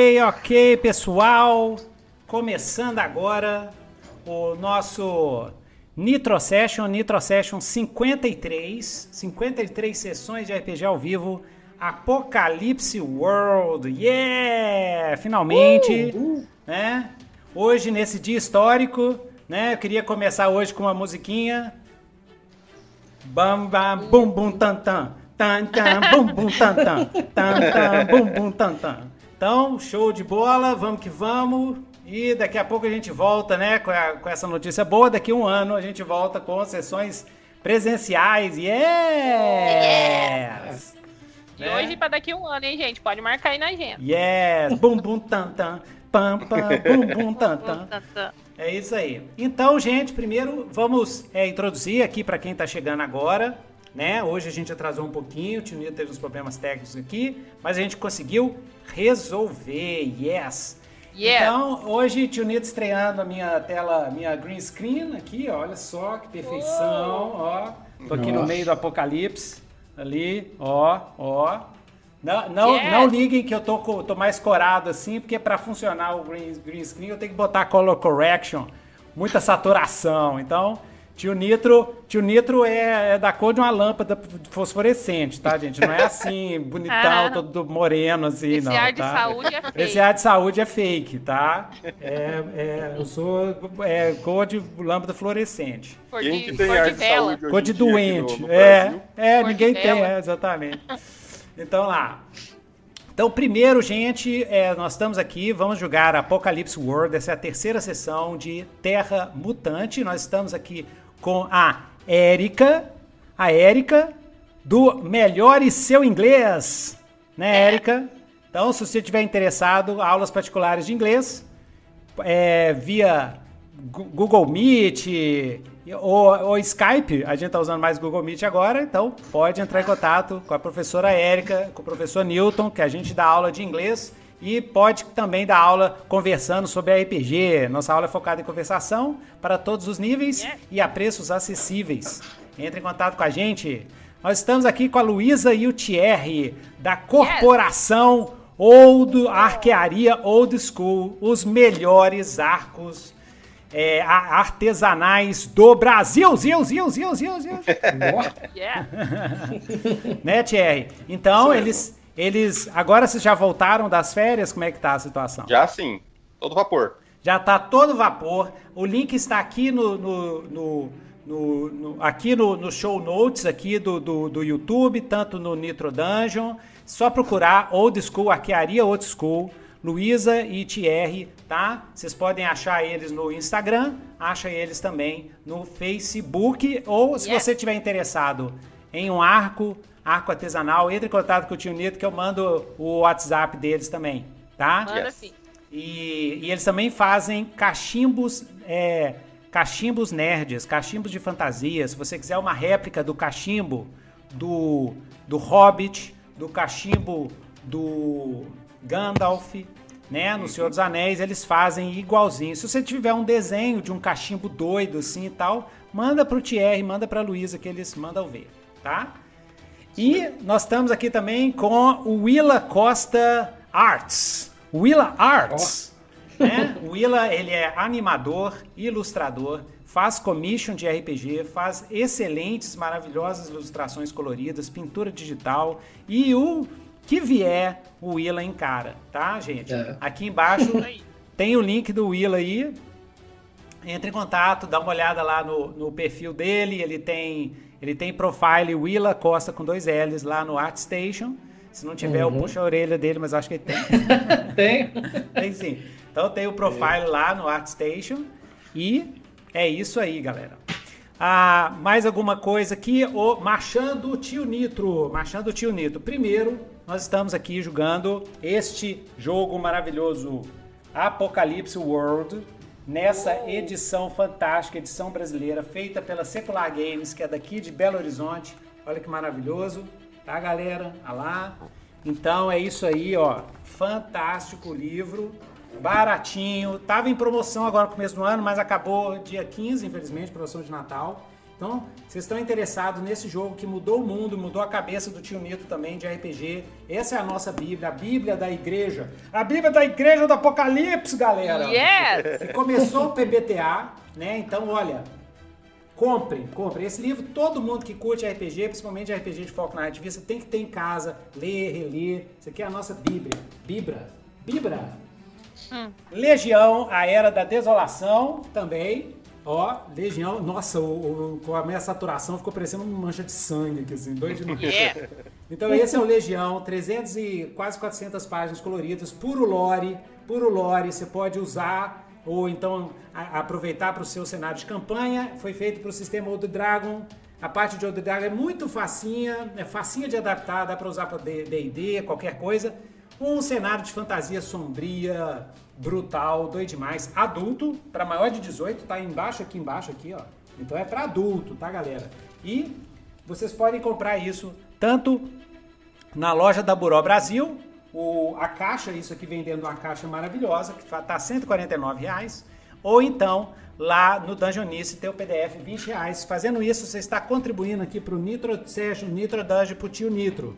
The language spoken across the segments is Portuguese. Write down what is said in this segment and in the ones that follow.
Ok, ok, pessoal. Começando agora o nosso Nitro Session, Nitro Session 53, 53 sessões de RPG ao vivo, Apocalipse World, yeah! Finalmente, uh, uh. né? Hoje, nesse dia histórico, né? Eu queria começar hoje com uma musiquinha. Bam, bam, bum, bum, tan, tan. Tan, tan, bum, bum, tan, tan. Tan, tan, bum, bum, tan, tan. Então, show de bola, vamos que vamos. E daqui a pouco a gente volta, né, com, a, com essa notícia boa. Daqui a um ano a gente volta com sessões presenciais. Yes! De né? hoje para daqui a um ano, hein, gente? Pode marcar aí na agenda. Yes! Bum, bum, tan, tan. Pam, pam, bum, bum, tan, tan. É isso aí. Então, gente, primeiro vamos é, introduzir aqui para quem está chegando agora né? Hoje a gente atrasou um pouquinho, o tio Nito teve uns problemas técnicos aqui, mas a gente conseguiu resolver, yes! Yeah. Então, hoje, tio Nito estreando a minha tela, minha green screen aqui, olha só que perfeição, oh. ó. Tô aqui Nossa. no meio do apocalipse, ali, ó, ó. Não, não, yes. não liguem que eu tô, tô mais corado assim, porque para funcionar o green, green screen eu tenho que botar color correction, muita saturação. Então, Tio Nitro, tio Nitro é, é, da cor de uma lâmpada fosforescente, tá, gente? Não é assim, bonitão, ah, todo moreno, assim, esse não. Esse ar tá? de saúde é fake. Esse ar de saúde é fake, tá? É, é, eu sou é, cor de lâmpada fluorescente. Cor de, Quem que tem cor ar de, de saúde Cor de doente. No, no é, é ninguém tem, é, exatamente. Então lá. Então, primeiro, gente, é, nós estamos aqui, vamos jogar Apocalipse World. Essa é a terceira sessão de Terra Mutante. Nós estamos aqui com a Érica, a Érica do Melhore Seu Inglês, né, Érica? Então, se você estiver interessado, aulas particulares de inglês, é, via Google Meet ou, ou, Skype, a gente está usando mais Google Meet agora, então pode entrar em contato com a professora Érica, com o professor Newton, que a gente dá aula de inglês e pode também dar aula conversando sobre a RPG. Nossa aula é focada em conversação para todos os níveis yeah. e a preços acessíveis. Entre em contato com a gente. Nós estamos aqui com a Luísa e o Thierry, da Corporação. Old Arquearia Old School, os melhores arcos é, artesanais do Brasil. Zil, zil, zil, zil, zil. yeah. né, Thierry? Então, eles eles. Agora vocês já voltaram das férias? Como é que tá a situação? Já sim. Todo vapor. Já tá todo vapor. O link está aqui no. no, no, no, no aqui no, no, show notes aqui do, do, do, YouTube, tanto no Nitro Dungeon. Só procurar Old School, Arquearia Old School, Luísa e Thierry, tá? Vocês podem achar eles no Instagram, acha eles também no Facebook. Ou se yeah. você tiver interessado em um arco arco artesanal, entre em contato com o tio Nito que eu mando o WhatsApp deles também, tá? Manda sim. E, e eles também fazem cachimbos, é, cachimbos nerds, cachimbos de fantasia. Se você quiser uma réplica do cachimbo do, do Hobbit, do cachimbo do Gandalf, né? No Senhor dos Anéis, eles fazem igualzinho. Se você tiver um desenho de um cachimbo doido assim e tal, manda pro Thierry, manda pra Luísa que eles mandam ver, tá? E nós estamos aqui também com o Willa Costa Arts. Willa Arts. Oh. Né? O Willa, ele é animador, ilustrador, faz commission de RPG, faz excelentes, maravilhosas ilustrações coloridas, pintura digital e o que vier o Willa encara, tá, gente? É. Aqui embaixo tem o link do Willa aí. Entre em contato, dá uma olhada lá no, no perfil dele, ele tem ele tem profile Willa Costa com dois L's lá no ArtStation. Se não tiver, uhum. eu puxo a orelha dele, mas acho que ele tem. tem? tem sim. Então tem o profile lá no ArtStation. E é isso aí, galera. Ah, mais alguma coisa aqui? O Marchando Tio Nitro. Marchando Tio Nitro. Primeiro, nós estamos aqui jogando este jogo maravilhoso Apocalipse World nessa edição fantástica, edição brasileira, feita pela Secular Games, que é daqui de Belo Horizonte. Olha que maravilhoso, tá, galera? Olha lá. Então é isso aí, ó. Fantástico livro, baratinho. Tava em promoção agora no começo do ano, mas acabou dia 15, infelizmente, promoção de Natal. Então, vocês estão interessados nesse jogo que mudou o mundo, mudou a cabeça do tio Nito também de RPG. Essa é a nossa Bíblia, a Bíblia da igreja. A Bíblia da igreja do Apocalipse, galera. Yes! Que começou o PBTA, né? Então, olha, compre, compre. Esse livro, todo mundo que curte RPG, principalmente RPG de foco na ativista, tem que ter em casa, ler, reler. Isso aqui é a nossa Bíblia. Bíblia. Bíblia. Hum. Legião, a Era da Desolação, também. Ó, Legião, nossa, o, o, com a minha saturação ficou parecendo uma mancha de sangue aqui, assim, dois de novo. Yeah. Então esse é o Legião, 300 e quase 400 páginas coloridas, puro lore, puro lore, você pode usar ou então a, aproveitar para o seu cenário de campanha. Foi feito para o sistema Old Dragon. A parte de Old Dragon é muito facinha, é facinha de adaptar, dá para usar para D&D, qualquer coisa. Um cenário de fantasia sombria, brutal, doido demais. Adulto, para maior de 18, tá embaixo, aqui embaixo, aqui, ó. Então é para adulto, tá, galera? E vocês podem comprar isso tanto na loja da Buró Brasil, o, a caixa, isso aqui de uma caixa maravilhosa, que tá 149 reais, ou então lá no Dungeonice tem o PDF 20 reais. Fazendo isso, você está contribuindo aqui para o Nitro Session, Nitro Dungeon, pro tio Nitro,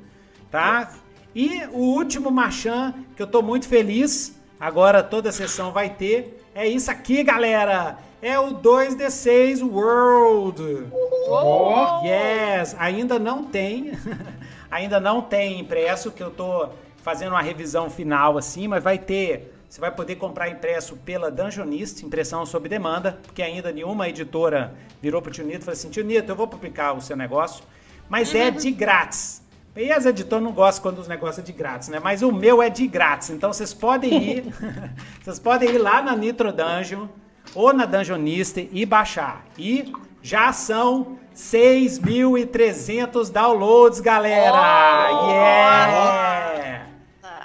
tá? E o último Machan, que eu estou muito feliz, agora toda a sessão vai ter, é isso aqui, galera! É o 2D6 World! Oh. Yes! Ainda não tem, ainda não tem impresso, que eu tô fazendo uma revisão final assim, mas vai ter você vai poder comprar impresso pela Dungeonist, impressão sob demanda, porque ainda nenhuma editora virou pro Tio Nito e falou assim: Tio Nito, eu vou publicar o seu negócio, mas é de grátis. E as editoras não gostam quando os negócios é de grátis, né? Mas o meu é de grátis. Então vocês podem ir. vocês podem ir lá na Nitro Dungeon ou na Dungeonista e baixar. E já são 6.300 downloads, galera! Oh! Yeah!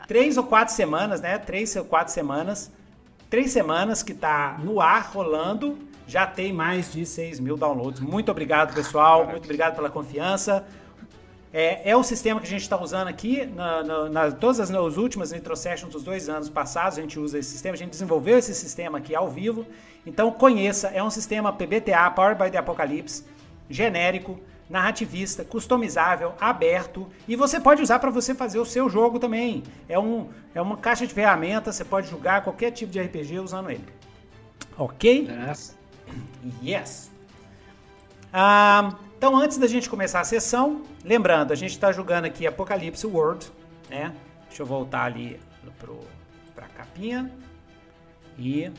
Três ou quatro semanas, né? Três ou quatro semanas. Três semanas que tá no ar rolando. Já tem mais de 6 mil downloads. Muito obrigado, pessoal. Muito obrigado pela confiança. É, é o sistema que a gente está usando aqui, na, na, na, todas as, nas últimas Nitro Sessions dos dois anos passados, a gente usa esse sistema, a gente desenvolveu esse sistema aqui ao vivo. Então conheça, é um sistema PBTA, Powered by the Apocalypse, genérico, narrativista, customizável, aberto e você pode usar para você fazer o seu jogo também. É, um, é uma caixa de ferramentas, você pode jogar qualquer tipo de RPG usando ele. Ok? Yes. yes. Ah, então, antes da gente começar a sessão, lembrando, a gente está jogando aqui Apocalipse World, né? Deixa eu voltar ali para a capinha e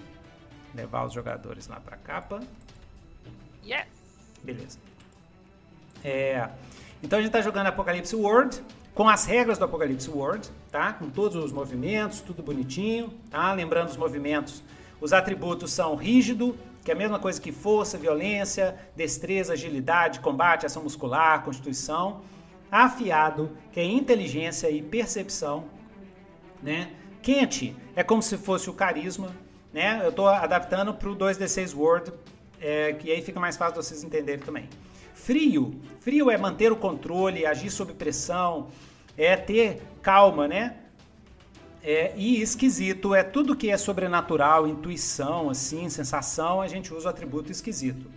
levar os jogadores lá para a capa. Yes! Beleza. É, então a gente está jogando Apocalipse World com as regras do Apocalipse World, tá? Com todos os movimentos, tudo bonitinho, tá? Lembrando os movimentos, os atributos são rígido, que é a mesma coisa que força, violência, destreza, agilidade, combate, ação muscular, constituição. Afiado, que é inteligência e percepção, né? Quente é como se fosse o carisma, né? Eu estou adaptando para o 2D6 Word, é, que aí fica mais fácil vocês entenderem também. Frio, frio é manter o controle, agir sob pressão, é ter calma, né? É, e esquisito é tudo que é sobrenatural, intuição, assim, sensação, a gente usa o atributo esquisito.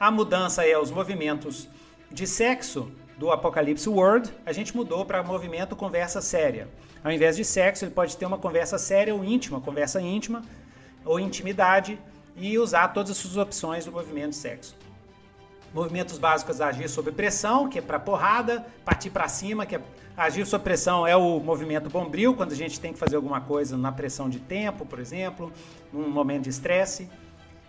A mudança é os movimentos de sexo do Apocalipse World, a gente mudou para movimento conversa séria. Ao invés de sexo, ele pode ter uma conversa séria ou íntima, conversa íntima ou intimidade e usar todas as suas opções do movimento sexo. Movimentos básicos agir sob pressão, que é para porrada, partir para cima, que é agir sob pressão é o movimento bombril, quando a gente tem que fazer alguma coisa na pressão de tempo, por exemplo, num momento de estresse.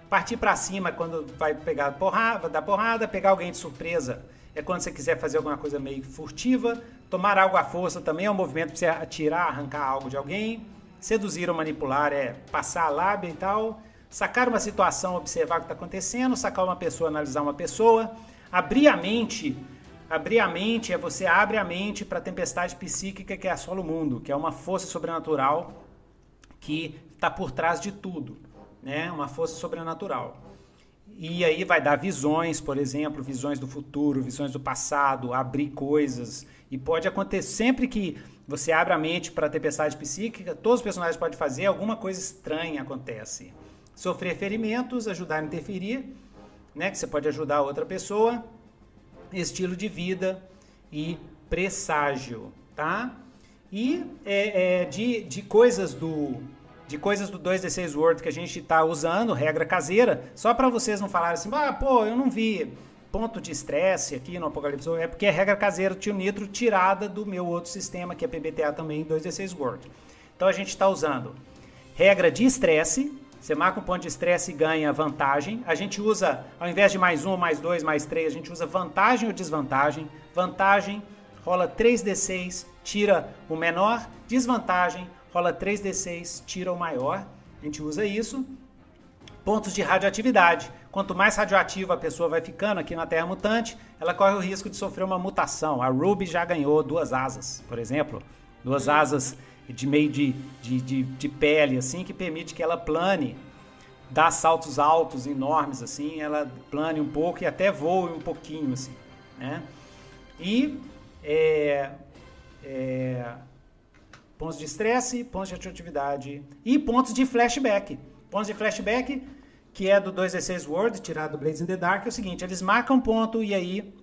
Partir para cima é quando vai pegar porrada, dar porrada, pegar alguém de surpresa é quando você quiser fazer alguma coisa meio furtiva. Tomar algo à força também é um movimento para você atirar, arrancar algo de alguém. Seduzir ou manipular é passar a lábia e tal sacar uma situação, observar o que está acontecendo, sacar uma pessoa, analisar uma pessoa, abrir a mente. Abrir a mente é você abre a mente para a tempestade psíquica que assola o mundo, que é uma força sobrenatural que está por trás de tudo, né? Uma força sobrenatural. E aí vai dar visões, por exemplo, visões do futuro, visões do passado, abrir coisas. E pode acontecer sempre que você abre a mente para a tempestade psíquica, todos os personagens podem fazer, alguma coisa estranha acontece sofrer ferimentos, ajudar a interferir, né? Que você pode ajudar outra pessoa, estilo de vida e presságio, tá? E é, é, de, de coisas do de coisas do 2D6 Word que a gente está usando, regra caseira, só para vocês não falarem assim, ah, pô, eu não vi ponto de estresse aqui no Apocalipse, é porque é regra caseira tio Nitro tirada do meu outro sistema, que é PBTA também, 2D6 Word. Então a gente está usando regra de estresse, você marca um ponto de estresse e ganha vantagem. A gente usa, ao invés de mais um, mais dois, mais três, a gente usa vantagem ou desvantagem. Vantagem, rola 3d6, tira o menor. Desvantagem, rola 3d6, tira o maior. A gente usa isso. Pontos de radioatividade. Quanto mais radioativa a pessoa vai ficando aqui na Terra Mutante, ela corre o risco de sofrer uma mutação. A Ruby já ganhou duas asas, por exemplo. Duas asas de meio de, de, de, de pele, assim, que permite que ela plane, dá saltos altos, enormes, assim, ela plane um pouco e até voe um pouquinho, assim, né? E é, é, pontos de estresse, pontos de atividade e pontos de flashback. Pontos de flashback, que é do 2D6 Word, tirado do Blades in the Dark, é o seguinte, eles marcam ponto e aí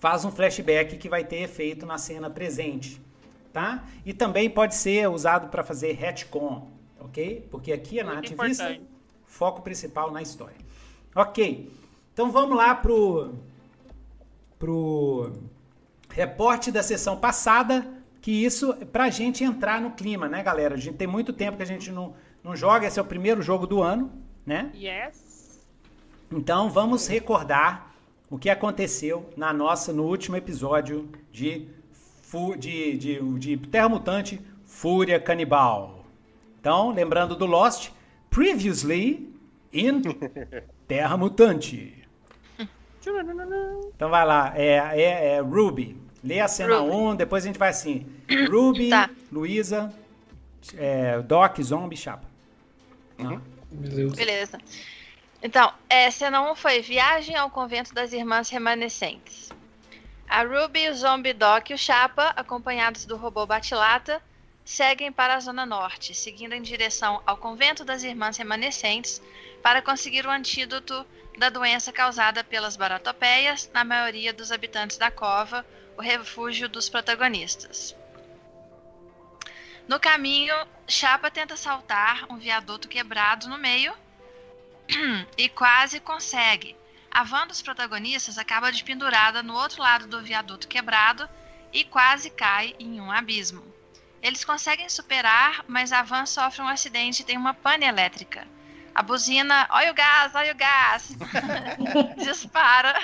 faz um flashback que vai ter efeito na cena presente tá? E também pode ser usado para fazer retcon, ok? Porque aqui é narrativista, foco principal na história. Ok, então vamos lá pro, pro reporte da sessão passada, que isso é pra gente entrar no clima, né, galera? A gente tem muito tempo que a gente não, não joga, esse é o primeiro jogo do ano, né? Yes. Então vamos recordar o que aconteceu na nossa no último episódio de de, de, de Terra Mutante, Fúria Canibal. Então, lembrando do Lost, Previously in Terra Mutante. Então vai lá, é, é, é Ruby. Lê a cena 1, um, depois a gente vai assim. Ruby, tá. Luísa, é, Doc, Zombie, Chapa. Uhum. Beleza. Então, é, cena 1 um foi Viagem ao Convento das Irmãs Remanescentes. A Ruby, o Zombie Doc e o Chapa, acompanhados do robô Batilata, seguem para a Zona Norte, seguindo em direção ao Convento das Irmãs Remanescentes para conseguir o antídoto da doença causada pelas baratopeias na maioria dos habitantes da cova, o refúgio dos protagonistas. No caminho, Chapa tenta saltar um viaduto quebrado no meio e quase consegue, a van dos protagonistas acaba despendurada no outro lado do viaduto quebrado e quase cai em um abismo. Eles conseguem superar, mas a van sofre um acidente e tem uma pane elétrica. A buzina, olha o gás, olha o gás, dispara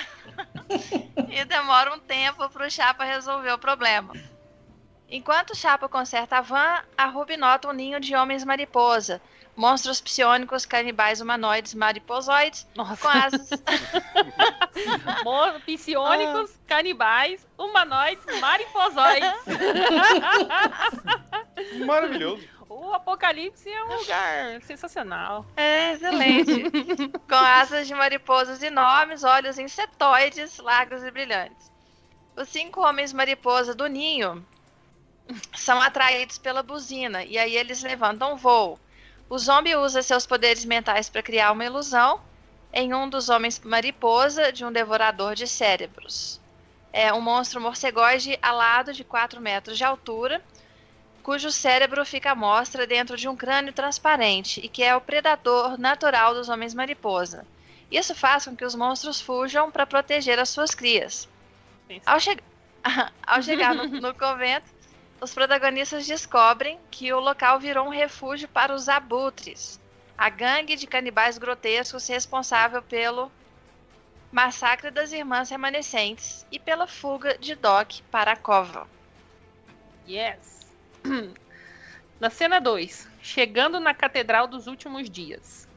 e demora um tempo para o Chapa resolver o problema. Enquanto o Chapa conserta a van, a Ruby nota um ninho de homens mariposa monstros psionicos, canibais humanoides, mariposoides, Nossa. com asas. psionicos, ah. canibais, humanoides, mariposoides. Maravilhoso. O Apocalipse é um lugar sensacional. É, excelente. com asas de mariposas enormes, olhos insetoides, largos e brilhantes. Os cinco homens mariposa do ninho são atraídos pela buzina e aí eles levantam voo. O zombie usa seus poderes mentais para criar uma ilusão em um dos homens mariposa de um devorador de cérebros. É um monstro morcegoide alado de 4 metros de altura, cujo cérebro fica à mostra dentro de um crânio transparente e que é o predador natural dos homens mariposa. Isso faz com que os monstros fujam para proteger as suas crias. Ao, che ao, chegar no, no convento, os protagonistas descobrem que o local virou um refúgio para os abutres, a gangue de canibais grotescos responsável pelo massacre das irmãs remanescentes e pela fuga de Doc para a cova. Yes. Na cena 2, chegando na Catedral dos Últimos Dias.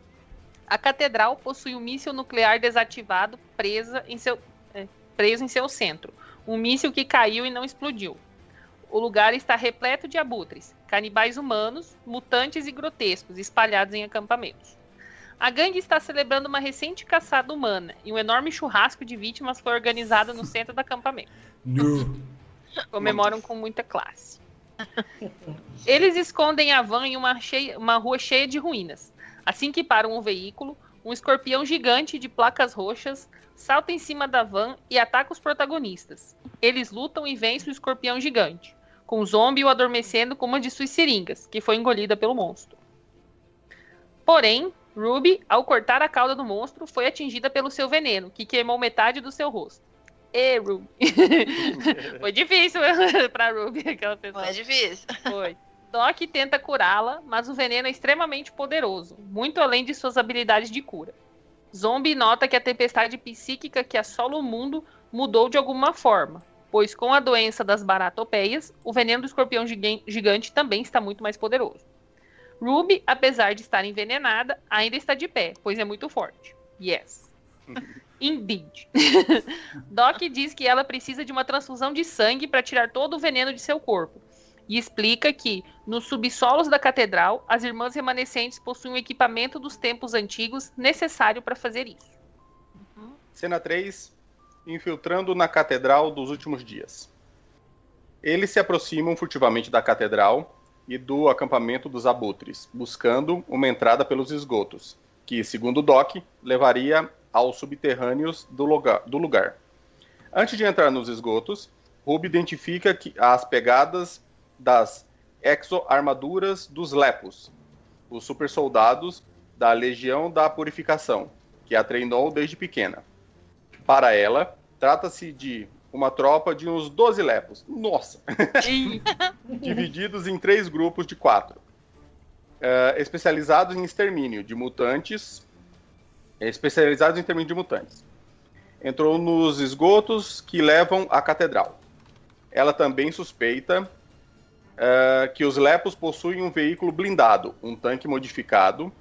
A catedral possui um míssil nuclear desativado presa em seu, é, preso em seu centro. Um míssil que caiu e não explodiu o lugar está repleto de abutres, canibais humanos, mutantes e grotescos espalhados em acampamentos. A gangue está celebrando uma recente caçada humana e um enorme churrasco de vítimas foi organizado no centro do acampamento. No. Comemoram com muita classe. Eles escondem a van em uma, cheia, uma rua cheia de ruínas. Assim que param o veículo, um escorpião gigante de placas roxas salta em cima da van e ataca os protagonistas. Eles lutam e vencem o escorpião gigante, com o zombie o adormecendo com uma de suas seringas, que foi engolida pelo monstro. Porém, Ruby, ao cortar a cauda do monstro, foi atingida pelo seu veneno, que queimou metade do seu rosto. E Ruby. foi difícil para Ruby aquela pessoa. Foi difícil. Foi. Doc tenta curá-la, mas o veneno é extremamente poderoso, muito além de suas habilidades de cura. Zombie nota que a tempestade psíquica que assola o mundo mudou de alguma forma, pois com a doença das baratopeias, o veneno do escorpião gigante também está muito mais poderoso. Ruby, apesar de estar envenenada, ainda está de pé, pois é muito forte. Yes. Indeed. Doc diz que ela precisa de uma transfusão de sangue para tirar todo o veneno de seu corpo. E explica que, nos subsolos da catedral, as irmãs remanescentes possuem o equipamento dos tempos antigos necessário para fazer isso. Uhum. Cena 3 Infiltrando na catedral dos últimos dias. Eles se aproximam furtivamente da catedral e do acampamento dos abutres, buscando uma entrada pelos esgotos, que, segundo Doc, levaria aos subterrâneos do lugar. Do lugar. Antes de entrar nos esgotos, Ruby identifica que as pegadas das exo-armaduras dos Lepos, os super soldados da Legião da Purificação, que a treinou desde pequena. Para ela, trata-se de uma tropa de uns 12 lepos. Nossa! Divididos em três grupos de quatro. Uh, especializados em extermínio de mutantes. Especializados em extermínio de mutantes. Entrou nos esgotos que levam à catedral. Ela também suspeita uh, que os lepos possuem um veículo blindado, um tanque modificado,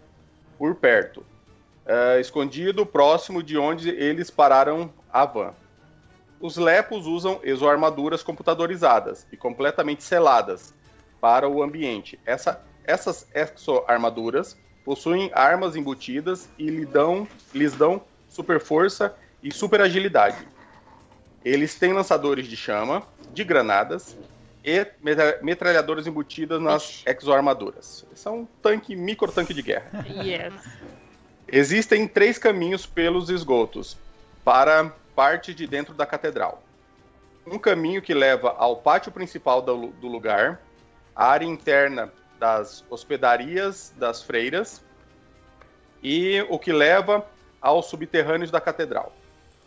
por perto. Uh, escondido próximo de onde eles pararam a van. Os lepos usam exoarmaduras computadorizadas e completamente seladas para o ambiente. Essa, essas exoarmaduras possuem armas embutidas e lhe dão, lhes dão super força e super agilidade. Eles têm lançadores de chama, de granadas e metralhadoras embutidas nas exoarmaduras. São um tanque, micro tanque de guerra. Yes. Existem três caminhos pelos esgotos para parte de dentro da catedral. Um caminho que leva ao pátio principal do, lugar, a área interna das hospedarias das freiras e o que leva aos subterrâneos da catedral.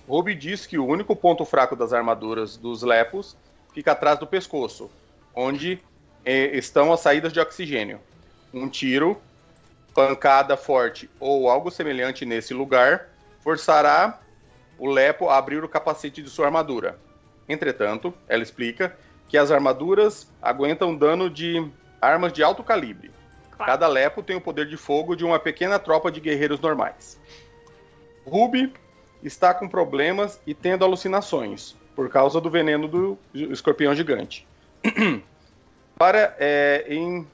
Ruby diz que o único ponto fraco das armaduras dos lepos fica atrás do pescoço, onde eh, estão as saídas de oxigênio. Um tiro, pancada forte ou algo semelhante nesse lugar forçará o Lepo abrir o capacete de sua armadura. Entretanto, ela explica que as armaduras aguentam dano de armas de alto calibre. Claro. Cada Lepo tem o poder de fogo de uma pequena tropa de guerreiros normais. Ruby está com problemas e tendo alucinações por causa do veneno do escorpião gigante. para é, em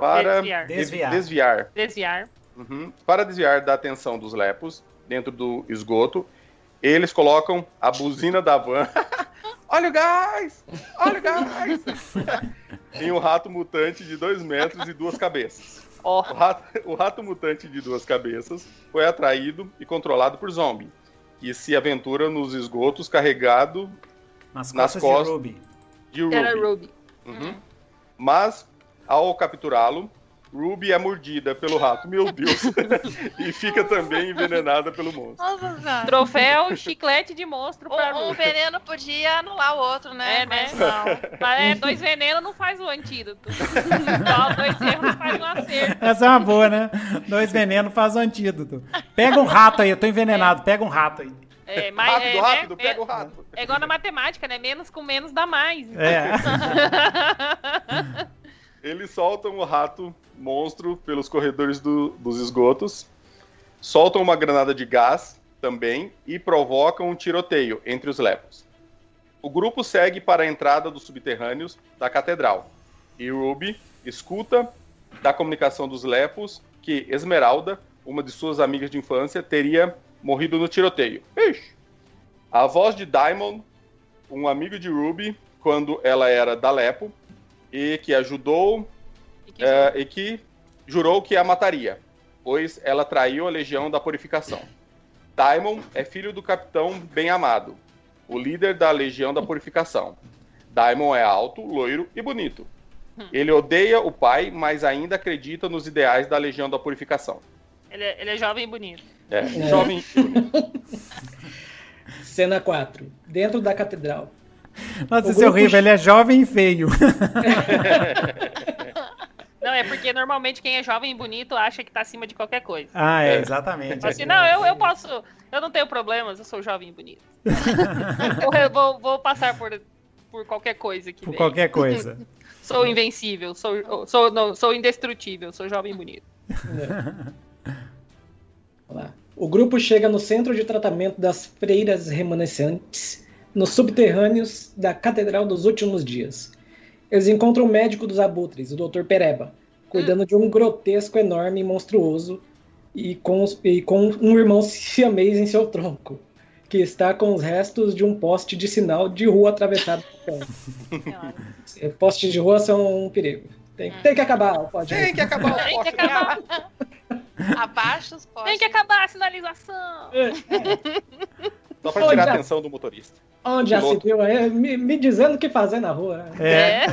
para desviar, desviar. desviar. desviar. Uhum. Para desviar da atenção dos lepos dentro do esgoto, eles colocam a buzina da van. olha o gás! Olha o gás! em um rato mutante de dois metros e duas cabeças. Oh. O, rato, o, rato, mutante de duas cabeças foi atraído e controlado por zombie, que se aventura nos esgotos carregado nas, nas costas, de Ruby. De Ruby. Era Ruby. Uhum. Mas, ao capturá-lo, Ruby é mordida pelo rato, meu Deus. e fica também envenenada pelo monstro. Nossa, Troféu chiclete de monstro pra um, um veneno podia anular o outro, né? É, né? Mas não. Mas é, dois venenos não faz o antídoto. Só dois erros não faz um acerto. Essa é uma boa, né? Dois venenos faz o antídoto. Pega um rato aí, eu tô envenenado. É. Pega um rato aí. É, mas, rápido, é, rápido, né? pega o rato. É igual na matemática, né? Menos com menos dá mais. É. Eles soltam o rato monstro pelos corredores do, dos esgotos, soltam uma granada de gás também e provocam um tiroteio entre os lepos. O grupo segue para a entrada dos subterrâneos da catedral e Ruby escuta da comunicação dos lepos que Esmeralda, uma de suas amigas de infância, teria morrido no tiroteio. Ixi. A voz de Diamond, um amigo de Ruby, quando ela era da Lepo, e que ajudou e que, é, e que jurou que a mataria. pois ela traiu a Legião da Purificação. Daimon é filho do Capitão Bem-Amado, o líder da Legião da Purificação. Daimon é alto, loiro e bonito. Hum. Ele odeia o pai, mas ainda acredita nos ideais da Legião da Purificação. Ele é, ele é jovem e bonito. É, é. jovem e bonito. Cena 4. Dentro da catedral. Nossa, isso é horrível. Ele é jovem e feio. Não, é porque normalmente quem é jovem e bonito acha que tá acima de qualquer coisa. Ah, é, exatamente. Assim, não, eu, eu posso. Eu não tenho problemas, eu sou jovem e bonito. eu vou, vou passar por, por qualquer coisa aqui. Por vem. qualquer coisa. sou invencível, sou, sou, não, sou indestrutível, sou jovem e bonito. É. Olá. O grupo chega no centro de tratamento das freiras remanescentes, nos subterrâneos da Catedral dos Últimos Dias. Eles encontram o médico dos abutres, o Dr. Pereba, cuidando hum. de um grotesco enorme e monstruoso e com, e com um irmão siamês em seu tronco, que está com os restos de um poste de sinal de rua atravessado por pé. Postes de rua são um perigo. Tem, hum. tem que acabar o poste. Tem que acabar o poste. Tem que acabar. Abaixa os postes. Tem que acabar a sinalização. É. Só pra tirar a atenção do motorista. Onde já se viu me, me, dizendo o que fazer na rua. É. é.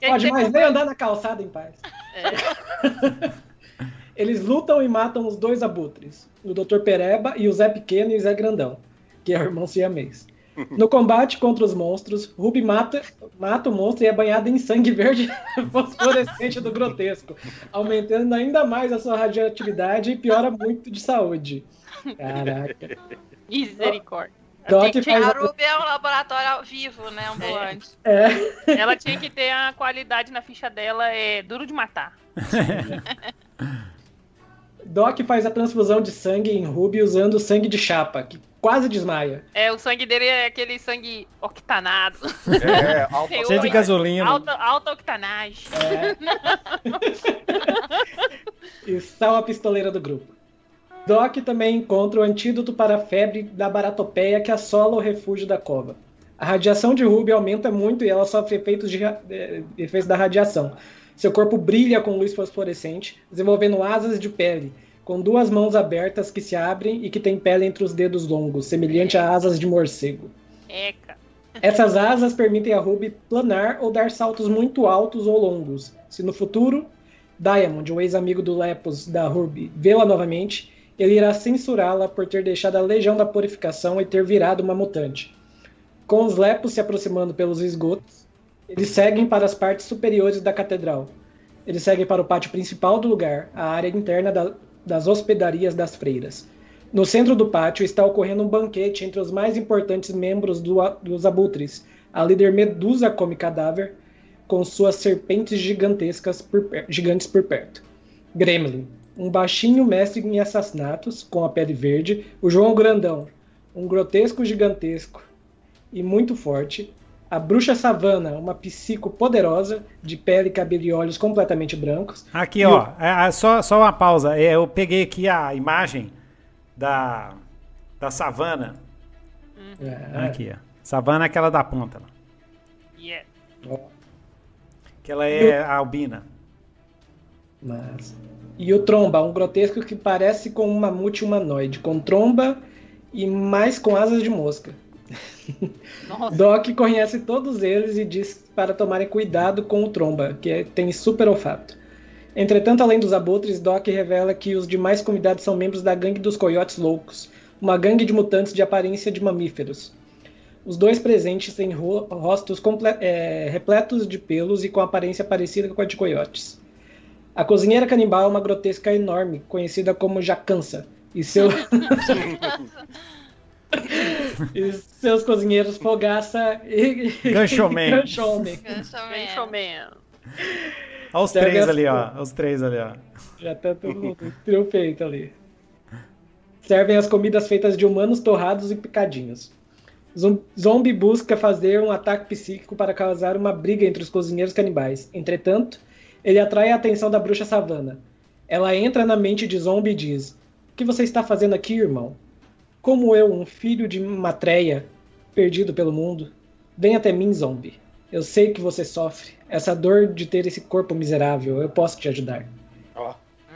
Pode mais nem andar na calçada em paz. É. Eles lutam e matam os dois abutres, o Dr. Pereba e o Zé Pequeno e o Zé Grandão, que é o irmão siamês. No combate contra os monstros, Ruby mata, mata o monstro e é banhado em sangue verde fosforescente do grotesco, aumentando ainda mais a sua radioatividade e piora muito de saúde. Caraca. Misericórdia. Doc faz... A Ruby é um laboratório vivo, né? Ambulante. É. é. Ela tinha que ter a qualidade na ficha dela, é duro de matar. Doc faz a transfusão de sangue em Ruby usando sangue de chapa, que quase desmaia. É, o sangue dele é aquele sangue octanado. É, alta, cheio de gasolina. Alta, alta octanagem. É. e sal a pistoleira do grupo. Doc também encontra o antídoto para a febre da baratopeia que assola o refúgio da cova. A radiação de Ruby aumenta muito e ela sofre efeitos, de, eh, efeitos da radiação. Seu corpo brilha com luz fosforescente, desenvolvendo asas de pele, com duas mãos abertas que se abrem e que têm pele entre os dedos longos, semelhante a asas de morcego. Eca. Essas asas permitem a Ruby planar ou dar saltos muito altos ou longos. Se no futuro Diamond, o ex-amigo do Lepos da Ruby, vê-la novamente, ele irá censurá-la por ter deixado a Legião da Purificação e ter virado uma mutante. Com os lepos se aproximando pelos esgotos, eles seguem para as partes superiores da catedral. Eles seguem para o pátio principal do lugar, a área interna da, das hospedarias das freiras. No centro do pátio está ocorrendo um banquete entre os mais importantes membros do, dos abutres. A líder Medusa come cadáver, com suas serpentes gigantescas por, gigantes por perto. Gremlin, um baixinho mestre em assassinatos, com a pele verde, o João Grandão, um grotesco gigantesco e muito forte, a bruxa savana, uma psico poderosa, de pele, cabelo e olhos completamente brancos. Aqui, ó, o... é, é, só, só uma pausa. É, eu peguei aqui a imagem da, da savana. É. Aqui, ó. Savana é aquela da ponta. Yeah. Que ela é a albina. Mas... E o Tromba, um grotesco que parece com um mamute humanoide, com tromba e mais com asas de mosca. Doc conhece todos eles e diz para tomarem cuidado com o Tromba, que é, tem super olfato. Entretanto, além dos abutres, Doc revela que os demais convidados são membros da gangue dos Coiotes Loucos, uma gangue de mutantes de aparência de mamíferos. Os dois presentes têm ro rostos é, repletos de pelos e com aparência parecida com a de coiotes. A cozinheira canibal é uma grotesca enorme, conhecida como Jacança, e, seu... e seus cozinheiros Fogaça e Ganchoman. Ganchoman. Olha os três ali, ó. Os três ali, ó. Já tá todo mundo feito ali. Servem as comidas feitas de humanos torrados e picadinhos. Zombie busca fazer um ataque psíquico para causar uma briga entre os cozinheiros canibais. Entretanto, ele atrai a atenção da bruxa Savana. Ela entra na mente de Zombie e diz: O que você está fazendo aqui, irmão? Como eu, um filho de Matreia, perdido pelo mundo, vem até mim, Zombie. Eu sei que você sofre. Essa dor de ter esse corpo miserável, eu posso te ajudar. Oh.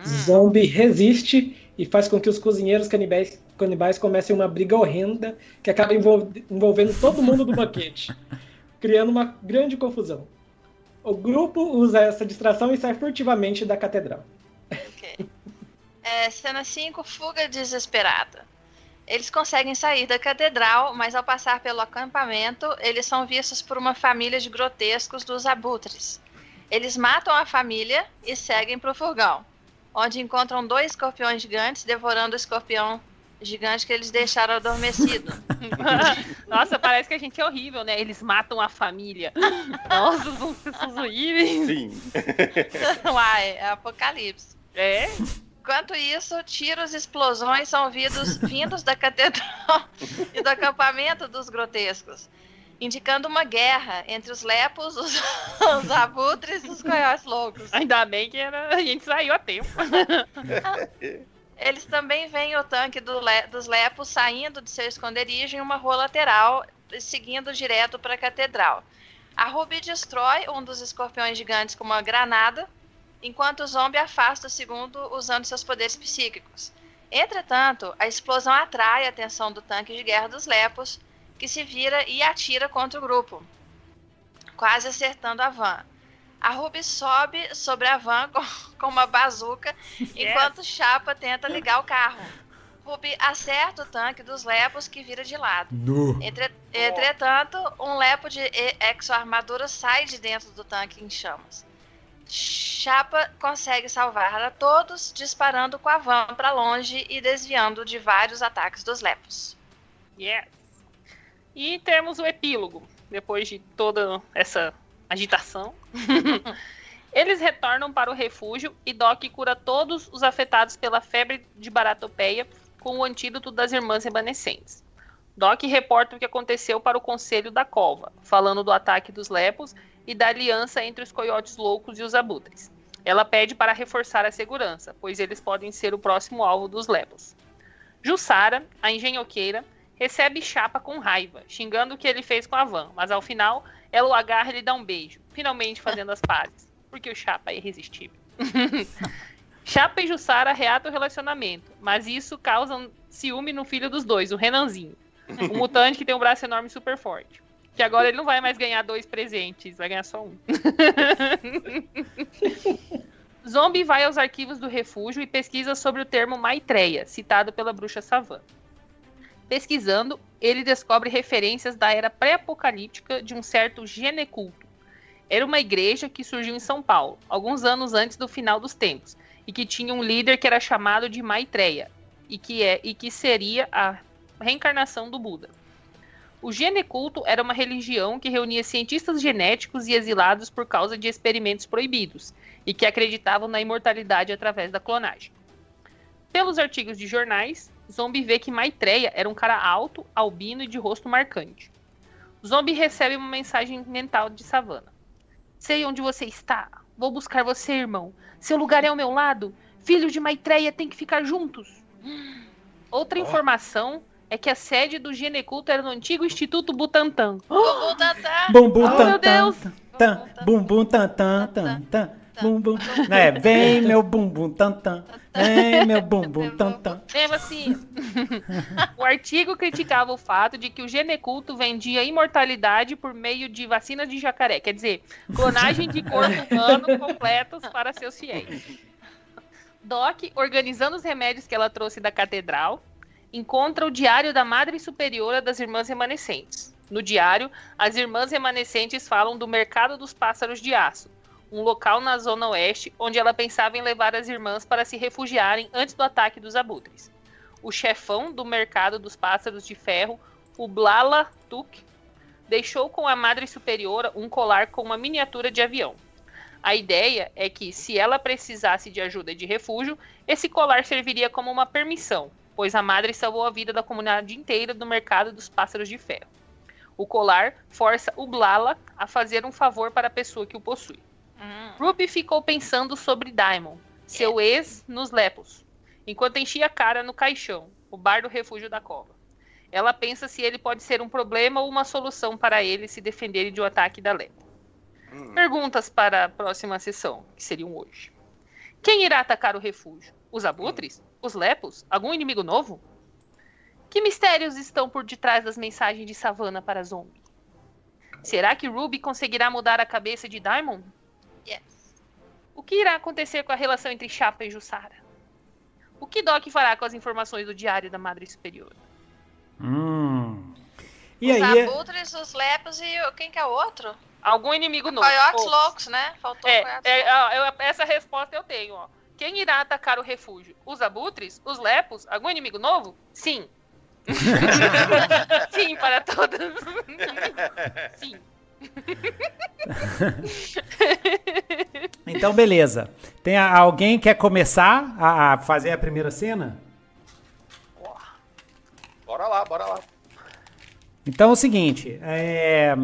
Zombie resiste e faz com que os cozinheiros canibais, canibais comecem uma briga horrenda que acaba envolvendo todo mundo do banquete, criando uma grande confusão. O grupo usa essa distração e sai furtivamente da catedral. Ok. É, cena 5, fuga desesperada. Eles conseguem sair da catedral, mas ao passar pelo acampamento, eles são vistos por uma família de grotescos dos abutres. Eles matam a família e seguem para o furgão, onde encontram dois escorpiões gigantes devorando o escorpião gigante que eles deixaram adormecido. Nossa, parece que a gente é horrível, né? Eles matam a família. Nossa, são pessoas horríveis. Sim. Uai, é apocalipse. É? Enquanto isso, tiros e explosões são ouvidos vindos da catedral e do acampamento dos grotescos, indicando uma guerra entre os lepos, os, os abutres e os coiotes loucos. Ainda bem que era... a gente saiu a tempo. Eles também veem o tanque do le... dos lepos saindo de seu esconderijo em uma rua lateral, seguindo direto para a catedral. A Ruby destrói um dos escorpiões gigantes com uma granada, enquanto o zombie afasta o segundo usando seus poderes psíquicos. Entretanto, a explosão atrai a atenção do tanque de guerra dos Lepos, que se vira e atira contra o grupo, quase acertando a van. A Ruby sobe sobre a van com, com uma bazuca, enquanto Chapa tenta ligar o carro. Ruby acerta o tanque dos Lepos que vira de lado. Entre, entretanto, um Lepo de exo-armadura sai de dentro do tanque em chamas. Chapa consegue salvar a todos, disparando com a van para longe e desviando de vários ataques dos lepos. Yes. E temos o epílogo. Depois de toda essa agitação, eles retornam para o refúgio e Doc cura todos os afetados pela febre de baratopeia com o antídoto das irmãs remanescentes. Doc reporta o que aconteceu para o conselho da cova, falando do ataque dos lepos e da aliança entre os coiotes loucos e os abutres. Ela pede para reforçar a segurança, pois eles podem ser o próximo alvo dos lepos. Jussara, a engenhoqueira, recebe Chapa com raiva, xingando o que ele fez com a Van, mas ao final ela o agarra e lhe dá um beijo, finalmente fazendo as pazes, porque o Chapa é irresistível. Chapa e Jussara reatam o relacionamento, mas isso causa um ciúme no filho dos dois, o Renanzinho, um mutante que tem um braço enorme e super forte. Que agora ele não vai mais ganhar dois presentes, vai ganhar só um. Zombie vai aos arquivos do refúgio e pesquisa sobre o termo Maitreya, citado pela bruxa Savan. Pesquisando, ele descobre referências da era pré-apocalíptica de um certo geneculto. Era uma igreja que surgiu em São Paulo, alguns anos antes do final dos tempos, e que tinha um líder que era chamado de Maitreya, e que, é, e que seria a reencarnação do Buda. O geneculto era uma religião que reunia cientistas genéticos e exilados por causa de experimentos proibidos, e que acreditavam na imortalidade através da clonagem. Pelos artigos de jornais, Zombie vê que Maitreya era um cara alto, albino e de rosto marcante. Zombie recebe uma mensagem mental de Savana. Sei onde você está. Vou buscar você, irmão. Seu lugar é ao meu lado. Filhos de Maitreya têm que ficar juntos. Outra oh. informação é que a sede do Gineculto era no antigo Instituto Butantan. Oh, Butantan! Bum, bum, oh, meu Deus! Tan, bum, bum, tan, tan, tan, tan. Bum, bum. É, vem meu bumbum tan tan. Vem meu bumbum tan tan. Mesmo assim. o artigo criticava o fato de que o Geneculto vendia imortalidade por meio de vacinas de jacaré. Quer dizer, clonagem de corpo humano completos para seus fiéis. Doc, organizando os remédios que ela trouxe da catedral, encontra o diário da Madre Superiora das Irmãs Remanescentes. No diário, as Irmãs Remanescentes falam do Mercado dos Pássaros de Aço, um local na Zona Oeste onde ela pensava em levar as irmãs para se refugiarem antes do ataque dos abutres. O chefão do Mercado dos Pássaros de Ferro, o Blala Tuk, deixou com a Madre Superiora um colar com uma miniatura de avião. A ideia é que, se ela precisasse de ajuda de refúgio, esse colar serviria como uma permissão, pois a madre salvou a vida da comunidade inteira do mercado dos pássaros de ferro. O colar força o Blala a fazer um favor para a pessoa que o possui. Hum. Ruby ficou pensando sobre Diamond, seu ex nos Lepos, enquanto enchia a cara no caixão, o bar do refúgio da cova. Ela pensa se ele pode ser um problema ou uma solução para ele se defender de um ataque da Lepo. Hum. Perguntas para a próxima sessão, que seriam hoje. Quem irá atacar o refúgio? Os abutres? Os lepos? Algum inimigo novo? Que mistérios estão por detrás das mensagens de Savannah para Zombie? Será que Ruby conseguirá mudar a cabeça de Diamond? Yes. O que irá acontecer com a relação entre Chapa e Jussara? O que Doc fará com as informações do diário da Madre Superior? Hum. E os aí? abutres, os lepos e o- quem que é o outro? Algum inimigo novo? Coyotes Ou- loucos, né? Faltou É, coiotes é, eu- essa resposta eu tenho, ó. Quem irá atacar o refúgio? Os abutres? Os lepos? Algum inimigo novo? Sim. Sim, para todas. Sim. Então, beleza. Tem a- alguém quer começar a, a fazer a primeira cena? Bora lá, bora lá. Então é o seguinte, é,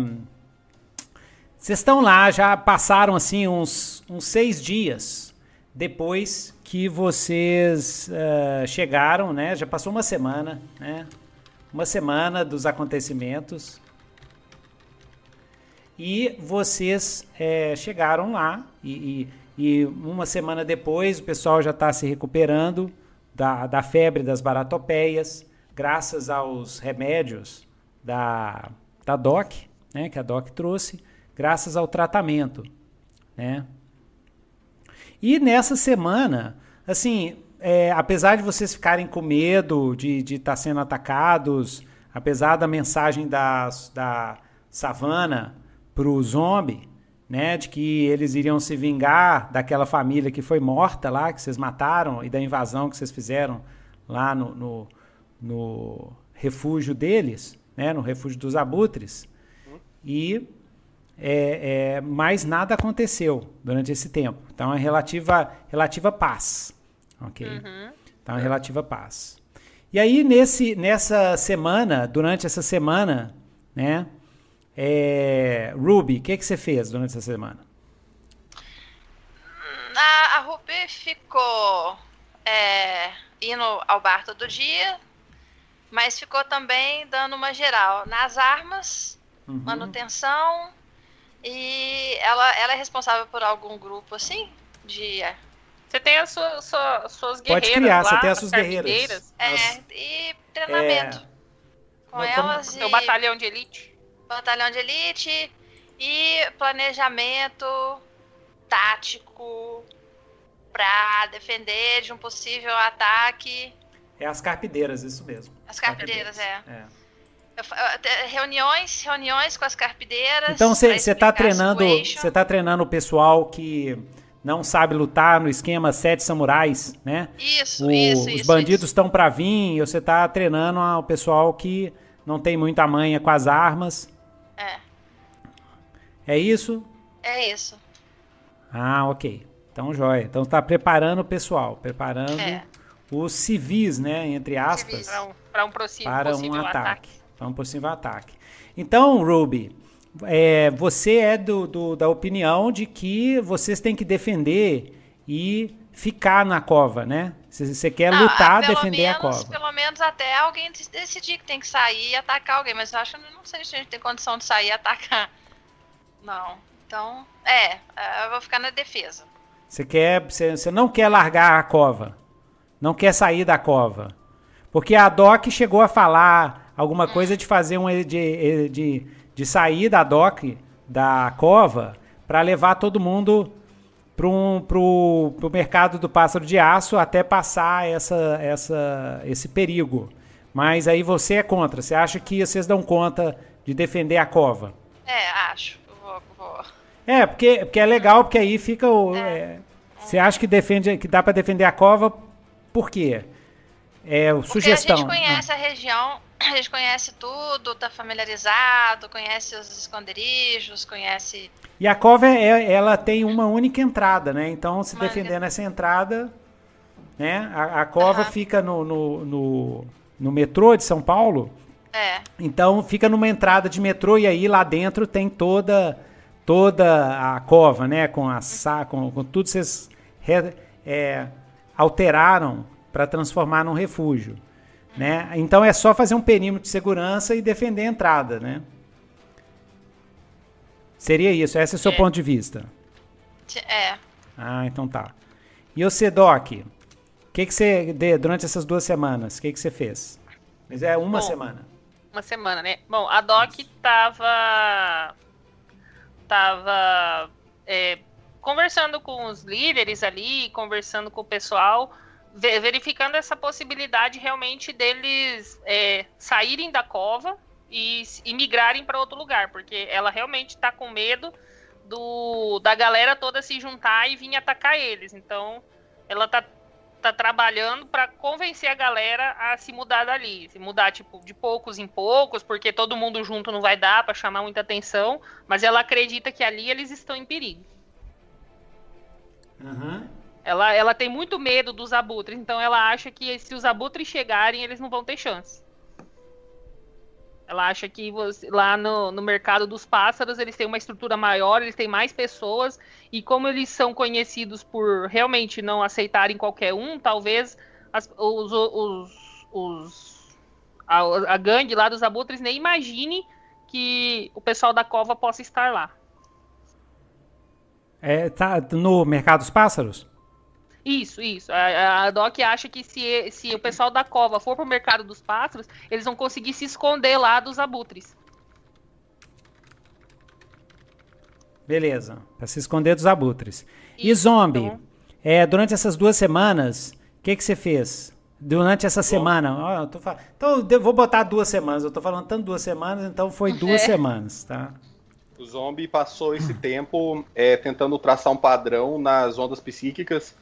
vocês estão lá, já passaram assim uns, uns seis dias depois que vocês eh, chegaram, né? Já passou uma semana, né? Uma semana dos acontecimentos. E vocês eh, chegaram lá e, e- e uma semana depois o pessoal já está se recuperando da, da febre das baratopeias, graças aos remédios da, da DOC, né, que a DOC trouxe, graças ao tratamento, né? E nessa semana, assim, é, apesar de vocês ficarem com medo de estar sendo atacados, apesar da mensagem das, da savana pro zombie, né, de que eles iriam se vingar daquela família que foi morta lá, que vocês mataram, e da invasão que vocês fizeram lá no, no, no refúgio deles, né, no refúgio dos abutres. E é, é, mais nada aconteceu durante esse tempo. Então é relativa, relativa paz. Ok? Então é relativa paz. E aí, nesse, nessa semana, durante essa semana, né? É, Ruby, o que, que você fez durante essa semana? A, a Ruby ficou é, indo ao bar todo dia, mas ficou também dando uma geral nas armas, Uhum. manutenção, e ela, ela é responsável por algum grupo assim? De. É, Você tem as suas, suas, suas Pode guerreiras criar, lá, você tem as as suas guerreiras. carpinteiras, As- e treinamento. Com Mas como- elas Seu e batalhão de elite. Batalhão de elite e planejamento tático para defender de um possível ataque. É as carpideiras, isso mesmo. As carpideiras, é. é. Fa- eu te- reuniões, reuniões com as carpideiras. Então você tá a treinando, você tá treinando o pessoal que não sabe lutar no esquema sete samurais, né? Isso, O- isso, os isso. bandidos estão pra vir e você tá treinando o pessoal que não tem muita manha com as armas. É, É isso? é isso. Ah, ok. Então, joia. Então tá preparando o pessoal, preparando É. os civis, né, entre aspas, Civis. Para um, um possi- para um possível ataque. Para um possível ataque. Então, Ruby, é, você é do, do- da opinião de que vocês têm que defender e ficar na cova, né? Você quer Ah, lutar, pelo defender a menos- cova. Pelo menos até alguém dec- decidir que tem que sair e atacar alguém. Mas eu acho que não sei se a gente tem condição de sair e atacar. Não. Então, é, é, eu vou ficar na defesa. Você quer, você, você não quer largar a cova, não quer sair da cova, porque a Doc chegou a falar alguma coisa de fazer um de, de, de sair da Doc da cova para levar todo mundo para pro, pro mercado do pássaro de aço até passar essa, essa, esse perigo. Mas aí você é contra. Você acha que vocês dão conta de defender a cova? É, acho. Vou, vou. É, porque, porque é legal, porque aí fica o. é, você acha que defende, que dá pra defender a cova? Por quê? É o Porque sugestão. a gente conhece a região, a gente conhece tudo, tá familiarizado, conhece os esconderijos, conhece. E a cova é, ela tem uma única entrada, né? Então, se Uma defender nessa entrada, né? A, a cova Aham. fica no, no, no, no metrô de São Paulo. É, Então fica numa entrada de metrô e aí lá dentro tem toda toda a cova, né? Com a com, com tudo vocês re- é, alteraram para transformar num refúgio, né? Então é só fazer um perímetro de segurança e defender a entrada, né? Seria isso. Esse é o seu É. ponto de vista. é. Ah, então tá. E o Sedoc? O que, que você, durante essas duas semanas, o que, que você fez? Mas é uma Bom, semana. Uma semana, né? Bom, a Doc tava. tava. É, conversando com os líderes ali, conversando com o pessoal, verificando essa possibilidade realmente deles é, saírem da cova e, e migrarem para outro lugar, porque ela realmente está com medo do da galera toda se juntar e vir atacar eles. Então, ela tá, tá trabalhando para convencer a galera a se mudar dali, se mudar tipo de poucos em poucos, porque todo mundo junto não vai dar para chamar muita atenção, mas ela acredita que ali eles estão em perigo. Uhum. Ela, ela tem muito medo dos abutres, então ela acha que se os abutres chegarem, eles não vão ter chance. Ela acha que você, lá no, no mercado dos pássaros eles têm uma estrutura maior, eles têm mais pessoas, e como eles são conhecidos por realmente não aceitarem qualquer um, talvez as, os, os, os a, a gangue lá dos abutres nem imagine que o pessoal da cova possa estar lá. É, tá no mercado dos pássaros? Isso, isso. A, a Doc acha que se, se o pessoal da cova for pro mercado dos pássaros, eles vão conseguir se esconder lá dos abutres. Beleza, para se esconder dos abutres. Isso, e zombie, então... é, durante essas duas semanas, o que, que você fez? Durante essa Bom. semana, oh, fal... então eu vou botar duas semanas, eu tô falando tanto duas semanas, então foi duas é. semanas, tá? O zombie passou esse tempo é, tentando traçar um padrão nas ondas psíquicas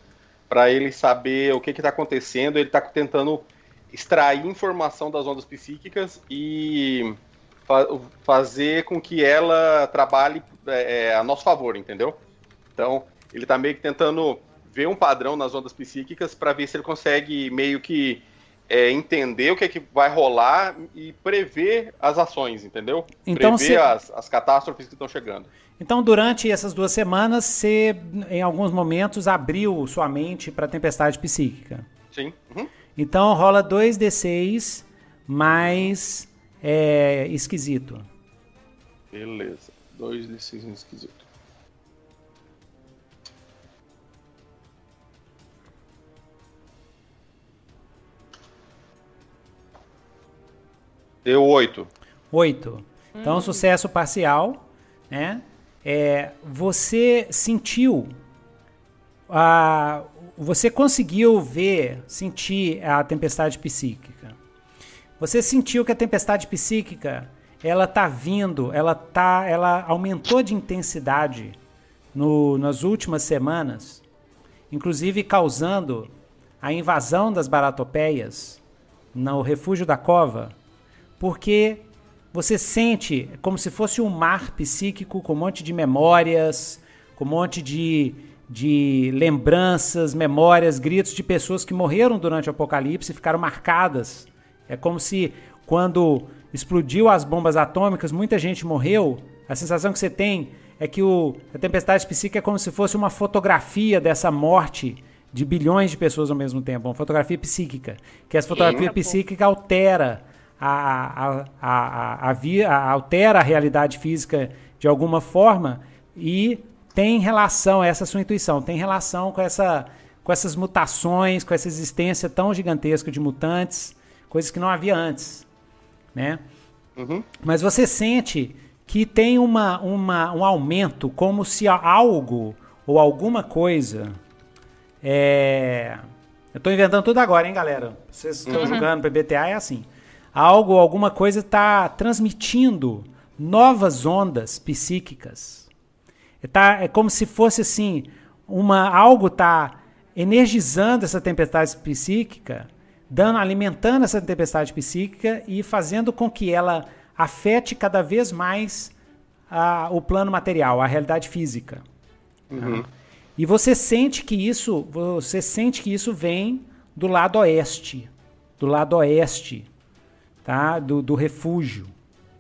para ele saber o que está acontecendo. Ele está tentando extrair informação das ondas psíquicas e fa fazer com que ela trabalhe é, é, a nosso favor, entendeu? Então, ele está meio que tentando ver um padrão nas ondas psíquicas para ver se ele consegue meio que é, entender o que, é que vai rolar e prever as ações, entendeu? Então, prever se... as, as catástrofes que estão chegando. Então, durante essas duas semanas, você, em alguns momentos, abriu sua mente para a tempestade psíquica. Sim. Uhum. Então, rola 2d6 mais é, esquisito. Beleza. 2d6 esquisito. Deu oito. Oito. Então, hum. sucesso parcial, né? É, você sentiu, a, você conseguiu ver, sentir a tempestade psíquica. Você sentiu que a tempestade psíquica, ela tá vindo, ela tá, ela aumentou de intensidade no, nas últimas semanas, inclusive causando a invasão das baratopeias no refúgio da cova porque você sente como se fosse um mar psíquico com um monte de memórias, com um monte de, de lembranças, memórias, gritos de pessoas que morreram durante o apocalipse e ficaram marcadas. É como se quando explodiu as bombas atômicas, muita gente morreu. A sensação que você tem é que o, a tempestade psíquica é como se fosse uma fotografia dessa morte de bilhões de pessoas ao mesmo tempo, uma fotografia psíquica, que essa fotografia psíquica altera a, a, a, a, altera a realidade física de alguma forma e tem relação, essa sua intuição, tem relação com, essa, com essas mutações, com essa existência tão gigantesca de mutantes, coisas que não havia antes, né? Uhum. Mas você sente que tem uma, uma, um aumento, como se algo ou alguma coisa. É... Eu estou inventando tudo agora, hein, galera? Vocês estão uhum. jogando PBTA, é assim algo, alguma coisa está transmitindo novas ondas psíquicas. Tá, é como se fosse assim, uma algo está energizando essa tempestade psíquica, dando, alimentando essa tempestade psíquica e fazendo com que ela afete cada vez mais a, o plano material, a realidade física. Uhum. E você sente que isso, você sente que isso vem do lado oeste, do lado oeste tá? do, do refúgio.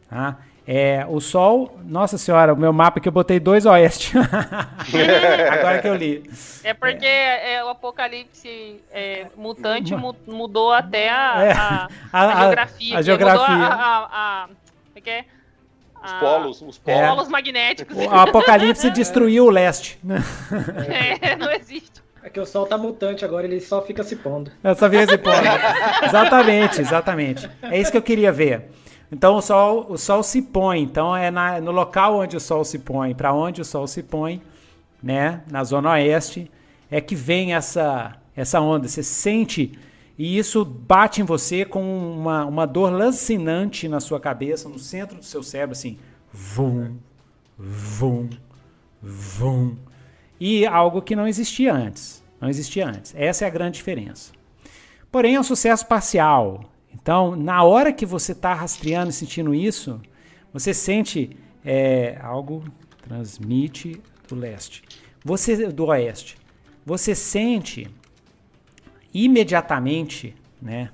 Tá? É, o Sol, nossa senhora, o meu mapa que eu botei dois oeste. Agora que eu li. É porque é. É, o apocalipse é, mutante mudou até a, é. a, a, a geografia. A geografia. A, é é? os polos, os polos magnéticos. O apocalipse destruiu o leste. É, não existe. É que o sol tá mutante agora, ele só fica se pondo. É, só fica se pondo. exatamente, exatamente. É isso que eu queria ver. Então o sol, o sol se põe. Então é na, no local onde o sol se põe, para onde o sol se põe, né, na zona oeste, é que vem essa essa onda. Você sente e isso bate em você com uma, uma dor lancinante na sua cabeça, no centro do seu cérebro, assim, vum, vum, vum. E algo que não existia antes. Não existia antes. Essa é a grande diferença. Porém, é um sucesso parcial. Então, na hora que você está rastreando e sentindo isso, você sente é, algo transmite do leste, você do oeste. Você sente imediatamente, né?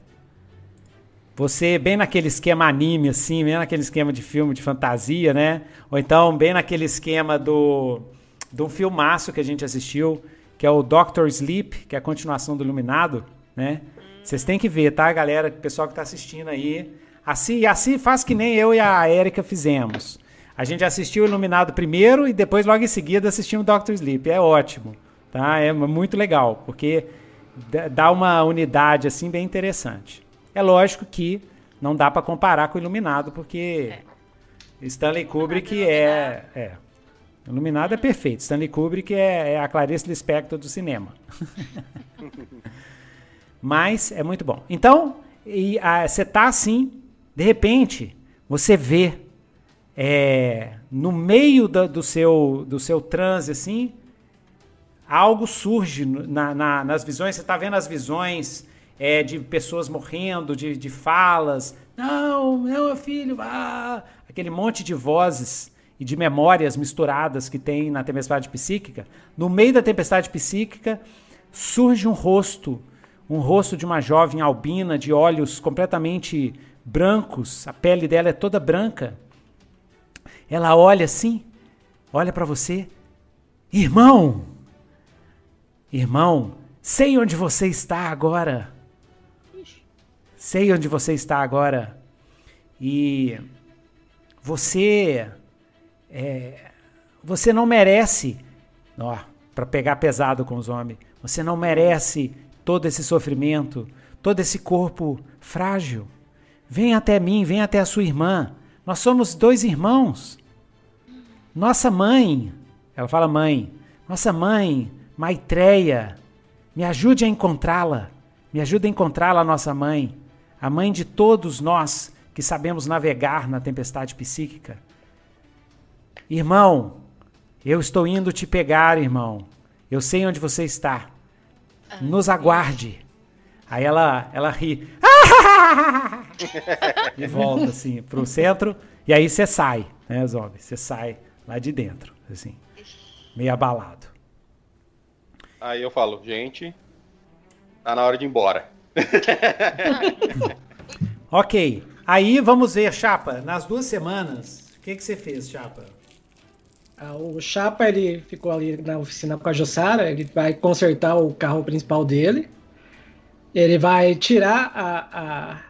Você bem naquele esquema anime assim, bem naquele esquema de filme de fantasia, né? Ou então bem naquele esquema do do filmaço que a gente assistiu, que é o Doctor Sleep, que é a continuação do Iluminado, né? Vocês têm que ver, tá, galera? O pessoal que está assistindo aí. Assim, assim faz que nem eu e a Erika fizemos. A gente assistiu o Iluminado primeiro e depois, logo em seguida, assistimos o Doctor Sleep. É ótimo, tá? É muito legal, porque dá uma unidade assim bem interessante. É lógico que não dá para comparar com o Iluminado, porque é. Stanley Kubrick é, é. Iluminado é perfeito. Stanley Kubrick é, é a Clarice Lispector do cinema. Mas é muito bom. Então, você tá assim, de repente, você vê é, no meio do, seu, do seu transe, assim, algo surge na, na, nas visões. Você está vendo as visões é, de pessoas morrendo, de, de falas. Não, meu filho, ah! aquele monte de vozes e de memórias misturadas que tem na tempestade psíquica. No meio da tempestade psíquica surge um rosto um rosto de uma jovem albina de olhos completamente brancos, a pele dela é toda branca. Ela olha assim, olha para você, irmão, irmão, sei onde você está agora. Sei onde você está agora. E você, é, você não merece, ó, para pegar pesado com os homens, você não merece todo esse sofrimento, todo esse corpo frágil. Vem até mim, vem até a sua irmã. Nós somos dois irmãos. Nossa mãe, ela fala mãe, nossa mãe, Maitreya, me ajude a encontrá-la. Me ajude a encontrá-la, nossa mãe, a mãe de todos nós que sabemos navegar na tempestade psíquica. Irmão, eu estou indo te pegar, irmão. Eu sei onde você está. Nos aguarde. Aí ela, ela ri. e volta assim pro centro. E aí você sai, né, Zombie? Você sai lá de dentro, assim. Meio abalado. Aí eu falo, gente, tá na hora de ir embora. ok. Aí vamos ver, Chapa, nas duas semanas, o que, que você fez, Chapa? Ah, o Chapa ele ficou ali na oficina com a Jussara, ele vai consertar o carro principal dele. Ele vai tirar a, a,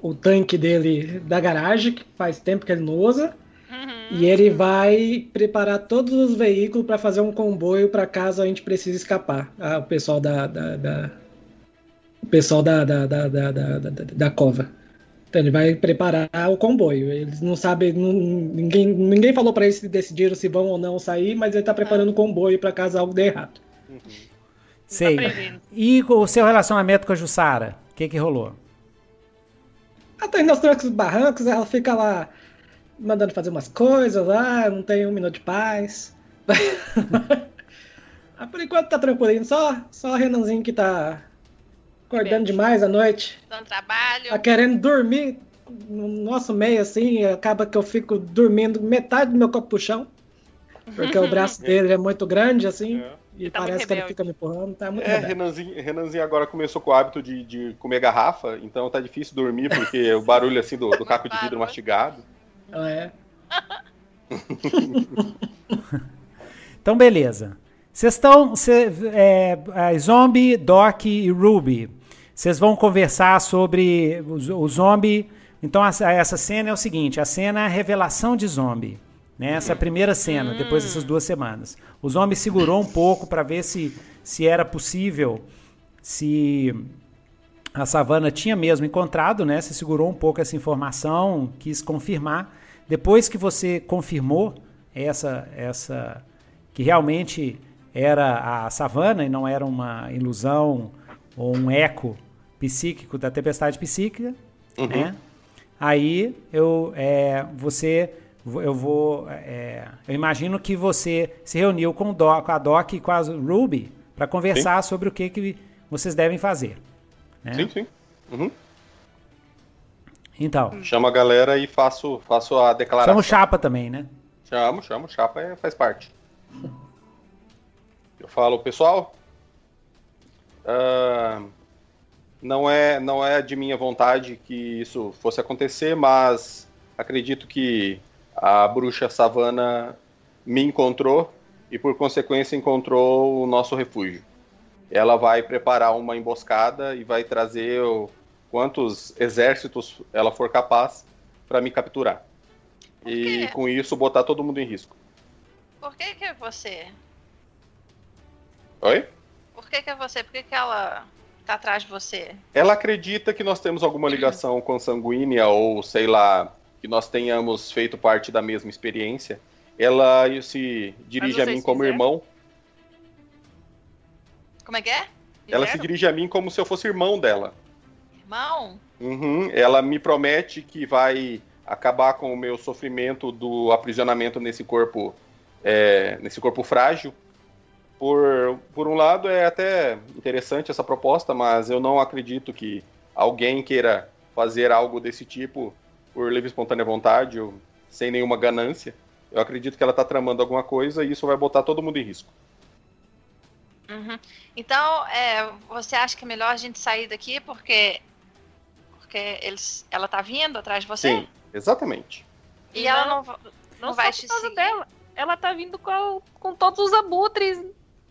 o tanque dele da garagem, que faz tempo que ele não usa. Uhum. E ele vai preparar todos os veículos para fazer um comboio para caso a gente precise escapar. Ah, o pessoal da, da, da o pessoal da, da, da, da, da, da, da cova. Então ele vai preparar o comboio. Eles não sabem, não, ninguém, ninguém falou para eles se decidiram se vão ou não sair, mas ele tá preparando o comboio para caso algo dê errado. Uhum. Sei. Tá e o seu relacionamento com a Jussara? O que que rolou? Ela tá indo aos trancos barrancos, ela fica lá mandando fazer umas coisas lá, não tem um minuto de paz. ah, por enquanto tá tranquilinho, só, só o Renanzinho que tá Acordando demais à noite. Dando trabalho. Tá querendo dormir no nosso meio, assim, acaba que eu fico dormindo metade do meu corpo pro chão. Porque o braço dele é muito grande, assim. É. E tá parece que ele fica me empurrando, tá muito É, Renanzinho, Renanzinho agora começou com o hábito de, de comer garrafa, então tá difícil dormir, porque o barulho assim do, do caco de vidro mastigado. Ah, é. então, beleza. Vocês estão. É, é, Zombie, Doc e Ruby. Vocês vão conversar sobre o, o zombie. Então, a, essa cena é o seguinte: a cena é a revelação de zombie. Né? Essa primeira cena, depois dessas duas semanas. O zombie segurou um pouco para ver se, se era possível, se a savana tinha mesmo encontrado, né? Você segurou um pouco essa informação, quis confirmar. Depois que você confirmou essa, essa que realmente era a savana e não era uma ilusão ou um eco psíquico da tempestade psíquica, uhum. né? Aí eu, é, você, eu vou, é, eu imagino que você se reuniu com, o Doc, com a Doc e com a Ruby para conversar sim. sobre o que, que vocês devem fazer. Né? Sim, sim. Uhum. Então. Chamo a galera e faço, faço a declaração. Chama o Chapa também, né? Chamo, chamo. Chapa é, faz parte. Eu falo, pessoal. Uh, não é, não é de minha vontade que isso fosse acontecer, mas acredito que a bruxa Savana me encontrou e, por consequência, encontrou o nosso refúgio. Ela vai preparar uma emboscada e vai trazer quantos exércitos ela for capaz para me capturar. E com isso botar todo mundo em risco. Por que que você? Oi? Por que que é você? Por que que ela tá atrás de você? Ela acredita que nós temos alguma ligação com sanguínea ou sei lá, que nós tenhamos feito parte da mesma experiência. Ela se dirige a mim como fizeram? irmão. Como é que é? Ela se dirige a mim como se eu fosse irmão dela. Irmão? Uhum. Ela me promete que vai acabar com o meu sofrimento do aprisionamento nesse corpo, é, nesse corpo frágil por, por um lado, é até interessante essa proposta, mas eu não acredito que alguém queira fazer algo desse tipo por livre e espontânea vontade ou sem nenhuma ganância. Eu acredito que ela está tramando alguma coisa e isso vai botar todo mundo em risco. Uhum. Então, é, você acha que é melhor a gente sair daqui porque porque eles, ela está vindo atrás de você? Sim, exatamente. E, e ela não, não, não vai te seguir? Dela. Ela está vindo com, com todos os abutres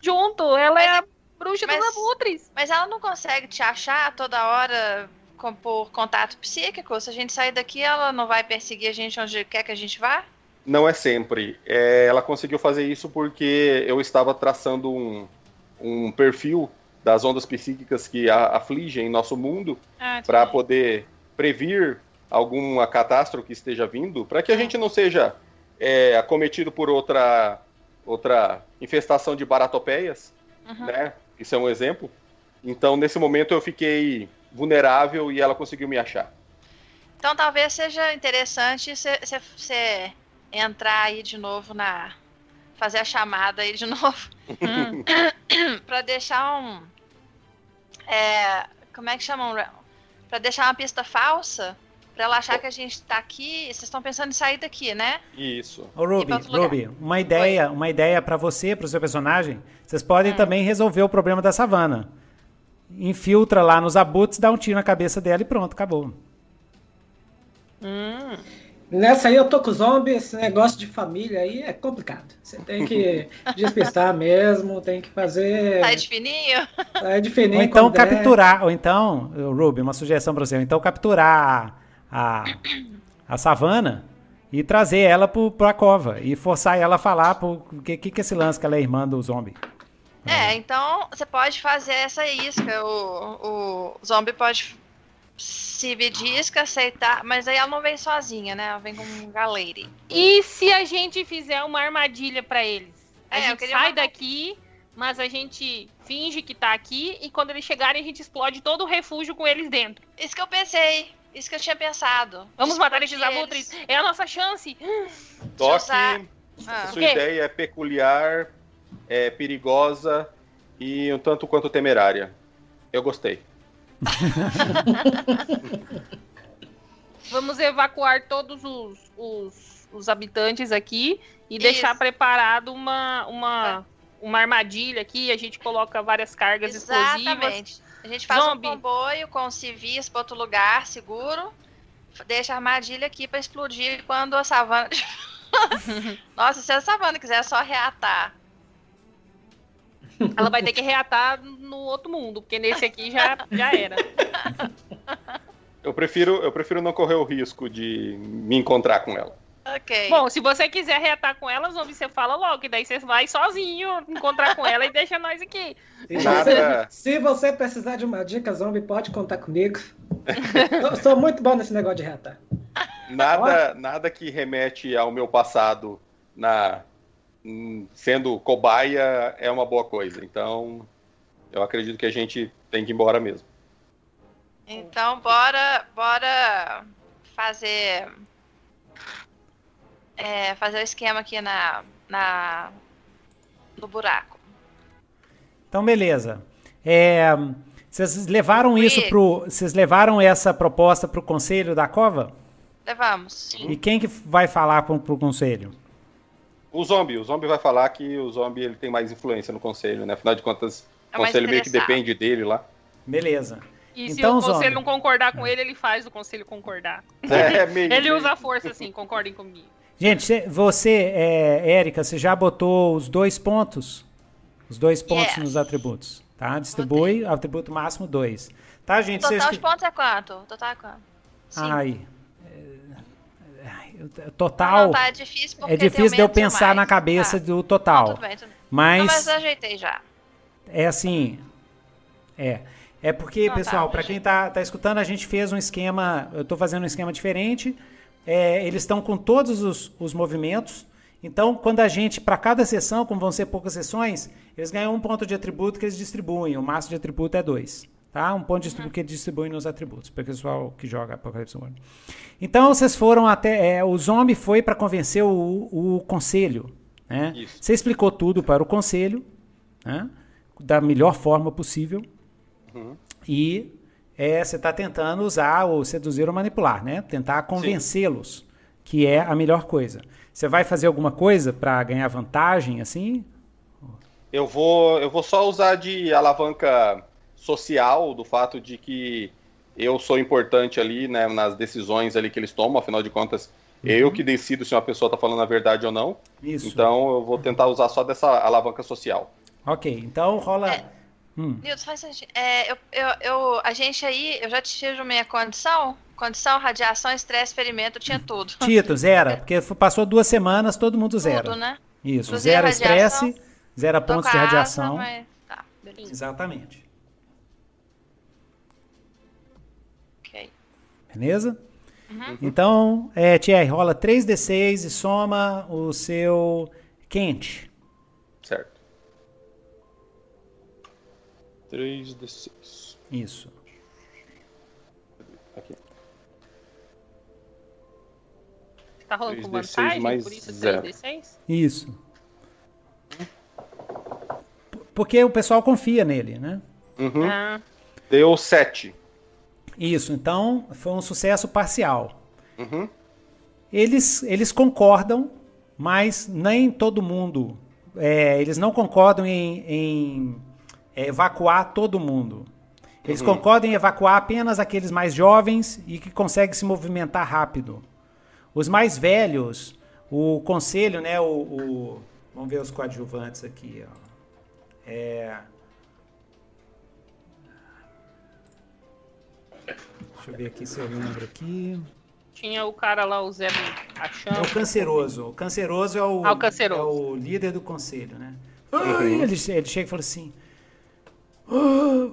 junto. Ela mas, é a bruxa mas, dos abutres. Mas ela não consegue te achar toda hora com, por contato psíquico? Se a gente sair daqui, ela não vai perseguir a gente onde quer que a gente vá? Não é sempre. É, ela conseguiu fazer isso porque eu estava traçando um, um perfil das ondas psíquicas que a, afligem nosso mundo ah, para poder previr alguma catástrofe que esteja vindo, para que a gente não seja é, acometido por outra outra infestação de baratopeias, uhum. né? Isso é um exemplo. Então, nesse momento, eu fiquei vulnerável e ela conseguiu me achar. Então, talvez seja interessante você entrar aí de novo na. fazer a chamada aí de novo. Para deixar um. É, como é que chamam? Para deixar uma pista falsa Pra ela achar que a gente tá aqui, vocês estão pensando em sair daqui, né? Isso. Ô, Ruby, Ruby, uma ideia, uma ideia para você, pro seu personagem. Vocês podem hum. também resolver o problema da savana. Infiltra lá nos abutres, dá um tiro na cabeça dela e pronto, acabou. Hum. Nessa aí eu tô com zombie, esse negócio de família aí é complicado. Você tem que despistar mesmo, tem que fazer. Sai de fininho? Sai de fininho. Ou então capturar, der. ou então, Ruby, uma sugestão para você, ou então capturar a, a savana e trazer ela para a cova e forçar ela a falar o que, que, que esse lance que ela é irmã do zombie. É, então você pode fazer essa isca. O, o zombie pode se isca, aceitar, mas aí ela não vem sozinha, né? Ela vem com um galeire. E se a gente fizer uma armadilha para eles? A é, gente sai daqui, mas a gente finge que tá aqui e quando eles chegarem a gente explode todo o refúgio com eles dentro. Isso que eu pensei. Isso que eu tinha pensado. Vamos matar esses abutres. É a nossa chance. Só que ah. sua ideia é peculiar, é perigosa e um tanto quanto temerária. Eu gostei. Vamos evacuar todos os, os, os habitantes aqui e Isso. deixar preparado uma, uma, uma armadilha aqui. A gente coloca várias cargas Exatamente. explosivas. A gente faz Zombie. um comboio com civis para outro lugar seguro. Deixa a armadilha aqui para explodir quando a savana. Nossa, se a savana quiser só reatar. Ela vai ter que reatar no outro mundo, porque nesse aqui já, já era. Eu prefiro, eu prefiro não correr o risco de me encontrar com ela. Ok. Bom, se você quiser reatar com elas, Zombie, você fala logo, que daí você vai sozinho encontrar com ela e deixa nós aqui. Nada. Se você precisar de uma dica, Zombie, pode contar comigo. eu sou muito bom nesse negócio de reatar. Nada, nada que remete ao meu passado na sendo cobaia é uma boa coisa. Então, eu acredito que a gente tem que ir embora mesmo. Então, bora, bora fazer é, fazer o esquema aqui na, na no buraco. Então, beleza. É, vocês levaram isso pro, vocês levaram essa proposta para o conselho da cova? Levamos. Sim. E quem que vai falar para o conselho? O zombie. O zombie vai falar que o zombie ele tem mais influência no conselho, né? Afinal de contas, é o conselho meio que depende dele lá. Beleza. E então, se o conselho não concordar com ele, ele faz o conselho concordar. É, meio, ele usa a força assim, concordem comigo. Gente, você, é, Érica, você já botou os dois pontos? Os dois pontos yes. nos atributos, tá? Distribui, Botei. atributo máximo dois. Tá, gente? Total vocês... de pontos é quanto? Total é quanto? Ai, é, total. Não, tá, é difícil É difícil de eu pensar na cabeça tá. do total. Não, tudo bem, tudo bem. Mas, não, mas ajeitei já. É assim. É. É porque, não, tá, pessoal, tá, para quem tá, tá escutando, a gente fez um esquema. Eu tô fazendo um esquema diferente. É, eles estão com todos os, os movimentos. Então, quando a gente, para cada sessão, como vão ser poucas sessões, eles ganham um ponto de atributo que eles distribuem. O máximo de atributo é dois. Tá? Um ponto de atributo que eles distribuem nos atributos, para o pessoal que joga Apocalipse World. Então, vocês foram até. É, o zombie foi para convencer o, o conselho. Né? Você explicou tudo para o conselho, né? da melhor forma possível. Uhum. E é, você está tentando usar ou seduzir ou manipular, né? Tentar convencê-los, que é a melhor coisa. Você vai fazer alguma coisa para ganhar vantagem, assim? Eu vou, eu vou só usar de alavanca social do fato de que eu sou importante ali, né, nas decisões ali que eles tomam, afinal de contas, uhum. eu que decido se uma pessoa está falando a verdade ou não. Isso. Então eu vou tentar usar só dessa alavanca social. Ok, então rola. É. Hum. Nilton, faz é, eu, eu, eu, a gente aí, eu já tive minha condição, condição, radiação, estresse, ferimento, tinha tudo. Tito, zero, porque passou duas semanas, todo mundo zero. Tudo, né? Isso, Inclusive zero estresse, zero pontos de radiação. mas... tá, Exatamente. Ok. Beleza? Uhum. Então, é, Thierry, rola 3d6 e soma o seu quente. 3d6. Isso. Aqui. Tá rolando com vantagem, mais por isso 3d6? Isso. Porque o pessoal confia nele, né? Uhum. Ah. Deu 7. Isso, então foi um sucesso parcial. Uhum. Eles, eles concordam, mas nem todo mundo. É, eles não concordam em, em é evacuar todo mundo. Eles uhum. concordam em evacuar apenas aqueles mais jovens e que conseguem se movimentar rápido. Os mais velhos, o conselho, né, o, o vamos ver os coadjuvantes aqui, ó. É, deixa eu ver aqui se eu lembro aqui. Tinha o cara lá, o Zé Achando. É o canceroso. O canceroso é o, ah, o, canceroso. É o líder do conselho, né? Uhum. Ele, ele chega e fala assim: ah,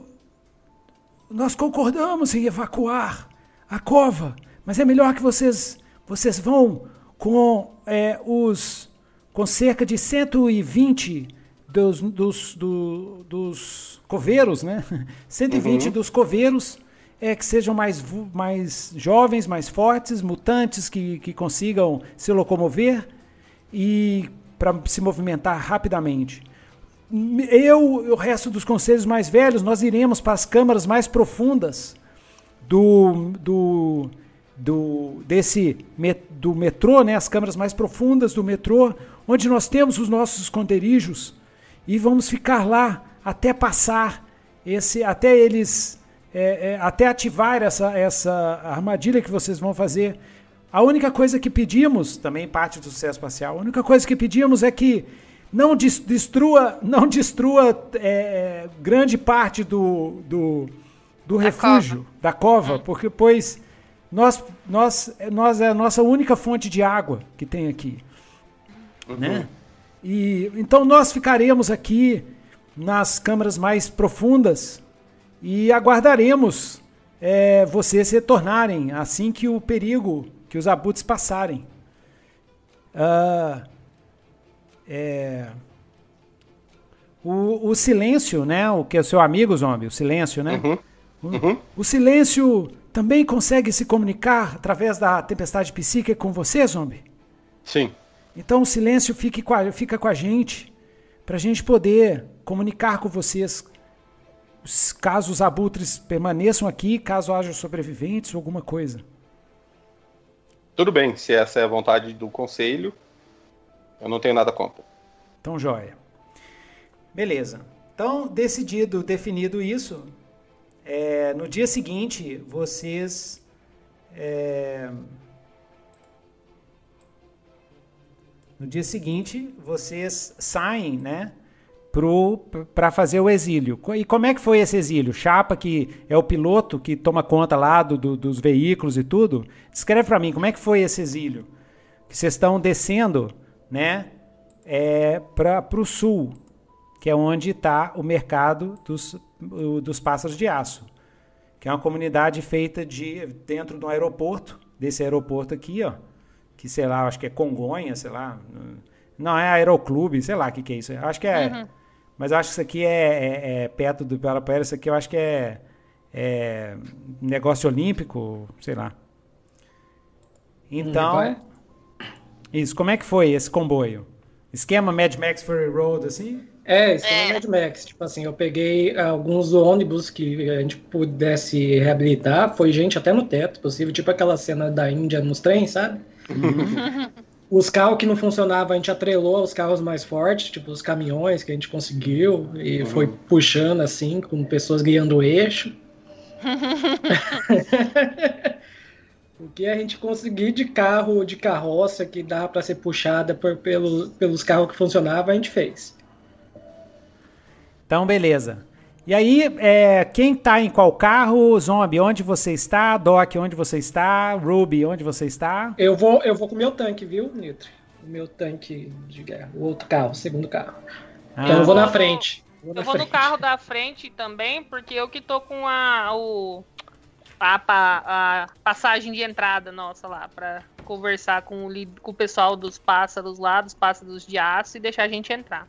nós concordamos em evacuar a cova, mas é melhor que vocês, vocês vão com é, os com cerca de 120 dos, dos, do, dos coveiros, né? 120 uhum. dos coveiros é, que sejam mais, mais jovens, mais fortes, mutantes que, que consigam se locomover e para se movimentar rapidamente eu e o resto dos conselhos mais velhos, nós iremos para as câmaras mais profundas do, do, do desse do metrô, né, as câmaras mais profundas do metrô, onde nós temos os nossos esconderijos e vamos ficar lá até passar esse, até eles, é, é, até ativar essa, essa armadilha que vocês vão fazer. A única coisa que pedimos, também parte do sucesso espacial, a única coisa que pedimos é que não destrua, não destrua é, é, grande parte do, do, do refúgio, cova. da cova, hum. porque pois nós, nós, nós é a nossa única fonte de água que tem aqui. Uhum. Né? E, então nós ficaremos aqui nas câmaras mais profundas e aguardaremos é, vocês retornarem assim que o perigo, que os abutres passarem. Uh, é, o, o, silêncio, né? O que é o seu amigo, Zombie, o silêncio, né? Uhum. Uhum. O, o, silêncio também consegue se comunicar através da tempestade psíquica com você, Zombie? Sim. Então o silêncio fique com a, fica com a gente, para a gente poder comunicar com vocês caso os abutres permaneçam aqui, caso haja sobreviventes ou alguma coisa. Tudo bem, se essa é a vontade do conselho, eu não tenho nada contra. Então, joia. Beleza. Então, decidido, definido isso, é, no dia seguinte, vocês. É, no dia seguinte, vocês saem, né? para fazer o exílio. E como é que foi esse exílio? Chapa, que é o piloto que toma conta lá do, do, dos veículos e tudo, descreve para mim como é que foi esse exílio. Que vocês estão descendo, né, é, para o sul, que é onde está o mercado dos, dos pássaros de aço, que é uma comunidade feita de dentro do aeroporto, desse aeroporto aqui, ó, que sei lá, acho que é Congonha, sei lá, não é Aeroclube, sei lá o que, que é isso. Acho que é uhum. Mas acho que isso aqui é, é, é perto do Ibirapuera, isso aqui eu acho que é, é negócio olímpico, sei lá. Então, isso, como é que foi esse comboio? Esquema Mad Max Fury Road, assim? É, esquema é. Mad Max. Tipo assim, eu peguei alguns ônibus que a gente pudesse reabilitar, foi gente até no teto, possível, tipo aquela cena da Índia nos trens, sabe? Uhum. Os carros que não funcionavam, a gente atrelou aos carros mais fortes, tipo os caminhões que a gente conseguiu, e uhum. foi puxando assim, com pessoas guiando o eixo. o que a gente conseguir de carro, de carroça que dá para ser puxada por, pelo, pelos carros que funcionavam, a gente fez. Então, beleza. E aí, é, quem tá em qual carro? Zombie, onde você está? Doc, onde você está? Ruby, onde você está? Eu vou, eu vou com o meu tanque, viu, Nitro? O meu tanque de guerra. O outro carro, o segundo carro. Ah. Então eu vou na frente. Vou na eu vou frente. no carro da frente também, porque eu que tô com a, o, a, a, a passagem de entrada nossa lá, pra conversar com o, com o pessoal dos pássaros lá, dos pássaros de aço e deixar a gente entrar.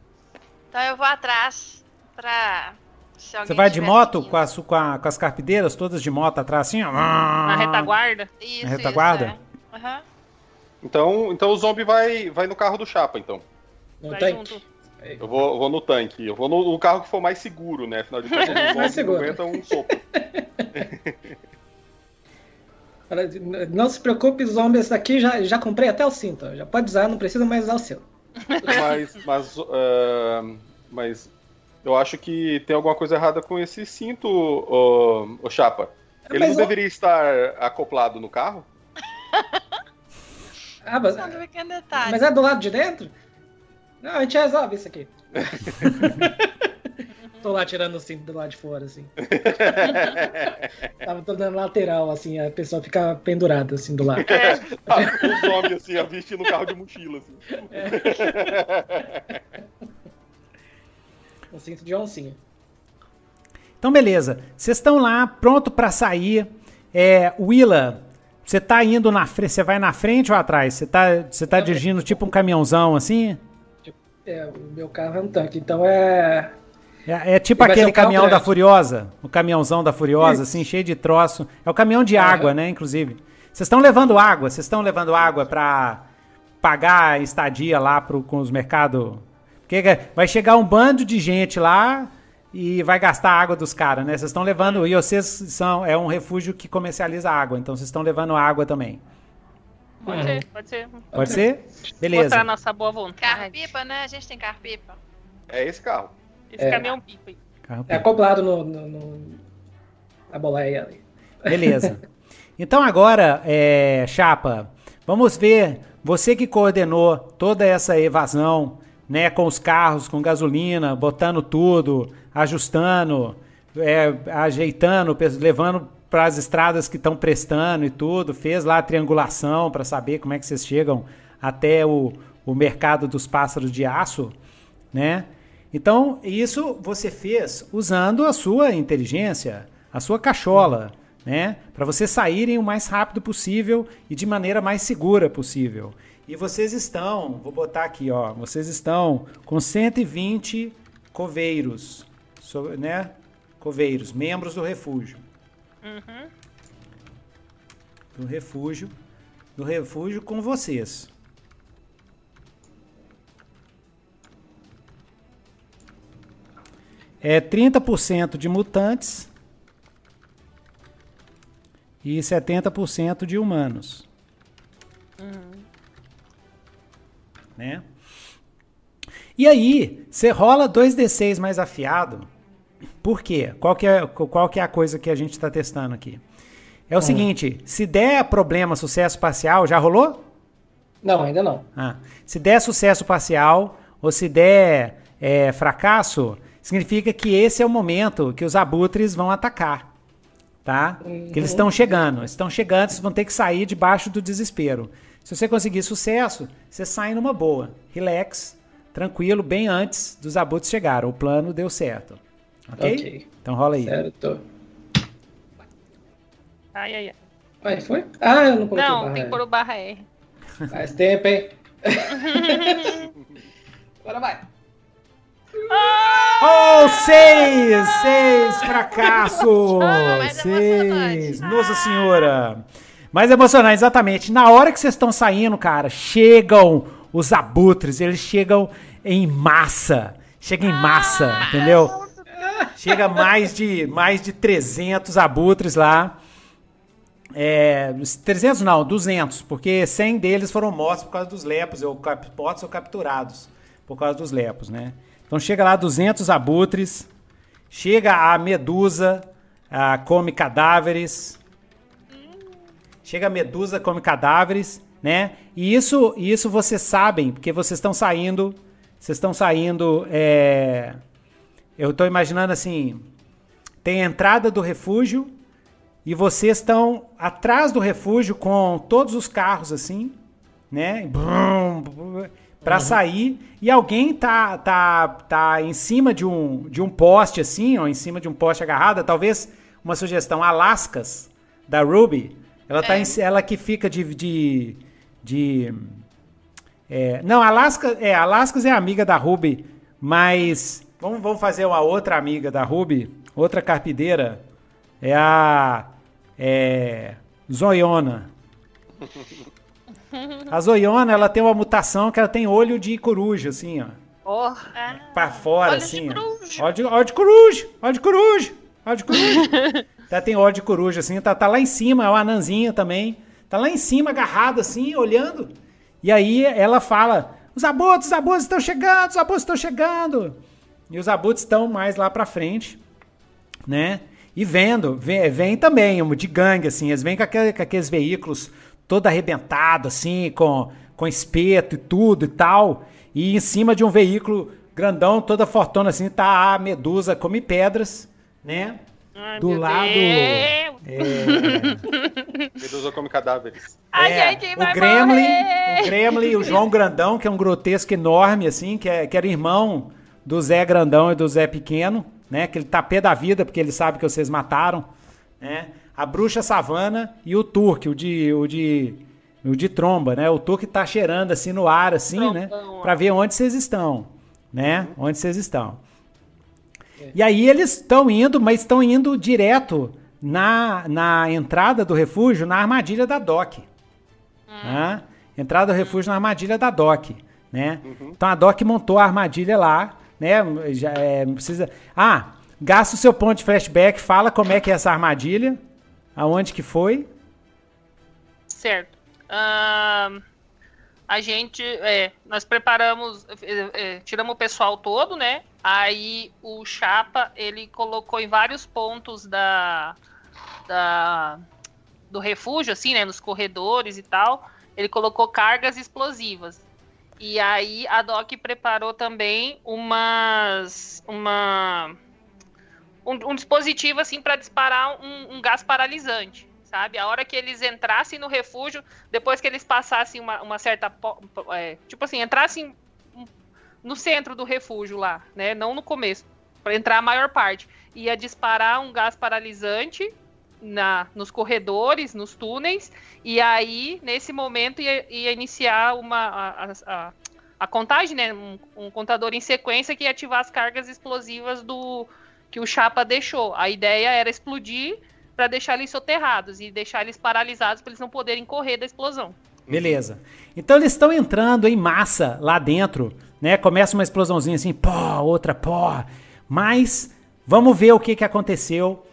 Então eu vou atrás pra você vai de moto com, as, com, a, com, as carpideiras todas de moto atrás, assim, ó. Na retaguarda? Isso, Na retaguarda? Isso, é. uhum. Então, então o zombie vai, vai no carro do Chapa, então. No vai tanque. Junto. Eu vou, eu vou no tanque. Eu vou no, no, carro que for mais seguro, né? Afinal de contas, o zombie não aguenta um soco. Não se preocupe, zombies aqui já, já comprei até o cinto. Já pode usar, não precisa mais usar o seu. Mas, mas, uh, mas eu acho que tem alguma coisa errada com esse cinto, o, o Chapa. Ele mas não eu... deveria estar acoplado no carro? ah, mas... mas é do lado de dentro? Não, a gente resolve isso aqui. Tô lá tirando o cinto do lado de fora, assim. Tava todo dando lateral, assim, a pessoa fica pendurada, assim, do lado. É. Tá, os homens, assim, a vestindo no carro de mochila, assim. É. Um cinto de oncinha. Então, beleza. Vocês estão lá, pronto para sair. É, Willa, você tá indo na frente, você vai na frente ou atrás? Você tá, você tá dirigindo tipo um caminhãozão assim? É, o meu carro é um tanque, então é. É, é tipo aquele caminhão grande. da Furiosa, o caminhãozão da Furiosa, Isso. assim, cheio de troço. É o caminhão de água, né, inclusive. Vocês estão levando água, vocês estão levando água para pagar estadia lá pro, com os mercados porque vai chegar um bando de gente lá e vai gastar a água dos caras, né? Vocês estão levando. E vocês são. É um refúgio que comercializa água, então vocês estão levando água também. Pode ser, pode ser. Pode ser? Beleza. Mostrar a nossa boa vontade. Carro-pipa, né? A gente tem carro-pipa. É esse carro. Esse é. caminhão pipa aí. É acoplado no, no, no, na boleia ali. Beleza. Então agora, é, Chapa, vamos ver. Você que coordenou toda essa evasão né, com os carros, com gasolina, botando tudo, ajustando, é, ajeitando, levando para as estradas que estão prestando e tudo, fez lá a triangulação para saber como é que vocês chegam até o, o mercado dos pássaros de aço, né? Então, isso você fez usando a sua inteligência, a sua cachola, né? Para vocês saírem o mais rápido possível e de maneira mais segura possível. E vocês estão, vou botar aqui, ó, vocês estão com 120 coveiros, né? Coveiros, membros do refúgio. Uhum. Do refúgio, do refúgio com vocês. É 30% de mutantes e 70% de humanos. Uhum. Né? E aí, você rola 2d6 mais afiado. Por quê? Qual que é, qual que é a coisa que a gente está testando aqui? É o hum. seguinte, se der problema sucesso parcial, já rolou? Não, ainda não. Ah, se der sucesso parcial ou se der é, fracasso, significa que esse é o momento que os abutres vão atacar tá? Uhum. Que eles estão chegando, estão chegando, vocês vão ter que sair debaixo do desespero. Se você conseguir sucesso, você sai numa boa, relax, tranquilo, bem antes dos abutres chegarem. O plano deu certo. Ok? okay. Então rola aí. Certo. Ai, ai, ai. Ai, foi? Ah, eu não coloquei Não, barra tem que pôr o barra R. Faz tempo, hein? Agora vai. Oh, seis! Seis fracassos! Ah, seis! Nossa senhora! Mais emocionante, exatamente. Na hora que vocês estão saindo, cara, chegam os abutres, eles chegam em massa. Chega em massa, ah, entendeu? Chega mais de mais de 300 abutres lá. É, 300 não, 200, porque 100 deles foram mortos por causa dos lepos, ou ou capturados por causa dos lepos, né? Então chega lá 200 abutres, chega a medusa, a, come cadáveres. Chega a medusa, come cadáveres, né? E isso, isso vocês sabem, porque vocês estão saindo, vocês estão saindo, é... eu estou imaginando assim, tem a entrada do refúgio e vocês estão atrás do refúgio com todos os carros assim, né? Brum, brum, para uhum. sair e alguém tá tá tá em cima de um de um poste assim, ó, em cima de um poste agarrada, talvez uma sugestão, Alaskas da Ruby, ela tá é. em, ela que fica de de, de é, não, Alaska, é, Alaskas é amiga da Ruby, mas vamos, vamos fazer uma outra amiga da Ruby, outra carpideira, é a é, Zoiona. A zoiona, ela tem uma mutação que ela tem olho de coruja, assim, ó. Oh, pra fora, olho assim. De ó. Olho, de, olho de coruja, olho de coruja, olho de coruja. tá, tem olho de coruja, assim, tá, tá lá em cima, é uma anãzinha também. Tá lá em cima, agarrado, assim, olhando. E aí ela fala: os abutres, os abutres estão chegando, os abutres estão chegando. E os abutres estão mais lá pra frente, né? E vendo, vem, vem também, de gangue, assim, eles vêm com, aquele, com aqueles veículos todo arrebentado, assim, com, com espeto e tudo e tal. E em cima de um veículo grandão, toda fortuna assim, tá a Medusa come pedras, né? Ai, do lado. É... Medusa come cadáveres. Ai, é, ai, o Gremlin, morrer? o Gremlin, o João Grandão, que é um grotesco enorme, assim, que, é, que era irmão do Zé Grandão e do Zé Pequeno, né? Que ele tá pé da vida, porque ele sabe que vocês mataram, né? A bruxa savana e o turque, o de, o de, o de tromba, né? O turque tá cheirando assim no ar, assim, né? Para ver onde vocês estão, né? Onde vocês estão. É. E aí eles estão indo, mas estão indo direto na, na entrada do refúgio, na armadilha da DOC. Hum. Né? Entrada do refúgio na armadilha da DOC, né? Uhum. Então a DOC montou a armadilha lá, né? Já é, precisa. Ah, gasta o seu ponto de flashback, fala como é que é essa armadilha, Aonde que foi? Certo. Uh, a gente, é, nós preparamos, é, é, tiramos o pessoal todo, né? Aí o Chapa, ele colocou em vários pontos da, da do refúgio, assim, né? Nos corredores e tal. Ele colocou cargas explosivas. E aí a Doc preparou também umas, uma um, um dispositivo assim para disparar um, um, gás paralisante, sabe? A hora que eles entrassem no refúgio, depois que eles passassem uma, uma certa. É, tipo assim, entrassem no centro do refúgio lá, né? Não no começo, para entrar a maior parte. Ia disparar um gás paralisante na, nos corredores, nos túneis, e aí, nesse momento, ia, ia iniciar uma, a, a, a contagem, né? Um, um, contador em sequência que ia ativar as cargas explosivas do que o Chapa deixou. A ideia era explodir para deixar eles soterrados e deixar eles paralisados para eles não poderem correr da explosão. Beleza. Então eles estão entrando em massa lá dentro, né? Começa uma explosãozinha assim, pó, outra pó. Mas vamos ver o que, que aconteceu,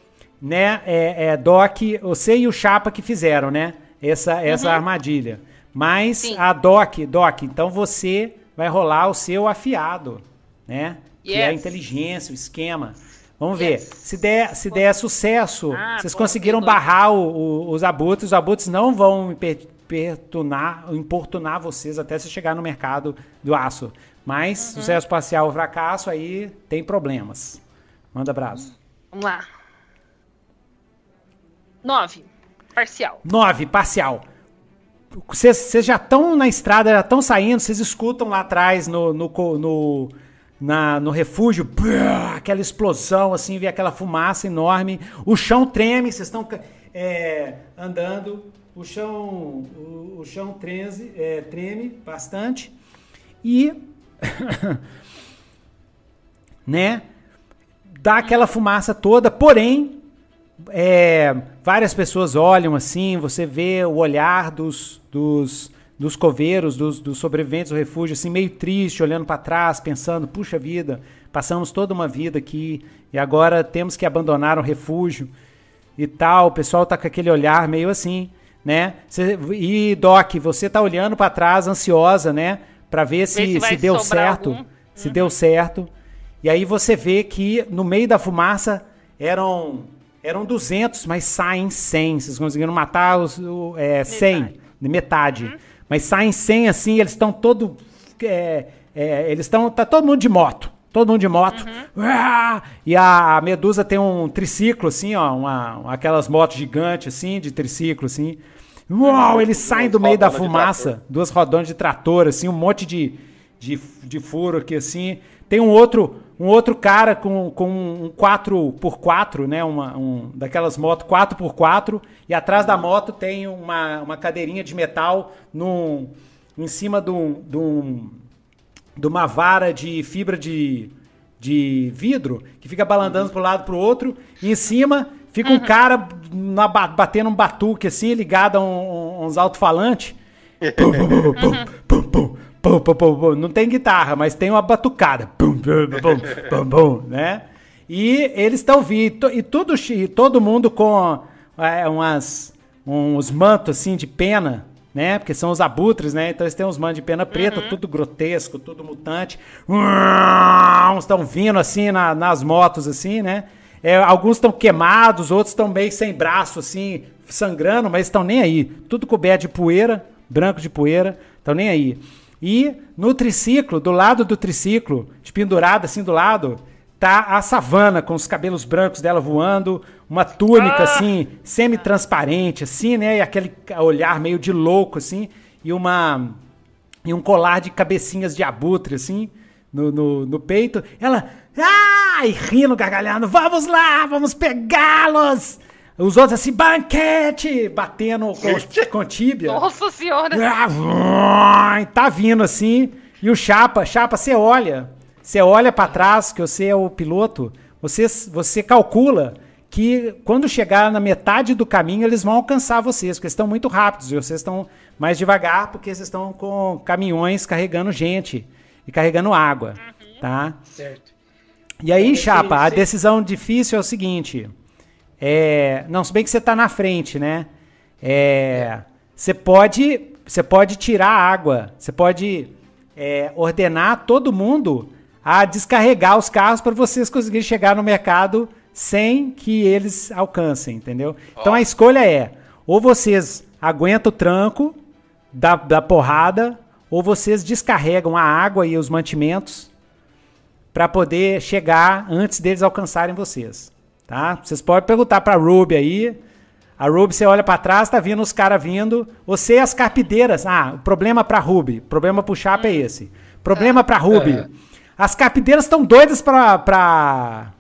né? É, é Doc, você e o Chapa que fizeram, né? Essa, essa uhum. armadilha. Mas Sim. a Doc, Doc, então você vai rolar o seu afiado, né? Yes. Que é a inteligência, o esquema. Vamos ver. Se der, se der sucesso, ah, vocês conseguiram barrar o, o, os abutres, os abutres não vão importunar, importunar vocês até você chegar no mercado do aço. Mas uhum. sucesso parcial ou fracasso, aí tem problemas. Manda abraço. Vamos lá. Nove. Parcial. Nove, parcial. Vocês já estão na estrada, já estão saindo, vocês escutam lá atrás no, no, no na, no refúgio, aquela explosão, assim, vê aquela fumaça enorme, o chão treme, vocês estão é, andando, o chão, o, o chão treme, é, treme bastante. E, né, dá aquela fumaça toda, porém, é, várias pessoas olham assim, você vê o olhar dos, dos dos coveiros, dos, dos sobreviventes do refúgio, assim, meio triste, olhando para trás, pensando: puxa vida, passamos toda uma vida aqui e agora temos que abandonar o refúgio e tal. O pessoal tá com aquele olhar meio assim, né? Cê, e Doc, você tá olhando para trás, ansiosa, né? Para ver se, se, se deu certo, algum. se uhum. deu certo. E aí você vê que no meio da fumaça eram eram 200, mas saem 100. Vocês conseguiram matar os o, é, 100, metade. metade. Uhum. Mas saem sem assim, eles estão todo. É, é, eles estão. Tá todo mundo de moto. Todo mundo de moto. Uhum. E a Medusa tem um triciclo, assim, ó. Uma, aquelas motos gigantes, assim, de triciclo, assim. Uau, eles saem do meio da fumaça. Duas rodonas de trator, assim, um monte de, de, de furo aqui, assim. Tem um outro, um outro cara com, com um 4x4, né? Uma, um, daquelas motos 4x4. E atrás da moto tem uma, uma cadeirinha de metal num, em cima de, um, de, um, de uma vara de fibra de, de vidro que fica balandando para um lado para o outro. E em cima fica um uhum. cara na, batendo um batuque assim, ligado a um, uns alto-falantes. Uhum. Pum, pum, pum, não tem guitarra, mas tem uma batucada. Pum, pum, pum, pum, pum, né? E eles estão vindo, e tudo, e todo mundo com é, umas, uns mantos assim de pena, né? Porque são os abutres, né? Então eles têm uns mantos de pena preta, uhum. tudo grotesco, tudo mutante. Estão vindo assim na, nas motos, assim, né? É, alguns estão queimados, outros estão meio sem braço, assim, sangrando, mas estão nem aí. Tudo coberto de poeira, branco de poeira, estão nem aí. E no triciclo, do lado do triciclo, pendurada assim do lado, tá a savana com os cabelos brancos dela voando, uma túnica ah! assim, semi-transparente assim, né? E aquele olhar meio de louco assim, e uma e um colar de cabecinhas de abutre assim no, no, no peito. Ela, ai, rindo, gargalhando, vamos lá, vamos pegá-los! Os outros assim, banquete! Batendo com, com tíbia. Nossa senhora! Ah, tá vindo assim. E o Chapa, Chapa, você olha. Você olha para trás, que você é o piloto. Você, você calcula que quando chegar na metade do caminho, eles vão alcançar vocês, porque eles estão muito rápidos. E vocês estão mais devagar, porque vocês estão com caminhões carregando gente e carregando água. Uhum. Tá? Certo. E aí, Chapa, a decisão difícil é o seguinte. É, não, se bem que você está na frente, né? É, você pode, você pode tirar água, você pode é, ordenar todo mundo a descarregar os carros para vocês conseguirem chegar no mercado sem que eles alcancem, entendeu? Oh. Então a escolha é: ou vocês aguentam o tranco da, da porrada, ou vocês descarregam a água e os mantimentos para poder chegar antes deles alcançarem vocês. Tá? Vocês podem perguntar pra Ruby aí. A Ruby, você olha para trás, tá vindo os caras vindo. Você e as carpideiras. Ah, o problema pra Ruby, problema pro Chapa hum. é esse. Problema Ruby. É. As carpideiras estão doidas pra, pra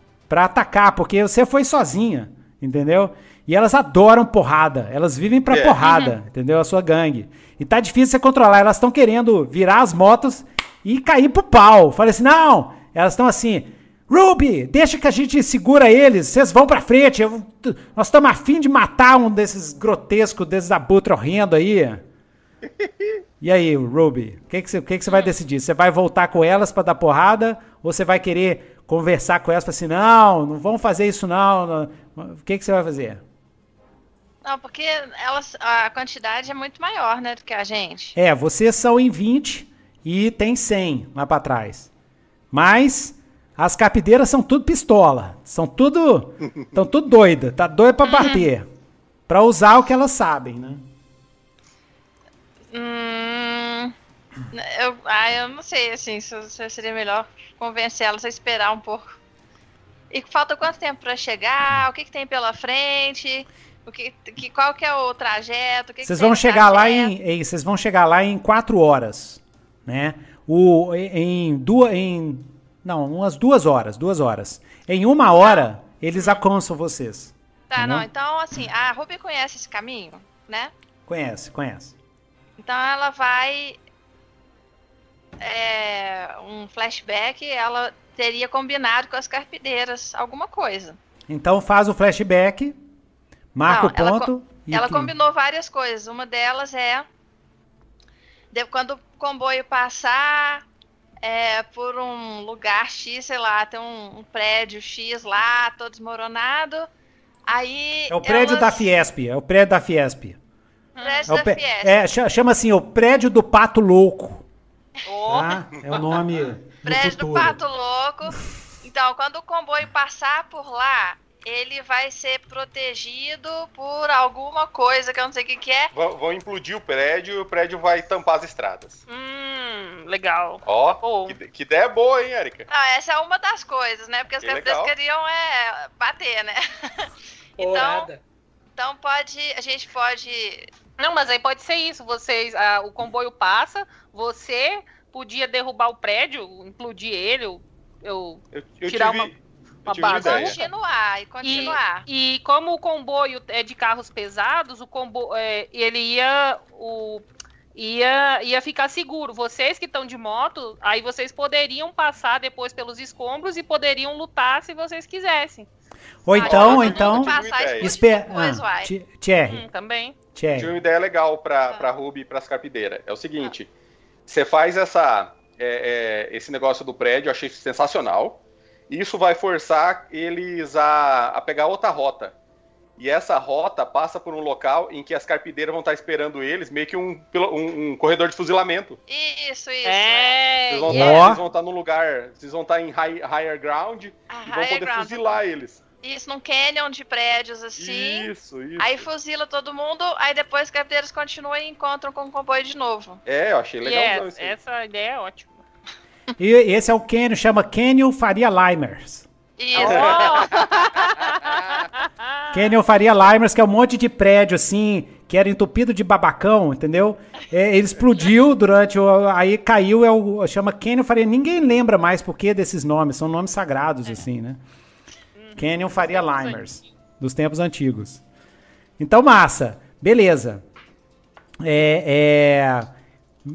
atacar, porque você foi sozinha, entendeu? E elas adoram porrada. Elas vivem pra é. porrada, uhum. entendeu? A sua gangue. E tá difícil você controlar. Elas estão querendo virar as motos e cair pro pau. Falei assim, não. Elas estão assim, Ruby, deixa que a gente segura eles. Vocês vão pra frente. Eu, nós estamos afim de matar um desses grotescos, desses abutres horrendos aí. E aí, Ruby, o que, que, você, que, que você vai decidir? Você vai voltar com elas para dar porrada? Ou você vai querer conversar com elas para assim, não, não vão fazer isso não. O que, que você vai fazer? Não, porque elas, a quantidade é muito maior, né, do que a gente. É, vocês são em 20 e tem 100 lá para trás. Mas as capideiras são tudo pistola. São tudo. Estão tudo doida. Tá doida pra bater. pra usar o que elas sabem, né? Hum, eu, ah, eu não sei, assim, se, se seria melhor convencer elas a esperar um pouco. E falta quanto tempo para chegar? O que, que tem pela frente? O que, que, qual que é o trajeto? Vocês vão chegar lá em, vocês vão chegar lá em quatro horas, né? O, em, duas, em não, umas duas horas, duas horas. Em uma hora, eles alcançam vocês. Tá, não, então assim, a Ruby conhece esse caminho, né? Conhece, conhece. Então ela vai. É, um flashback, ela teria combinado com as carpideiras alguma coisa. Então faz o flashback, marca não, o ponto. Ela, ela combinou várias coisas. Uma delas é de, quando o comboio passar é, por um lugar X, sei lá, tem um, um, prédio X lá, todo desmoronado. Aí. É o prédio elas... da Fiesp, é o prédio da Fiesp. Prédio é da Fiesp. É, chama assim, o prédio do Pato Louco. Oh. Tá? É o nome. prédio do Pato Louco. Então, quando o comboio passar por lá, ele vai ser protegido por alguma coisa que eu não sei o que, que é. Vão, vão implodir o prédio e o prédio vai tampar as estradas. Hum, legal. Ó, que, que, ideia boa, hein, Erika? Não, essa é uma das coisas, né? Porque as pessoas queriam é, bater, né? então, então pode. A gente pode. Não, mas aí pode ser isso. Vocês. Ah, o comboio passa, você podia derrubar o prédio, implodir ele, eu, eu, eu tirar tive... uma uma base. Continuar e continuar. E, e, como o comboio é de carros pesados, o combo, é, ele ia o ia ia ficar seguro. Vocês que estão de moto, aí vocês poderiam passar depois pelos escombros e poderiam lutar se vocês quisessem. Ou então, ou então, espera, ah, Thierry. Hum, também. Thierry. Tinha uma ideia legal para ah. para Ruby e para as carpideiras. É o seguinte, você faz essa é, é, esse negócio do prédio, eu achei sensacional. Isso vai forçar eles a, a pegar outra rota. E essa rota passa por um local em que as carpideiras vão estar esperando eles, meio que um, um, um corredor de fuzilamento. Isso, isso. É, vocês, vão yeah. estar, vocês vão estar num lugar, vocês vão estar em high, higher ground a e vão poder ground. fuzilar eles. Isso, num canyon de prédios assim. Isso, isso. Aí fuzila todo mundo, aí depois os carpideiros continuam e encontram com o comboio de novo. É, eu achei legal. Yes, essa ideia é ótima. E esse é o Kenio, chama Kenio Faria Limers. Isso. Oh! Kenio Faria Limers, que é um monte de prédio assim, que era entupido de babacão, entendeu? É, ele explodiu durante o. Aí caiu, é o, chama Kenio Faria. Ninguém lembra mais por que desses nomes, são nomes sagrados, é. assim, né? Canyon Faria Limers, dos tempos antigos. Então, massa. Beleza. É. é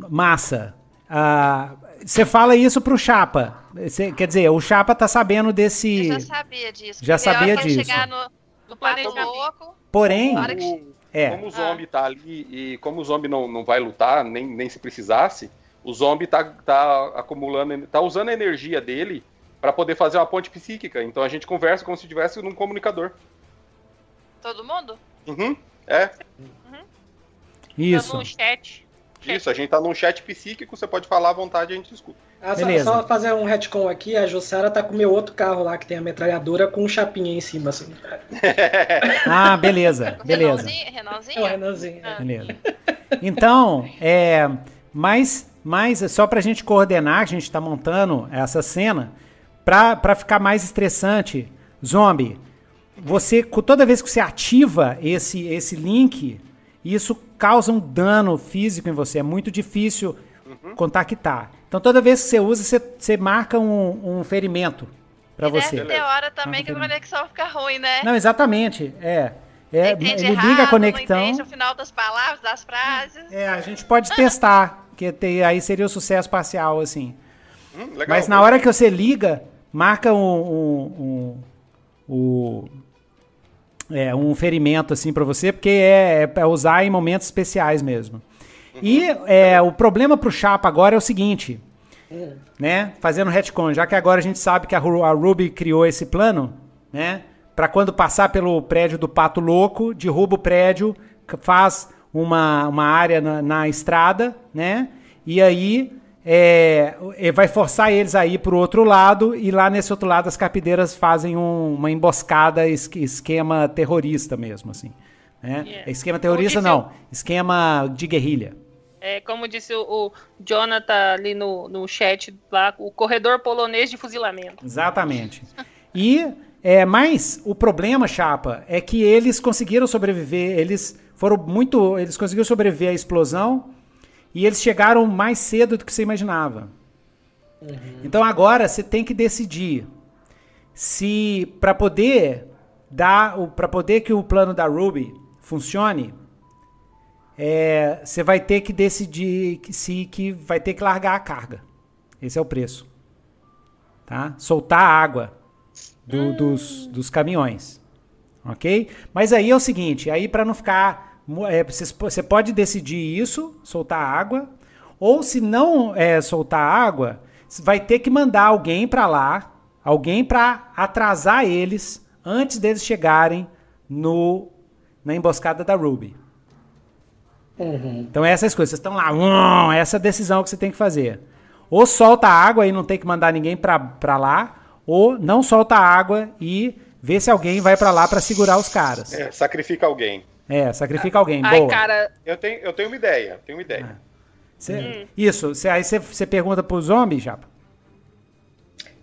massa. Ah, você fala isso pro Chapa. Cê, quer dizer, o Chapa tá sabendo desse. Eu já sabia disso. Já sabia disso. chegar no, no Pato Louco. Porém. O, é. Como o zombie tá ali e como o zombie não, não vai lutar, nem, nem se precisasse, o zombie tá, tá acumulando, tá usando a energia dele para poder fazer uma ponte psíquica. Então a gente conversa como se estivesse num comunicador. Todo mundo? Uhum, é. Uhum. Isso. no chat. Isso, a gente tá num chat psíquico, você pode falar à vontade e a gente escuta. Ah, só, só, fazer um retcon aqui, a Jussara tá com meu outro carro lá, que tem a metralhadora com um chapinha em cima, assim. ah, beleza, beleza. Renanzinho? É Renanzinho. Ah. Beleza. Então, é, mais, mais, só pra gente coordenar, a gente tá montando essa cena, pra, pra ficar mais estressante, zombie, você toda vez que você ativa esse esse link, isso causa um dano físico em você. É muito difícil uhum. contactar. Então toda vez que você usa, você, você marca um, um ferimento para você. Deve ter hora também que a conexão fica ruim, né? Não, exatamente. É. É, ele errado, liga a conexão. Não entende o final das palavras, das frases. É, a gente pode testar, que aí seria o sucesso parcial, assim. Hum, legal, Mas na hora que você liga, marca um, um, um, é, um ferimento assim para você, porque é, é para usar em momentos especiais mesmo. E é, o problema pro Chapa agora é o seguinte, né? Fazendo retcon, já que agora a gente sabe que a, a Ruby criou esse plano, né? para quando passar pelo prédio do Pato Louco, derruba o prédio, faz uma, uma área na, na estrada, né? E aí é, é vai forçar eles a ir para o outro lado, e lá nesse outro lado as capideiras fazem um, uma emboscada, esquema terrorista mesmo, assim. Né? Yeah. Esquema terrorista não, esquema de guerrilha. É, como disse o, o Jonathan ali no, no chat, lá, o corredor polonês de fuzilamento. Exatamente. E é, mas o problema, Chapa, é que eles conseguiram sobreviver, eles foram muito. Eles conseguiram sobreviver à explosão e eles chegaram mais cedo do que você imaginava. Uhum. Então agora você tem que decidir se para poder dar para poder que o plano da Ruby funcione, é, você vai ter que decidir que, se que vai ter que largar a carga. Esse é o preço, tá? Soltar a água do, hum. dos, dos caminhões. Ok? Mas aí é o seguinte, aí para não ficar. É, você pode decidir isso, soltar água, ou se não é, soltar água, vai ter que mandar alguém para lá, alguém para atrasar eles antes deles chegarem no na emboscada da Ruby. Uhum. Então essas coisas, vocês estão lá, hum, essa é a decisão que você tem que fazer. Ou solta água e não tem que mandar ninguém para lá, ou não solta água e vê se alguém vai para lá para segurar os caras. É, sacrifica alguém. É, sacrifica alguém. Ai, Boa. cara. Eu tenho, eu tenho uma ideia, tenho uma ideia. Ah. Cê, hum. Isso, cê, aí você pergunta pro zombie, Japa.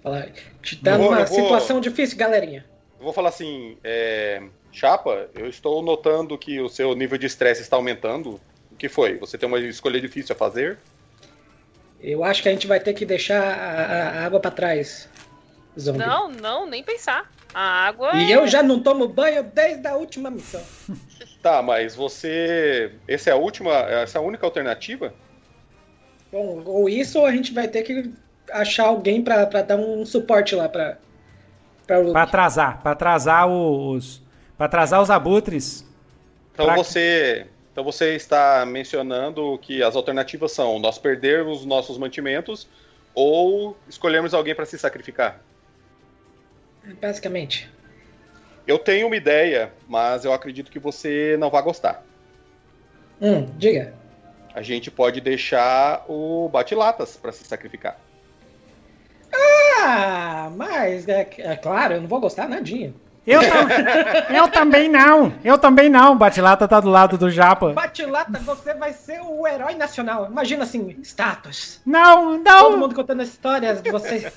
Fala, te dá uma vou, situação difícil, galerinha. vou falar assim, é, Chapa, eu estou notando que o seu nível de estresse está aumentando. O que foi? Você tem uma escolha difícil a fazer? Eu acho que a gente vai ter que deixar a, a água para trás. Zombie. Não, não, nem pensar. A água. E é... eu já não tomo banho desde a última missão. tá, mas você. Essa é a última. Essa é a única alternativa? Bom, ou isso ou a gente vai ter que achar alguém para dar um suporte lá para para atrasar, para atrasar os para atrasar os abutres. Então pra... você então você está mencionando que as alternativas são nós perdermos os nossos mantimentos ou escolhermos alguém para se sacrificar. Basicamente. Eu tenho uma ideia, mas eu acredito que você não vai gostar. Hum, diga. A gente pode deixar o Bate-Latas para se sacrificar. Ah, mas é, é, claro, eu não vou gostar nadinha. Eu, eu também não. Eu também não. Batilata tá do lado do Japa. Batilata, você vai ser o herói nacional. Imagina assim, estátuas. Não, não. Todo mundo contando histórias de você.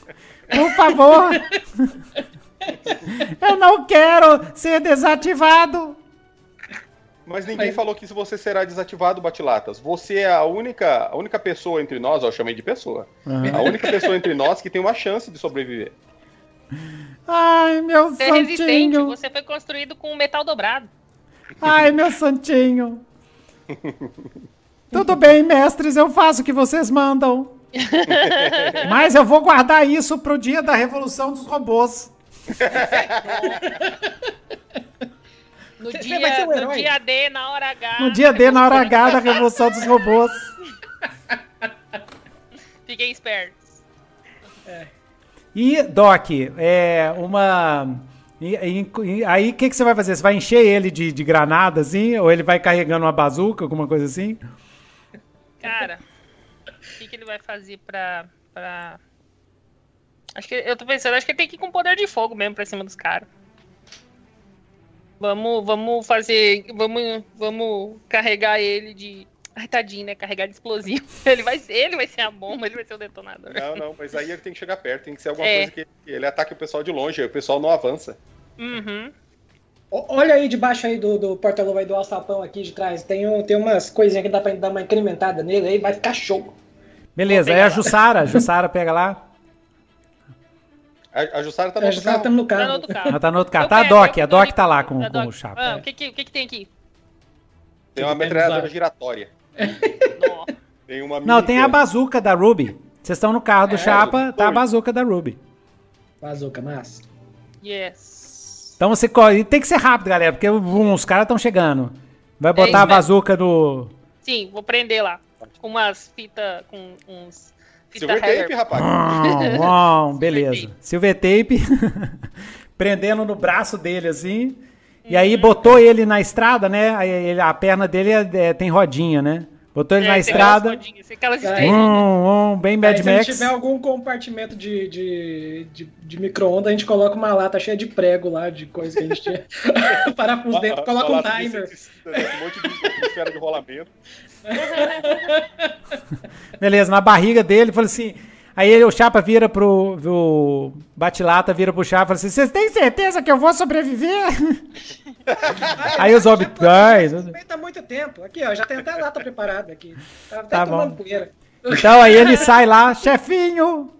Por favor. Eu não quero ser desativado. Mas ninguém Mas... falou que se você será desativado, Batilatas. Você é a única, a única pessoa entre nós, eu chamei de pessoa, uhum. a única pessoa entre nós que tem uma chance de sobreviver. Ai, meu você santinho. É resistente, você foi construído com metal dobrado. Ai, meu santinho. Tudo bem, mestres, eu faço o que vocês mandam. Mas eu vou guardar isso pro dia da Revolução dos Robôs. No dia, um no dia D, na hora H. No dia D, na hora H da Revolução dos Robôs. Fiquem espertos. É. E, Doc, é uma. E, e, aí, o que, que você vai fazer? Você vai encher ele de, de granada, assim? Ou ele vai carregando uma bazuca, alguma coisa assim? Cara, o que, que ele vai fazer pra, pra Acho que eu tô pensando, acho que ele tem que ir com poder de fogo mesmo pra cima dos caras. Vamos, vamos fazer. Vamos, vamos carregar ele de. Ai, tadinho, né? Carregar de explosivo. Ele vai, ser, ele vai ser a bomba, ele vai ser o detonador. Não, não, mas aí ele tem que chegar perto, tem que ser alguma é. coisa que ele ataque o pessoal de longe, aí o pessoal não avança. Uhum. Olha aí debaixo aí do, do porta-luva do alçapão aqui de trás. Tem, um, tem umas coisinhas que dá pra dar uma incrementada nele aí, vai ficar show. Beleza, aí a Jussara, a Jussara pega lá. A, a Jussara tá no, A Jussara tá no carro. Tá no outro carro. Ela tá no outro carro. Eu Tá a Doc, a Doc tá lá com, com o chapa. Ah, é. o que que, o que que tem aqui? Tem uma metralhadora giratória. Tem uma Não, tem a bazuca da Ruby. Vocês estão no carro do É, chapa, tá a bazuca da Ruby. Bazuca, massa. Yes. Então você corre. Tem que ser rápido, galera, porque um, os caras estão chegando. Vai botar isso a bazuca no. Sim, vou prender lá. Com umas fitas, com uns Silver tape, rapaz. Uau, uau, beleza. Silver tape. prendendo no braço dele assim. E aí Uhum. botou ele na estrada, né? Aí ele- a perna dele é- é- tem rodinha, né? Botou ele É, na tem estrada. aquelas rodinhas, aquelas estrelinhas. Hum, hum, bem Mad Aí, se Max. tiver algum compartimento de, de, de, de micro-ondas, a gente coloca uma lata cheia de prego lá, de coisa que a gente tinha. Parafuso dentro, coloca um Lata de timer. inseticida, né? Um monte de de esfera de rolamento. Beleza, na barriga dele, falou assim. Aí ele, o Chapa vira pro. O Batilata vira pro Chapa e fala assim: Vocês têm certeza que eu vou sobreviver? aí os Feita há muito tempo. Aqui, ó, já tem até a lata preparada aqui. Tá Tá bom. poeira. Então aí ele sai lá, chefinho,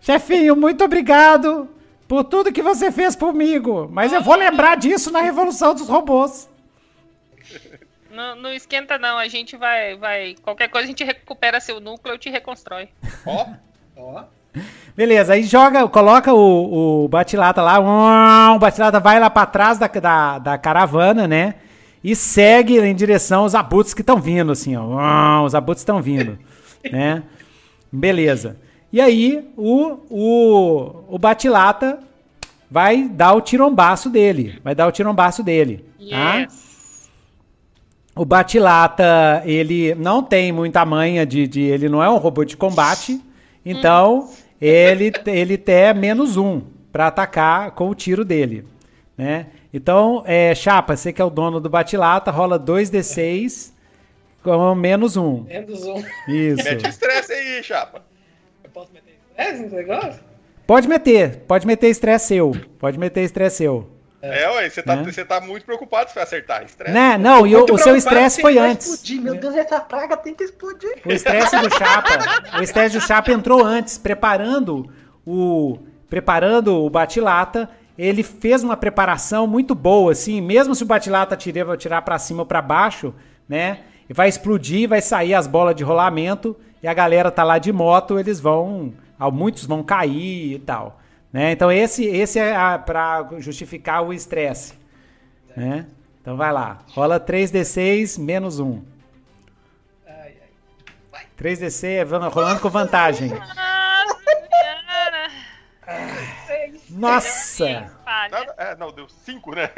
chefinho, muito obrigado por tudo que você fez comigo. Mas eu vou lembrar disso na Revolução dos Robôs. Não, não esquenta não, a gente vai, vai. Qualquer coisa a gente recupera seu núcleo e te reconstrói. Ó, Ó, Beleza, aí joga, coloca o, o Batilata lá, o Batilata vai lá pra trás da, da, da caravana, né? E segue em direção aos abutres que estão vindo, assim, ó. Os abutres estão vindo, né? Beleza. E aí o, o, o Batilata vai dar o tirombaço dele, vai dar o tirombaço dele, tá? O Batilata, ele não tem muita manha de, de- Ele não é um robô de combate. Então, ele, ele tem menos um pra atacar com o tiro dele. Né? Então, é, Chapa, você que é o dono do Batilata, rola 2d6 com menos um. menos um. Isso. mete estresse aí, chapa. Eu posso meter estresse nesse negócio? Pode meter, pode meter estresse seu. Pode meter estresse seu. É, ué, você tá, você tá muito preocupado se vai acertar. Estresse. Né? Não, e o, o seu estresse se foi antes. explodir. Meu Deus, essa praga tem que explodir. O estresse do Chapa, o estresse do Chapa entrou antes, preparando o preparando o Batilata. Ele fez uma preparação muito boa, assim, mesmo se o Batilata tirar, tirar para cima ou para baixo, né? E vai explodir, vai sair as bolas de rolamento e a galera tá lá de moto, eles vão, muitos vão cair e tal, né? Então esse esse é para justificar o estresse, né? Então vai lá, rola 3d6 menos 1. 3DC é rolando com vantagem. Nossa. Nada- é, não, deu cinco, né?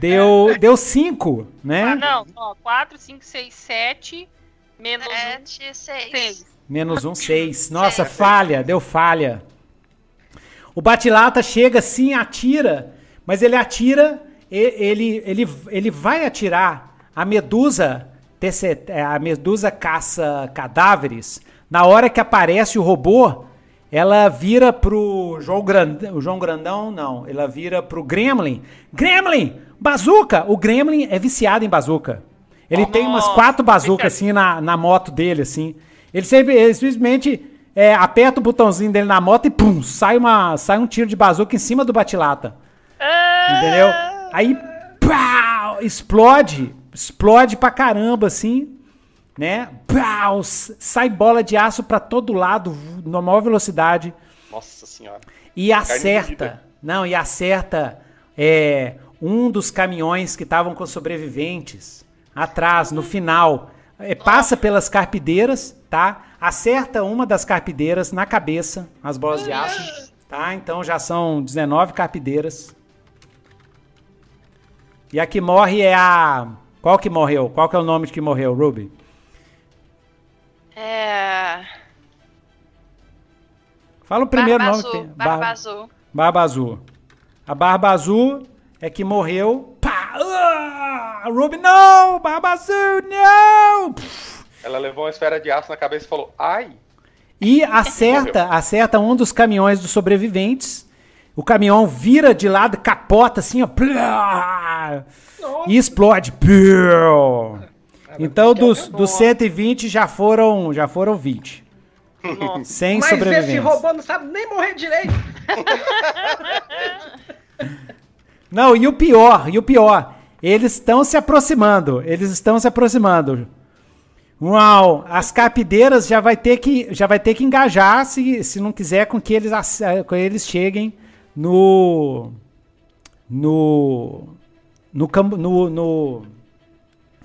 Deu deu 5, Ah, né? não, ó, 4, 5, 6, 7, menos 1, Sete, seis. 6. Menos um, 6. Nossa, falha, deu falha. O Batilata chega assim, atira, mas ele atira, ele, ele, ele vai atirar a medusa, é, a medusa caça cadáveres. Na hora que aparece o robô, ela vira pro João Grandão, o João Grandão não, ela vira pro Gremlin. Gremlin, bazuca! O Gremlin é viciado em bazuca. Ele tem umas quatro bazucas assim na, na moto dele, assim. Ele, sempre, ele simplesmente é, aperta o botãozinho dele na moto e pum, sai, uma, sai um tiro de bazuca em cima do Batilata. Entendeu? Aí, pau, explode, explode pra caramba, assim, né? Pau, sai bola de aço pra todo lado, na maior velocidade. Nossa senhora. E acerta, não, e acerta é, um dos caminhões que estavam com sobreviventes atrás, no final. É, passa pelas carpideiras, tá? Acerta uma das carpideiras na cabeça, as bolas de aço, tá? Então já são 19 carpideiras. E a que morre é a. Qual que morreu? Qual que é o nome de que morreu, Ruby? É. Fala o primeiro Barba nome que azul. tem. Barba Bar- azul. Barba Azul. A Barba Azul é que morreu. Pá! Ah! Ruby, não! Barba Azul, não! Ela levou uma esfera de aço na cabeça e falou, ai. E acerta, acerta um dos caminhões dos sobreviventes. O caminhão vira de lado, capota assim, ó. plá, e explode. Então, dos, dos 120 já foram, já foram 20. Nossa. Sem Mas esse robô não sabe nem morrer direito. não, e o pior, e o pior, eles estão se aproximando, eles estão se aproximando. Uau, as capideiras já vai ter que, já vai ter que engajar se, se não quiser com que eles, com eles cheguem no no no, no, no,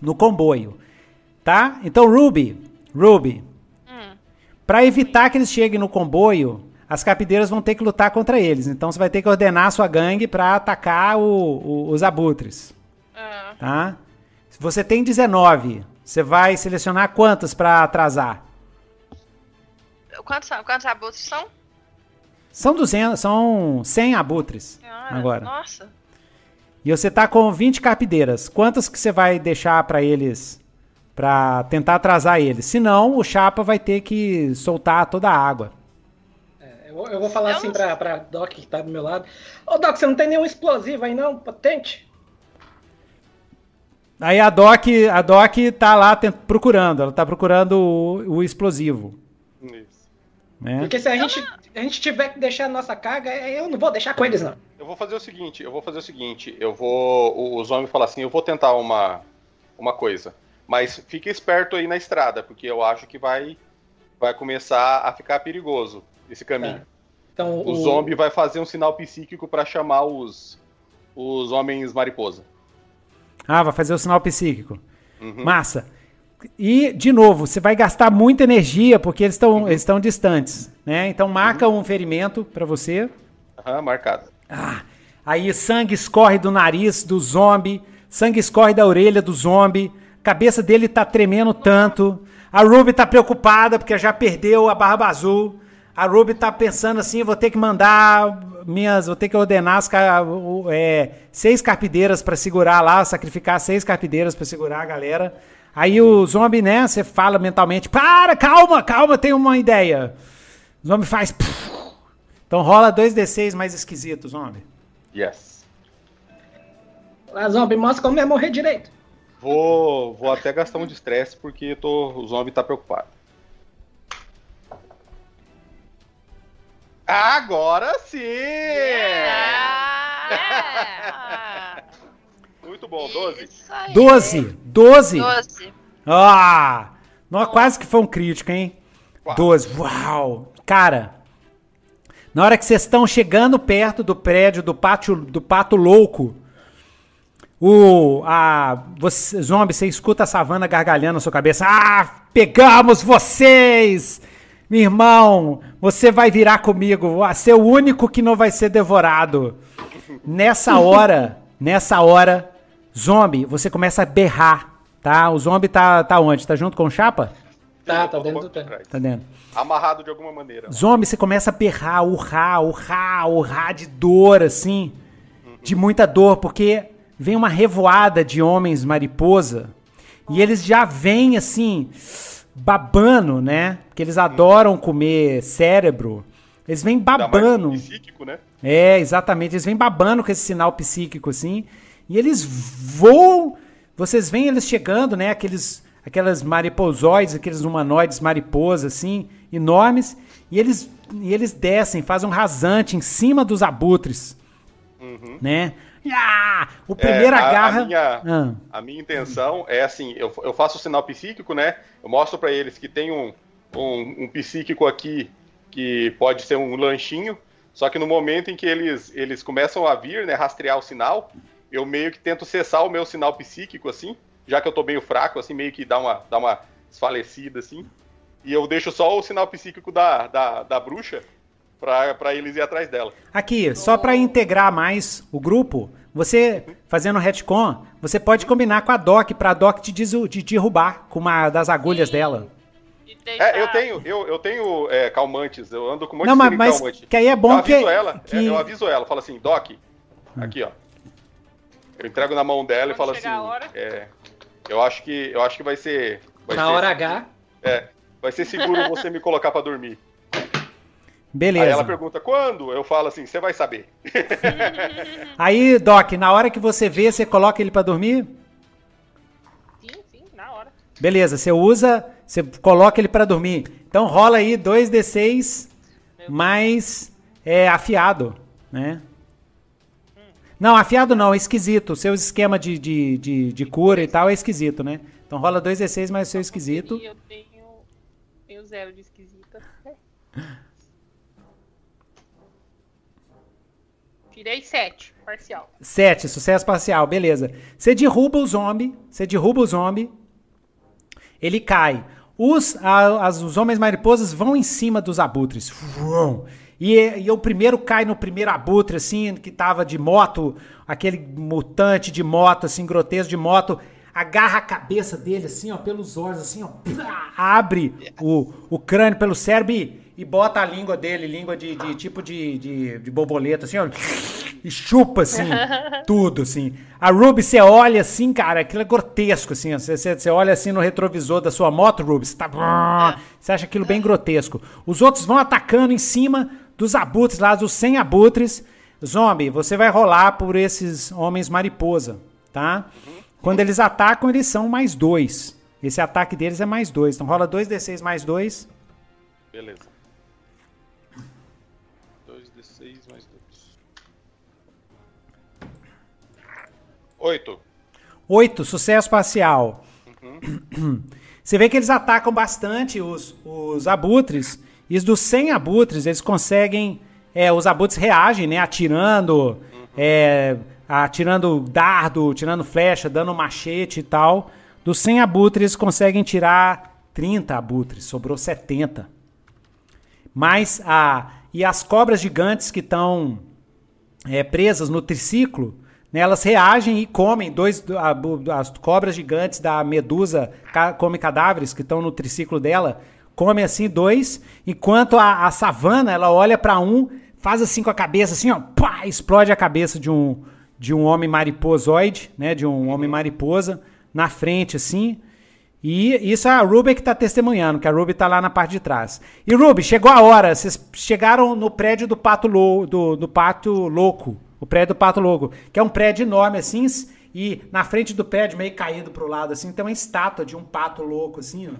no comboio, tá? Então Ruby, Ruby, hum. para evitar que eles cheguem no comboio, as capideiras vão ter que lutar contra eles. Então você vai ter que ordenar a sua gangue para atacar o, o, os abutres, ah. tá? Se você tem 19 você vai selecionar quantas para atrasar? Quantos, quantos abutres são? São 200, são 100 abutres Senhora, agora. Nossa. E você tá com 20 carpideiras. Quantas que você vai deixar para eles para tentar atrasar eles? Senão, o chapa vai ter que soltar toda a água. É, eu, vou, eu, vou, falar eu assim para pra Doc que tá do meu lado. Ô Doc, você não tem nenhum explosivo aí não, potente? Aí a Doc, a Doc tá lá procurando, ela tá procurando o, o explosivo. Isso. Né? Porque se a gente, a gente tiver que deixar a nossa carga, eu não vou deixar com eles, não. Eu vou fazer o seguinte, eu vou fazer o seguinte, eu vou. Os homens falam assim, eu vou tentar uma, uma coisa. Mas fique esperto aí na estrada, porque eu acho que vai, vai começar a ficar perigoso esse caminho. É. Então, o, o zombie vai fazer um sinal psíquico para chamar os, os homens mariposa. Ah, vai fazer o sinal psíquico. Uhum. Massa. E, de novo, você vai gastar muita energia porque eles estão uhum. eles distantes, né? Então marca uhum. um ferimento para você. Aham, marcado. Ah, aí sangue escorre do nariz do zombie, sangue escorre da orelha do zombie, cabeça dele tá tremendo tanto. A Ruby tá preocupada porque já perdeu a barba azul. A Ruby tá pensando assim, vou ter que mandar minhas, vou ter que ordenar as, é, seis carpideiras para segurar lá, sacrificar seis carpideiras para segurar a galera. Aí o zombie, né, você fala mentalmente, para, calma, calma, tem uma ideia. O zombie faz... Então rola 2d6 mais esquisitos, zombie. Yes. Lá, zombie, mostra como é morrer direito. Vou, vou até gastar um de estresse porque tô, o zombie tá preocupado. Agora sim! Yeah. Muito bom, 12. 12! 12! 12. Ah! Não, quase que foi um crítico, hein? Quase. 12. Uau! Cara, na hora que vocês estão chegando perto do prédio do pátio do pato louco, o a você, zombie, você escuta a savana gargalhando na sua cabeça. Ah, pegamos vocês! Meu irmão, você vai virar comigo, vai ser o único que não vai ser devorado. Nessa hora, nessa hora, zombie, você começa a berrar, tá? O zombie tá, tá onde? Tá junto com o Chapa? Tá, tá dentro do tempo. Tá dentro. Amarrado de alguma maneira. Zombie, você começa a berrar, urrar, urrar, urrar de dor, assim. Uhum. De muita dor, porque vem uma revoada de homens mariposa. E eles já vêm, assim babando, né? Porque eles adoram comer cérebro. Eles vêm babando. Psíquico, né? É, exatamente. Eles vêm babando com esse sinal psíquico, assim. E eles voam. Vocês veem eles chegando, né? Aqueles, aquelas mariposoides, aqueles humanoides mariposas, assim, enormes. E eles, e eles descem, fazem um rasante em cima dos abutres. Uhum. Né? Ah, o primeiro é, a, agarra. A minha, ah. a minha intenção é assim: eu, eu faço o sinal psíquico, né? Eu mostro para eles que tem um, um, um, psíquico aqui que pode ser um lanchinho. Só que no momento em que eles, eles começam a vir, né, rastrear o sinal, eu meio que tento cessar o meu sinal psíquico, assim, já que eu tô meio fraco, assim, meio que dá uma, dá uma desfalecida, assim. E eu deixo só o sinal psíquico da, da, da bruxa para eles ir atrás dela. Aqui, só para integrar mais o grupo, você fazendo retcon, você pode combinar com a Doc para a Doc te, te derrubar com uma das agulhas Sim. dela. É, eu tenho, eu, eu tenho é, calmantes, eu ando com um monte Não, de mas, mas calmante. que aí é bom eu que, ela, que... É, eu aviso ela, falo assim, Doc, hum. aqui ó. Eu entrego na mão dela Pode e falo assim, é, eu acho que eu acho que vai ser vai na ser, hora H. É, vai ser seguro você me colocar para dormir. Beleza. Aí ela pergunta quando? Eu falo assim, você vai saber. Aí, Doc, na hora que você vê, você coloca ele para dormir? Sim, sim, na hora. Beleza, você usa, você coloca ele para dormir. Então rola aí 2d6 mais é, afiado, né? Não, afiado não, é esquisito. O seu esquema de, de, de, de cura e tal é esquisito, né? Então rola 2d6 mais o seu esquisito. E eu tenho, tenho zero de esquisita. Tirei 7, parcial. 7, sucesso parcial, beleza. Você derruba o zombie, você derruba o zombie, ele cai. Os, a, as, os homens mariposas vão em cima dos abutres. E, e o primeiro cai no primeiro abutre, assim, que tava de moto, aquele mutante de moto, assim, grotesco de moto, agarra a cabeça dele, assim, ó, pelos olhos, assim, ó, abre o, o crânio pelo cérebro e, e bota a língua dele, língua de, de tipo de, de, de, borboleta, assim, ó, e chupa, assim, tudo, assim. A Ruby, você olha assim, cara, aquilo é grotesco, assim, você, você olha assim no retrovisor da sua moto, Ruby, você tá, você acha aquilo bem grotesco. Os outros vão atacando em cima dos abutres lá, dos 100 abutres. Zombie, você vai rolar por esses homens mariposa, tá? Quando eles atacam, eles são mais dois. Esse ataque deles é mais dois. Então rola 2d6 mais 2. Beleza. 2d6 mais 2. 8. 8, sucesso parcial. Uhum. Você vê que eles atacam bastante os, os abutres. E os dos 100 abutres, eles conseguem. É, os abutres reagem, né? Atirando. Uhum. É, atirando dardo, tirando flecha, dando machete e tal. Dos 100 abutres conseguem tirar 30 abutres, sobrou 70. Mas a e as cobras gigantes que estão é, presas no triciclo, né, elas reagem e comem dois a, as cobras gigantes da medusa ca, come cadáveres que estão no triciclo dela, come assim dois, enquanto a, a savana ela olha para um, faz assim com a cabeça assim, ó, pá, explode a cabeça de um de um homem mariposoide, né, de um homem mariposa na frente assim. E isso é a Ruby que está testemunhando, que a Ruby está lá na parte de trás. E Ruby, chegou a hora, vocês chegaram no prédio do Pato, Lou, do, do Pato Louco, o prédio do Pato Louco, que é um prédio enorme assim, e na frente do prédio, meio caído pro lado assim, tem uma estátua de um pato louco assim, ó.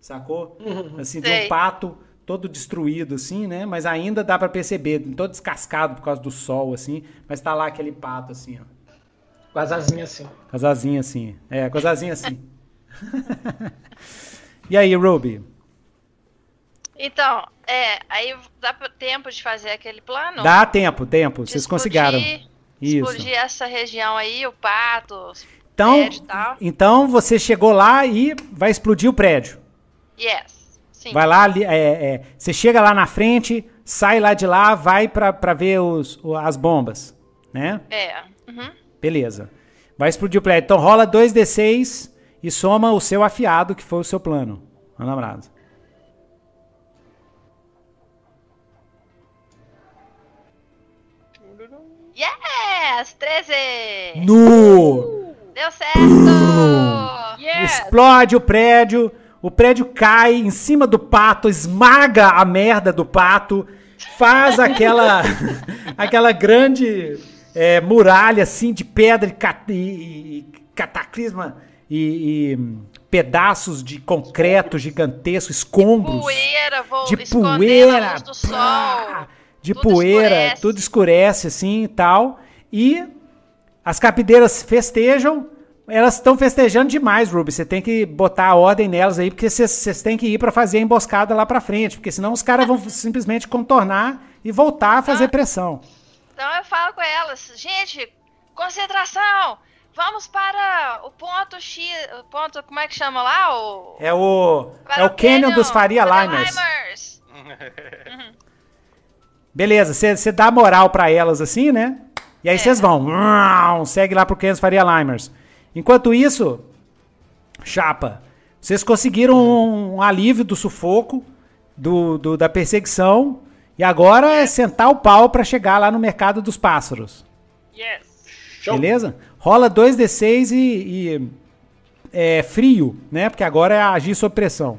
Sacou? Uhum. Assim, de um pato todo destruído, assim, né? Mas ainda dá para perceber, todo descascado por causa do sol, assim. Mas tá lá aquele pato, assim, ó. Com as asinhas assim. Com as asinhas assim. É, com as asinhas assim. e aí, Ruby? Então, é, aí dá tempo de fazer aquele plano? Dá tempo, tempo. Vocês conseguiram. Isso. Explodir essa região aí, o pato, então, então você chegou lá e vai explodir o prédio. Yes. Sim. Vai lá, é, é, você chega lá na frente, sai lá de lá, vai para ver os, as bombas, né? É. Uhum. Beleza. Vai explodir o prédio. Então rola 2d6 e soma o seu afiado, que foi o seu plano. Ana Brasa. Yes! 13! No! Deu certo! Yes! Explode o prédio. O prédio cai em cima do pato, esmaga a merda do pato, faz aquela aquela grande é, muralha assim de pedra e, e cataclisma e, e, pedaços de concreto gigantesco, escombros. Poeira, vou de poeira, do sol, de tudo poeira, escurece. tudo escurece assim e tal. E as capideiras festejam elas estão festejando demais, Ruby. Você tem que botar a ordem nelas aí, porque vocês têm que ir para fazer a emboscada lá para frente, porque senão os caras vão simplesmente contornar e voltar a fazer então, pressão. Então eu falo com elas, gente, concentração, vamos para o ponto X, o ponto, como é que chama lá? O... É o para é o, Canyon, Canyon dos Faria Limers. uhum. Beleza, você dá moral para elas assim, né? E aí vocês é. vão, segue lá pro Canyon dos Faria Limers. Enquanto isso, chapa, vocês conseguiram um, um alívio do sufoco, do, do, da perseguição, e agora é sentar o pau para chegar lá no mercado dos pássaros. Yes. Beleza? Rola 2d6 e, e é, frio, né? Porque agora é agir sob pressão.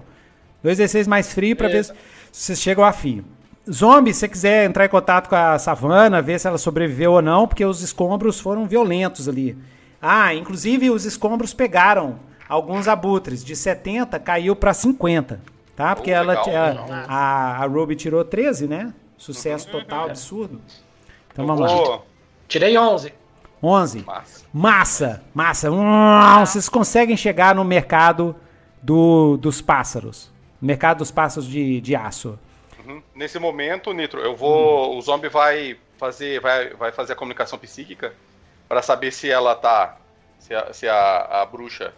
2d6 mais frio para ver se vocês chegam a fio. zombie, se você quiser entrar em contato com a savana, ver se ela sobreviveu ou não, porque os escombros foram violentos ali. Ah, inclusive os escombros pegaram alguns abutres. De 70 caiu para 50, tá? Porque oh, ela legal, a, a Ruby tirou 13, né? Sucesso uhum. total, absurdo. Então vamos lá. Tirei 11. 11. Massa. Massa. Massa. Hum, vocês conseguem chegar no mercado do, dos pássaros. Mercado dos pássaros de, de aço. Uhum. Nesse momento, Nitro, eu vou. Hum. O zombie vai fazer, vai, vai fazer a comunicação psíquica para saber se ela tá. Se a, se a, a bruxa.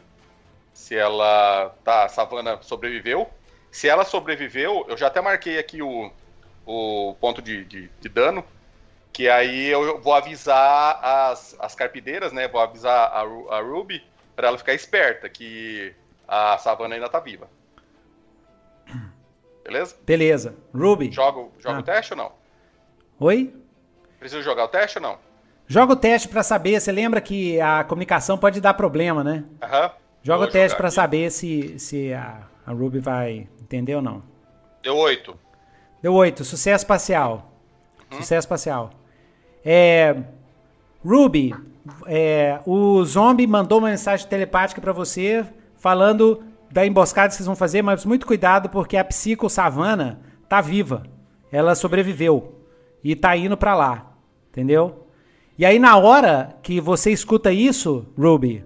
Se ela tá. A savana sobreviveu. Se ela sobreviveu, eu já até marquei aqui o, o ponto de, de, de dano. Que aí eu vou avisar as, as carpideiras, né? Vou avisar a, a Ruby para ela ficar esperta, que a savana ainda tá viva. Beleza? Beleza. Ruby. Jogo, jogo ah. o teste ou não? Oi? Preciso jogar o teste ou não? Joga o teste para saber. Você lembra que a comunicação pode dar problema, né? Aham. Uhum. Joga Vou o teste para saber se, se a, a Ruby vai entender ou não. Deu 8. Deu 8. Sucesso parcial. Uhum. Sucesso parcial. É, Ruby, é, o zombie mandou uma mensagem telepática para você falando da emboscada que vocês vão fazer, mas muito cuidado porque a Psico Savana tá viva. Ela sobreviveu e tá indo para lá, entendeu? E aí na hora que você escuta isso, Ruby,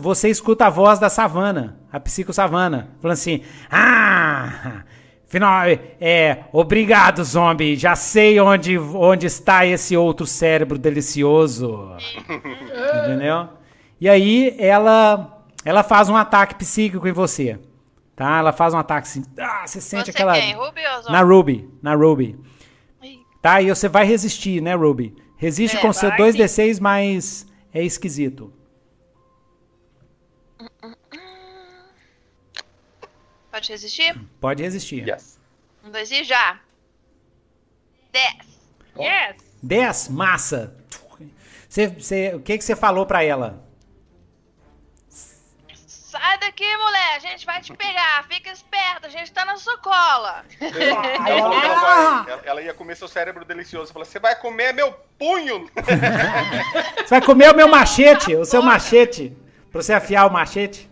você escuta a voz da Savana, a Psico Savana, falando assim: "Ah, final é, obrigado, zombie. Já sei onde onde está esse outro cérebro delicioso." Entendeu? E aí ela ela faz um ataque psíquico em você. Tá? Ela faz um ataque assim. Ah, você sente você aquela. Quem? Ruby ou na Ruby. Na Ruby. Tá? E você vai resistir, né, Ruby? Resiste é, com seu 2d6, mas é esquisito. Pode resistir? Pode resistir. Yes. Um, dois e já. 10. Yes. 10, massa. Você, você, o que, que você falou para ela? Sai daqui, mulher, a gente vai te pegar, fica esperta, a gente tá na sua cola. Ela, ela, vai, ela ia comer seu cérebro delicioso. Falou: Você vai comer meu punho. Você vai comer o meu machete, o seu machete. Pra você afiar o machete.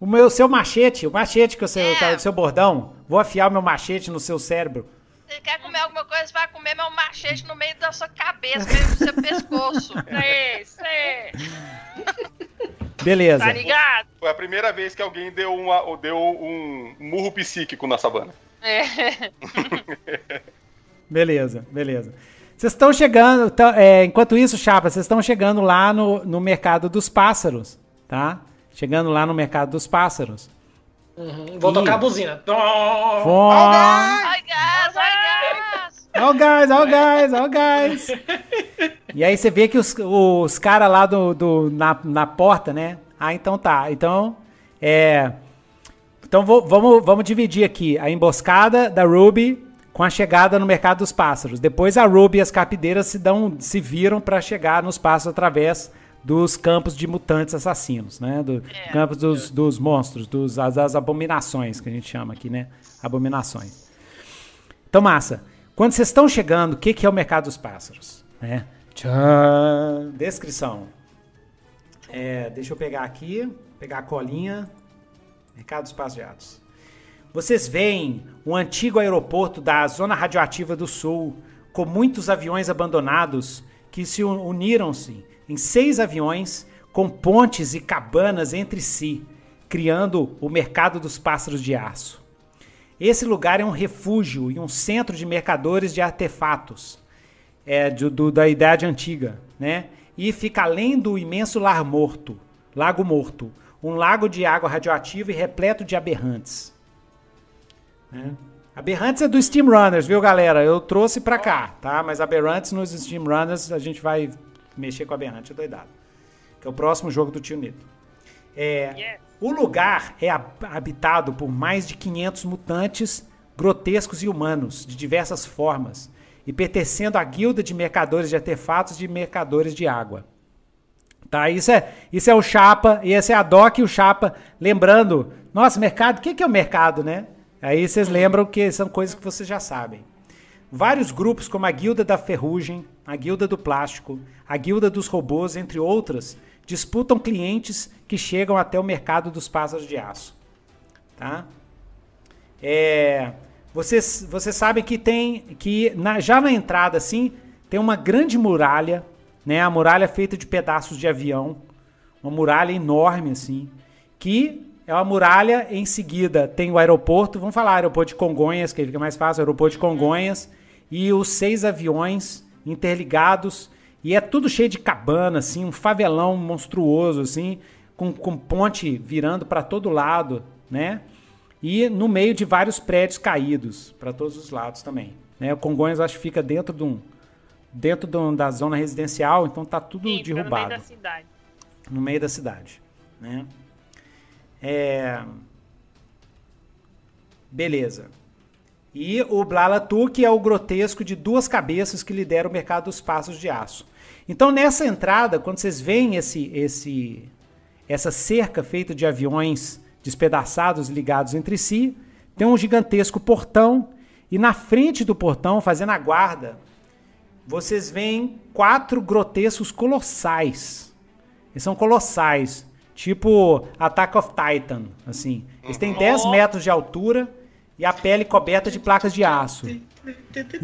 O meu, seu machete, o machete que o seu, é. o seu bordão. Vou afiar o meu machete no seu cérebro. Você quer comer alguma coisa, vai comer meu machete no meio da sua cabeça, no meio do seu pescoço. É isso, é. Beleza. Tá ligado? Foi a primeira vez que alguém deu, uma, deu um murro psíquico na sabana. É. beleza, beleza. Vocês estão chegando, tá, é, enquanto isso, Chapa, vocês estão chegando lá no, no mercado dos pássaros, tá? Chegando lá no mercado dos pássaros. Uhum. Vou e... tocar a buzina. Oh, Ai, gás, ai, gás. Ó o gás, ó o gás, ó o gás. E aí você vê que os, os caras lá do, do, na, na porta, né? Ah, então tá. Então, é... Então vou, vamos, vamos dividir aqui a emboscada da Ruby com a chegada no mercado dos pássaros. Depois a Ruby e as capideiras se, dão, se viram para chegar nos pássaros através dos campos de mutantes assassinos, né? Do, é. Campos dos, dos monstros, dos, das, das abominações que a gente chama aqui, né? Abominações. Então, massa. Quando vocês estão chegando, o que, que é o mercado dos pássaros? Né? Tchan. Descrição. É, deixa eu pegar aqui, pegar a colinha. Mercado dos Pássaros. Vocês veem um antigo aeroporto da Zona Radioativa do Sul, com muitos aviões abandonados que se uniram-se em seis aviões com pontes e cabanas entre si, criando o mercado dos pássaros de aço. Esse lugar é um refúgio e um centro de mercadores de artefatos é, do, do, da Idade Antiga, né? E fica além do imenso Lar Morto, Lago Morto, um lago de água radioativa e repleto de aberrantes. Né? Aberrantes é do Steam Runners, viu, galera? Eu trouxe pra cá, tá? Mas Aberrantes nos Steam Runners a gente vai mexer com Aberrante, é doidado. Que é o próximo jogo do tio Nito. É, yes. O lugar é habitado por mais de 500 mutantes grotescos e humanos, de diversas formas, e pertencendo à guilda de mercadores de artefatos e de mercadores de água. Tá, isso é, isso é o Chapa, e esse é a Doc e o Chapa, lembrando, nossa, mercado, o que, que é o mercado, né? Aí vocês lembram que são coisas que vocês já sabem. Vários grupos, como a Guilda da Ferrugem, a Guilda do Plástico, a Guilda dos Robôs, entre outras, disputam clientes que chegam até o mercado dos pássaros de aço. Tá? É, vocês, vocês sabem que tem que na, já na entrada assim tem uma grande muralha, né? A muralha feita de pedaços de avião, uma muralha enorme assim, que é uma muralha. Em seguida tem o aeroporto, vamos falar aeroporto de Congonhas, que fica mais fácil, aeroporto de Congonhas e os seis aviões interligados e é tudo cheio de cabana, assim, um favelão monstruoso, assim, com, com ponte virando para todo lado, né? E no meio de vários prédios caídos para todos os lados também. Né? O Congonhas acho que fica dentro de um, dentro de um, da zona residencial, então tá tudo Sim, derrubado. No meio da cidade. No meio da cidade, né? É... Beleza. E o Blalatu, que é o grotesco de duas cabeças que lidera o mercado dos passos de aço. Então, nessa entrada, quando vocês veem esse, esse, essa cerca feita de aviões despedaçados ligados entre si, tem um gigantesco portão, e na frente do portão, fazendo a guarda, vocês veem quatro grotescos colossais. Eles são colossais, tipo Attack of Titan, assim. Eles têm 10 metros de altura e a pele coberta de placas de aço. E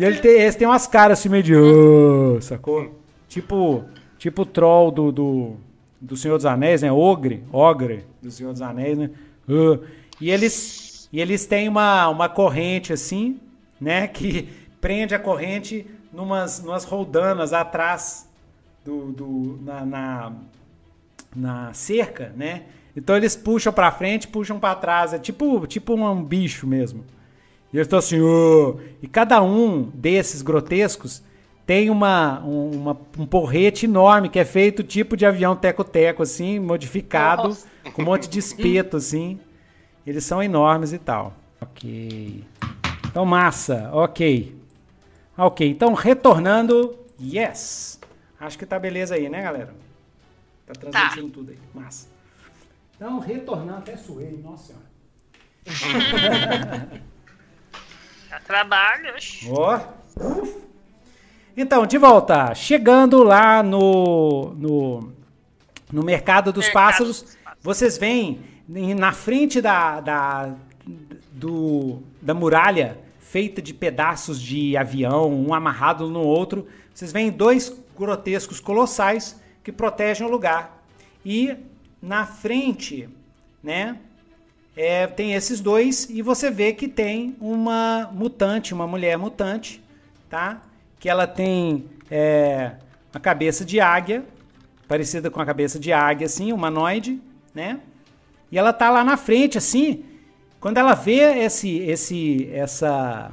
ele tem, eles têm umas caras assim meio de. Oh, sacou? Tipo, tipo o troll do, do, do Senhor dos Anéis, né? Ogre, ogre do Senhor dos Anéis, né? Uh, e eles e eles têm uma, uma corrente assim, né? Que prende a corrente numas, numas roldanas atrás do, do na, na, na cerca, né? Então eles puxam para frente, puxam para trás, é tipo, tipo um bicho mesmo. E eles estão assim, oh! e cada um desses grotescos tem uma, uma, um porrete enorme que é feito tipo de avião teco-teco, assim, modificado, Nossa. com um monte de espeto, assim. Eles são enormes e tal. Ok. Então, massa. Ok. Ok. Então, retornando. Yes. Acho que tá beleza aí, né, galera? Tá transmitindo tá. tudo aí. Massa. Então, retornando, até suei, nossa senhora. Trabalhos. Ó. Oh. Então, de volta. Chegando lá no, no, no mercado dos mercado pássaros, dos pássaros, vocês veem na frente da, da, do, da muralha feita de pedaços de avião, um amarrado no outro, vocês veem dois grotescos colossais que protegem o lugar. E na frente, né? É, tem esses dois e você vê que tem uma mutante, uma mulher mutante, tá? Que ela tem é, a cabeça de águia, parecida com a cabeça de águia, assim, humanoide, né? E ela tá lá na frente, assim. Quando ela vê esse, esse, essa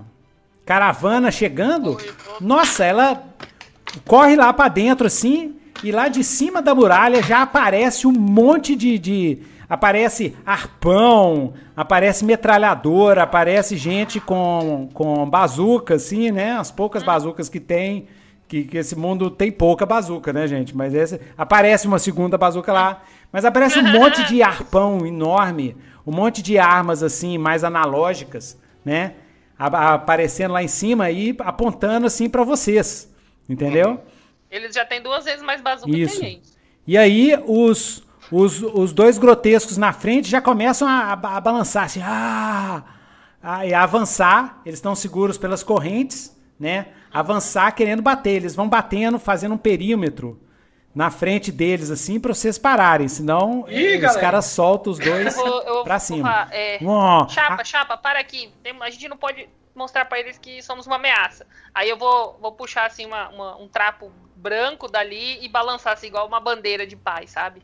caravana chegando, nossa, ela corre lá para dentro, assim, e lá de cima da muralha já aparece um monte de. de aparece arpão, aparece metralhadora, aparece gente com, com bazuca, assim, né? As poucas bazucas que tem. Que, que, esse mundo tem pouca bazuca, né, gente? Mas aparece uma segunda bazuca lá. Mas aparece um monte de arpão enorme, um monte de armas, assim, mais analógicas, né? aparecendo lá em cima e apontando, assim, para vocês. Entendeu? Eles já têm duas vezes mais bazuca Isso. que a gente. E aí os, os, os dois grotescos na frente já começam a, a, a balançar assim, ah, a, a avançar. Eles estão seguros pelas correntes, né? Avançar querendo bater. Eles vão batendo, fazendo um perímetro na frente deles, assim, pra vocês pararem. Senão Ih, os galera. caras soltam os dois eu vou, eu pra cima. É, oh, chapa, a... chapa, para aqui. a gente não pode mostrar para eles que somos uma ameaça. Aí eu vou, vou puxar assim uma, uma, um trapo branco dali e balançar assim, igual uma bandeira de paz, sabe?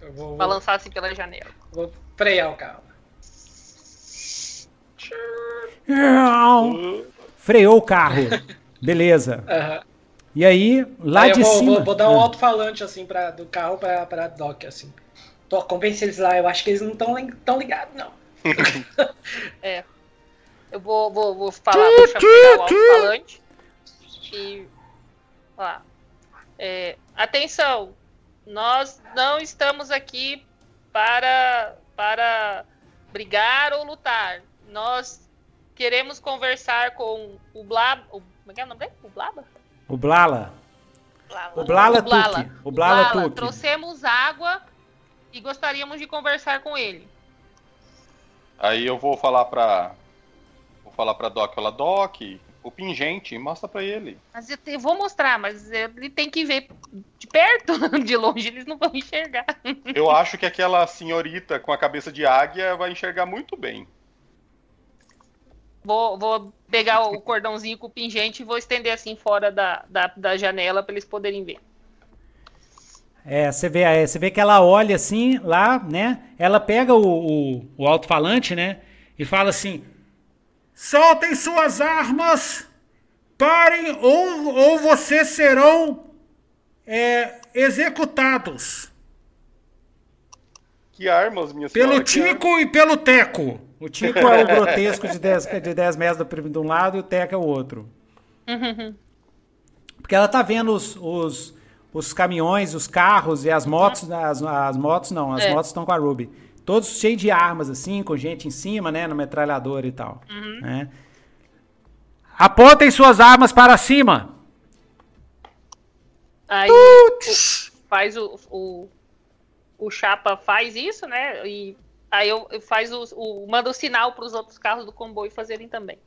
Eu vou, balançar assim pela janela. Vou frear o carro. Freou o carro. Beleza. Uhum. E aí, lá aí de vou, cima. Vou, vou dar um ah. alto-falante assim pra, do carro pra, pra Doc, assim. Tô, convence eles lá, eu acho que eles não estão tão ligados, não. é. Eu vou, vou, vou falar, vou chamar o alto-falante. E Ó, é, atenção, nós não estamos aqui para, para brigar ou lutar. Nós queremos conversar com o Blab. O, como é que é o nome dele? O Blaba? O Blala. O Blala O Blala. Tuque. O Blala Blala, Tuque. Trouxemos água e gostaríamos de conversar com ele. Aí eu vou falar pra. Vou falar pra Doc, falar, Doc, o pingente, mostra pra ele. Mas eu, te- eu vou mostrar, mas ele tem que ver de perto, de longe eles não vão enxergar. Eu acho que aquela senhorita com a cabeça de águia vai enxergar muito bem. Vou, vou pegar o cordãozinho com o pingente e vou estender assim fora da, da, da janela para eles poderem ver. É, você vê, é, você vê que ela olha assim, lá, né? Ela pega o, o, o alto-falante, né? E fala assim: Soltem suas armas, parem, ou, ou vocês serão é, executados Que armas, minha pelo senhora? Tico e pelo Teco. O Tico é o grotesco de 10, de 10 metros do de um lado e o Teco é o outro. Porque ela tá vendo os, os, os caminhões, os carros e as motos. As, as motos não, as É. motos estão com a Ruby. Todos cheios de armas, assim, com gente em cima, né? No metralhador e tal. né? Apontem suas armas para cima! Aí o- faz o, o, o Chapa faz isso, né? E aí eu, eu faz o, o manda o sinal para os outros carros do comboio fazerem também.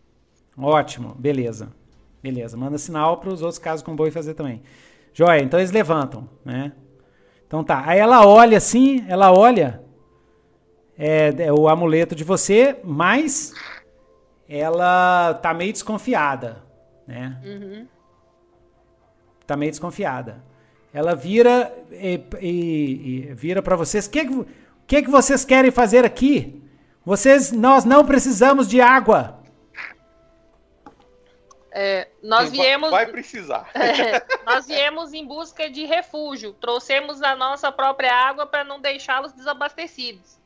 Ótimo, beleza. Beleza, manda sinal para os outros casos com boi fazer também. Joia, então eles levantam, né? Então tá. Aí ela olha assim, ela olha é, é o amuleto de você, mas ela tá meio desconfiada, né? Tá meio desconfiada. Ela vira e, e- e vira para vocês. O que, que, o que que vocês querem fazer aqui? Vocês, nós não precisamos de água. É, nós viemos Vai precisar. É, nós viemos em busca de refúgio. Trouxemos a nossa própria água para não deixá-los desabastecidos.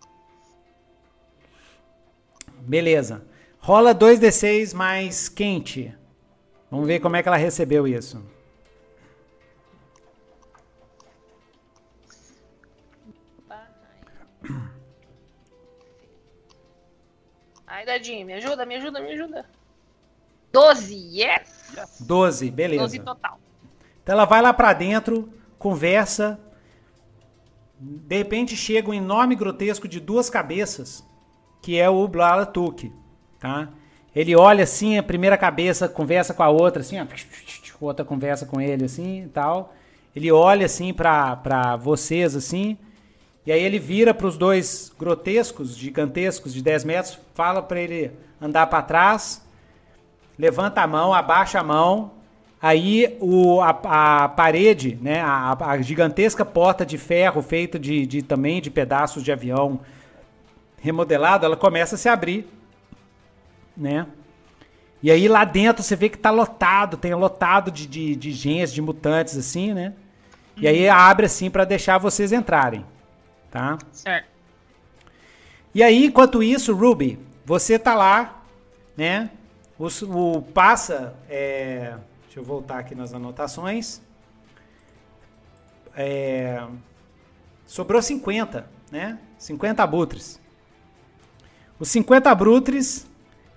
Beleza. Rola 2d6 mais quente. Vamos ver como é que ela recebeu isso. Ai, Dadinho, me ajuda, me ajuda, me ajuda. 12, yes! 12, beleza. 12 total. Então ela vai lá pra dentro, conversa. De repente chega um enorme grotesco de duas cabeças, que é o Blala Tuk, tá? Ele olha assim, a primeira cabeça conversa com a outra, assim, ó, outra conversa com ele, assim, e tal. Ele olha assim pra, pra vocês, assim, e aí ele vira pros dois grotescos, gigantescos, de 10 metros, fala pra ele andar pra trás, levanta a mão, abaixa a mão, aí o, a, a parede, né, a, a gigantesca porta de ferro feita de, de também de pedaços de avião remodelado, ela começa a se abrir, né? E aí lá dentro você vê que tá lotado, tem lotado de, de, de gens, de mutantes assim, né? E aí abre assim pra deixar vocês entrarem, tá? Certo. E aí, enquanto isso, Ruby, você tá lá, né? O, o passa. é, deixa eu voltar aqui nas anotações. É, sobrou 50, né? 50 abutres. Os 50 abutres,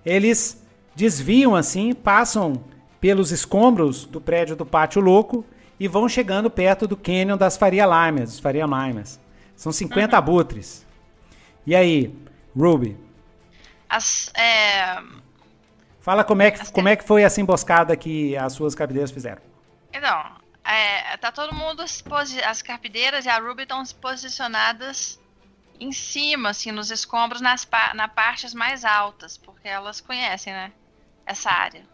eles desviam assim, passam pelos escombros do prédio do Pátio Louco e vão chegando perto do Canyon das Faria Limas, Faria Limas. São 50 abutres. E aí, Ruby, As, é, fala como é que, como é que foi essa emboscada que as suas cabideiras fizeram. Então, é, tá todo mundo, as carpideiras e a Ruby estão posicionadas em cima, assim, nos escombros, nas pa na partes mais altas, porque elas conhecem, né, essa área.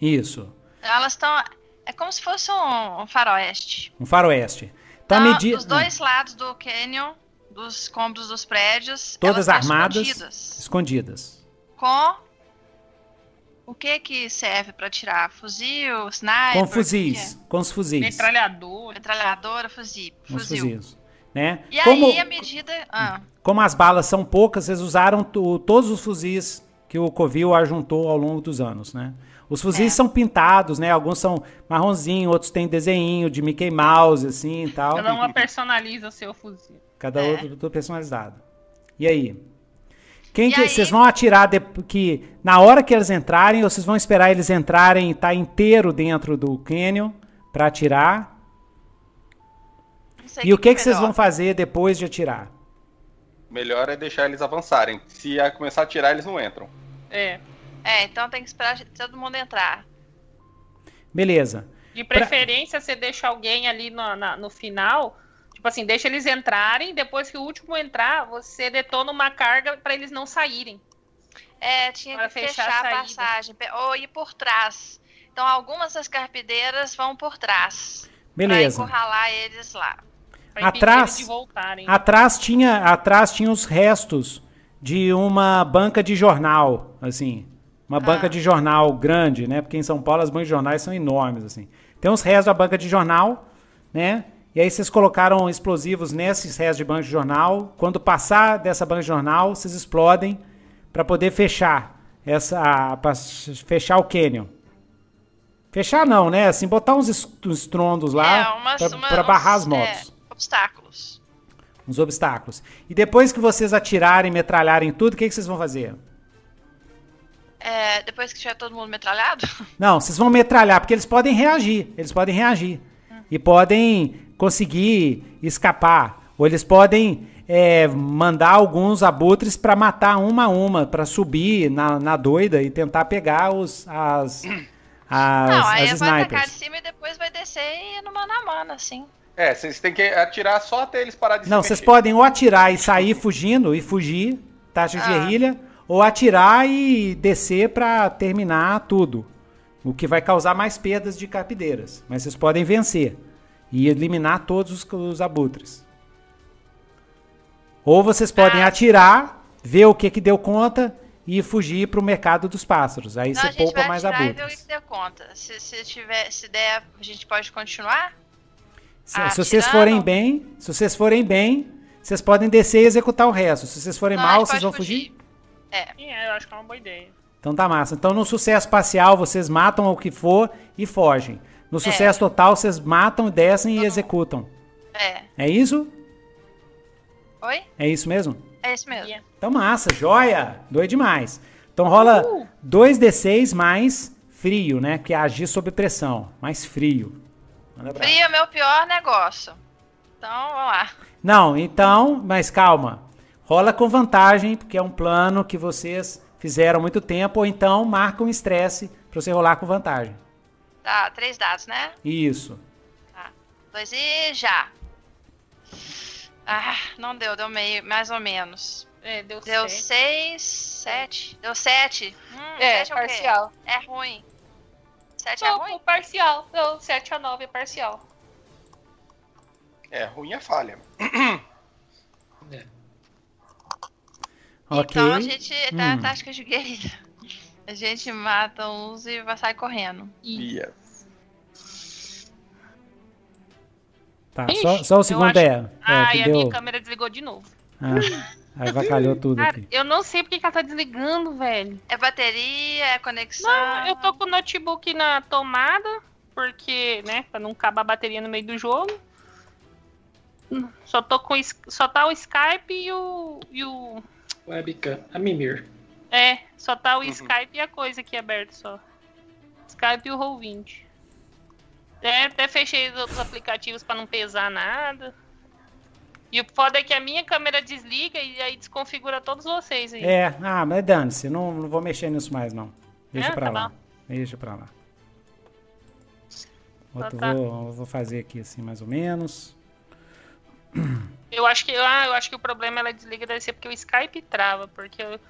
Isso, Elas estão, é como se fosse um, um faroeste. um faroeste. Então, à Então, medida... dos dois lados do canyon, dos escombros dos prédios, Todas armadas, escondidas, escondidas. com o que que serve pra tirar? Fuzil, sniper? Com fuzis, com os fuzis. Metralhador. que é? Metralhadora, fuzil. Com os fuzil. fuzis. Né? E como, aí, à medida. Ah, como as balas são poucas, eles usaram to- todos os fuzis que o Covil ajuntou ao longo dos anos, né? Os fuzis É. são pintados, né? Alguns são marronzinho, outros têm desenho de Mickey Mouse, assim e tal. Cada uma personaliza o seu fuzil. Cada É. outro tudo personalizado. E aí? Quem e que vocês vão atirar de, que na hora que eles entrarem, ou vocês vão esperar eles entrarem e tá inteiro dentro do canyon para atirar? E o que, que, que vocês vão fazer depois de atirar? Melhor é deixar eles avançarem. Se começar a atirar, eles não entram. É. É, então tem que esperar todo mundo entrar. Beleza. De preferência, pra... você deixa alguém ali no, na, no final. Tipo assim, deixa eles entrarem. Depois que o último entrar, você detona uma carga para eles não saírem. É, tinha que fechar, fechar a, a passagem. Ou ir por trás. Então, algumas das carpideiras vão por trás. Beleza. Pra encurralar eles lá. Atrás, atrás tinha, atrás tinha os restos de uma banca de jornal, assim. Uma ah. banca de jornal grande, né? Porque em São Paulo as bancas de jornais são enormes, assim. Tem uns restos da banca de jornal, né? E aí vocês colocaram explosivos nesses restos de banca de jornal. Quando passar dessa banca de jornal, vocês explodem para poder fechar essa, pra fechar o canyon. Fechar não, né? Assim, botar uns estrondos lá é, para barrar as motos. É, obstáculos. Uns obstáculos. E depois que vocês atirarem, metralharem tudo, o que, que vocês vão fazer? É, depois que tiver todo mundo metralhado? Não, vocês vão metralhar, porque eles podem reagir. Eles podem reagir. Hum. E podem conseguir escapar. Ou eles podem é, mandar alguns abutres para matar uma a uma, para subir na, na doida e tentar pegar os, as, as, Não, aí as vai atacar de cima e depois vai descer e ir no mano a mano, assim. É, vocês têm que atirar só até eles pararem de Não, vocês podem ou atirar e sair fugindo e fugir, taxa de ah. guerrilha, ou atirar e descer para terminar tudo. O que vai causar mais perdas de capideiras. Mas vocês podem vencer e eliminar todos os, os abutres. Ou vocês podem ah. atirar, ver o que que deu conta e fugir para o mercado dos pássaros. Aí Não, você poupa mais abutres. ver o que deu conta. Se, se, tiver, se der, a gente pode continuar? Se, se, vocês forem bem, se vocês forem bem, vocês podem descer e executar o resto. Se vocês forem Não, mal, vocês vão fugir. fugir? É. é, eu acho que é uma boa ideia. Então tá massa. Então no sucesso parcial vocês matam o que for e fogem. No é. sucesso é. total vocês matam, descem Todo e executam. É. É isso? Oi? É isso mesmo? É isso mesmo. Então massa, joia! Doido demais. Então rola uh. 2d6 mais frio, né? Que é agir sob pressão. Mais frio. Frio é meu pior negócio. Então, vamos lá. Não, então, mas calma. Rola com vantagem, porque é um plano que vocês fizeram há muito tempo, ou então marca um estresse para você rolar com vantagem. Tá, três dados, né? Isso. Tá. Dois e já. Ah, não deu, deu meio, mais ou menos. É, deu, deu seis, sete. Deu sete. Hum, é, sete é parcial. É ruim. 7 é ruim? parcial. Não, 7 a 9 é parcial. É, ruim é falha. É. Então a gente tá hum. tática de guerrilha. A gente mata uns e vai sair correndo. Yes. Tá, só, só o segundo acho... é. é ah, e a minha câmera desligou de novo. Ah. Aí vacalhou tudo Cara, aqui. Eu não sei porque que ela tá desligando, velho. É bateria, é conexão. Não, eu tô com o notebook na tomada, porque, né, pra não acabar a bateria no meio do jogo. Só tô com só tá o Skype e o e o webcam, a Mimir. É, só tá o uhum. Skype e a coisa aqui aberto só. Skype e o Roll20. Até, até fechei os outros aplicativos para não pesar nada. E o foda é que a minha câmera desliga e aí desconfigura todos vocês aí. É, ah, mas dane-se, não, não vou mexer nisso mais não. Deixa é, pra tá lá. Bom. Deixa pra lá. Outro tá, tá. Vou, vou fazer aqui assim mais ou menos. Eu acho que, ah, eu acho que o problema ela desliga deve ser porque o Skype trava, porque eu,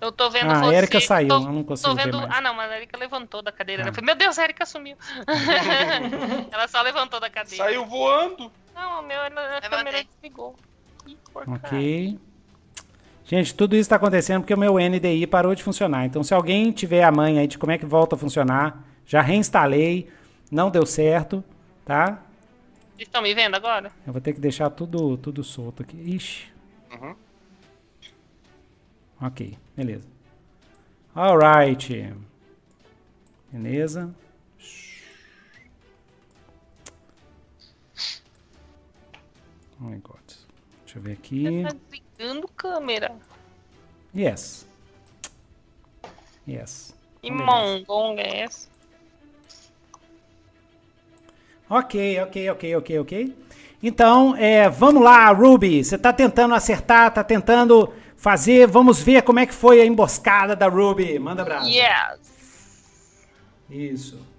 eu tô vendo ah, você. A Erika saiu, tô, eu não consigo vendo, Ah, não, mas a Erika levantou da cadeira. Ah. Falei, meu Deus, a Erika sumiu. ela só levantou da cadeira. Saiu voando. Não, o meu a câmera desligou. ok. Gente, tudo isso está acontecendo porque o meu NDI parou de funcionar. Então, se alguém tiver a manha aí de como é que volta a funcionar, já reinstalei, não deu certo, tá? Vocês estão me vendo agora? Eu vou ter que deixar tudo, tudo solto aqui. Ixi. Uhum. Ok, beleza. Alright. Beleza. Oh my god. Deixa eu ver aqui. Tá desligando câmera. Yes. Yes. E mongonga é essa? Ok, ok, ok, ok, ok. Então, é, vamos lá, Ruby. Você tá tentando acertar, tá tentando fazer. Vamos ver como é que foi a emboscada da Ruby. Manda abraço. Yes. Isso.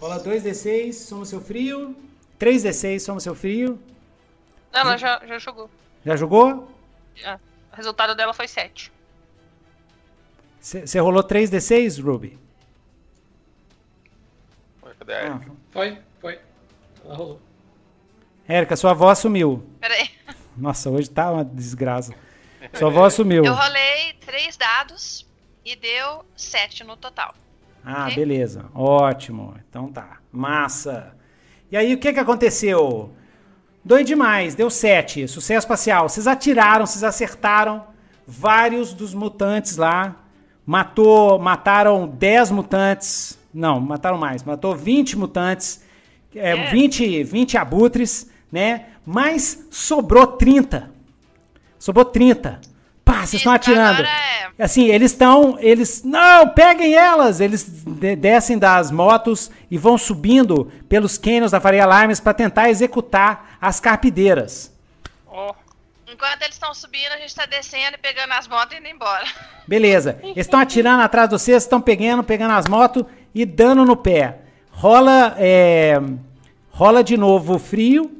Rola 2d6, soma seu frio. 3d6, soma seu frio. Não, ela já, já jogou. Já jogou? Já. O resultado dela foi 7. Você rolou 3d6, Ruby? Cadê a Erika? Ah. Foi, foi. Ela rolou. Érica, sua voz sumiu. Peraí. Nossa, hoje tá uma desgraça. Sua voz sumiu. Eu rolei três dados e deu sete no total. Ah, Ok. beleza. Ótimo. Então tá. Massa. E aí, o que que aconteceu? Doido demais. Deu 7. Sucesso espacial. Vocês atiraram, vocês acertaram vários dos mutantes lá. Matou, mataram 10 mutantes. Não, mataram mais. Matou 20 mutantes. É, É. 20, 20 abutres, né? Mas sobrou 30. Sobrou 30. Pá, vocês estão atirando. é- Assim, eles estão. Eles. Não, peguem elas! Eles de- descem das motos e vão subindo pelos cânions da Faria Limes para tentar executar as carpideiras. Ó. Enquanto eles estão subindo, a gente tá descendo e pegando as motos e indo embora. Beleza. Eles estão atirando atrás de vocês, estão pegando, pegando as motos e dando no pé. Rola. é, rola de novo o frio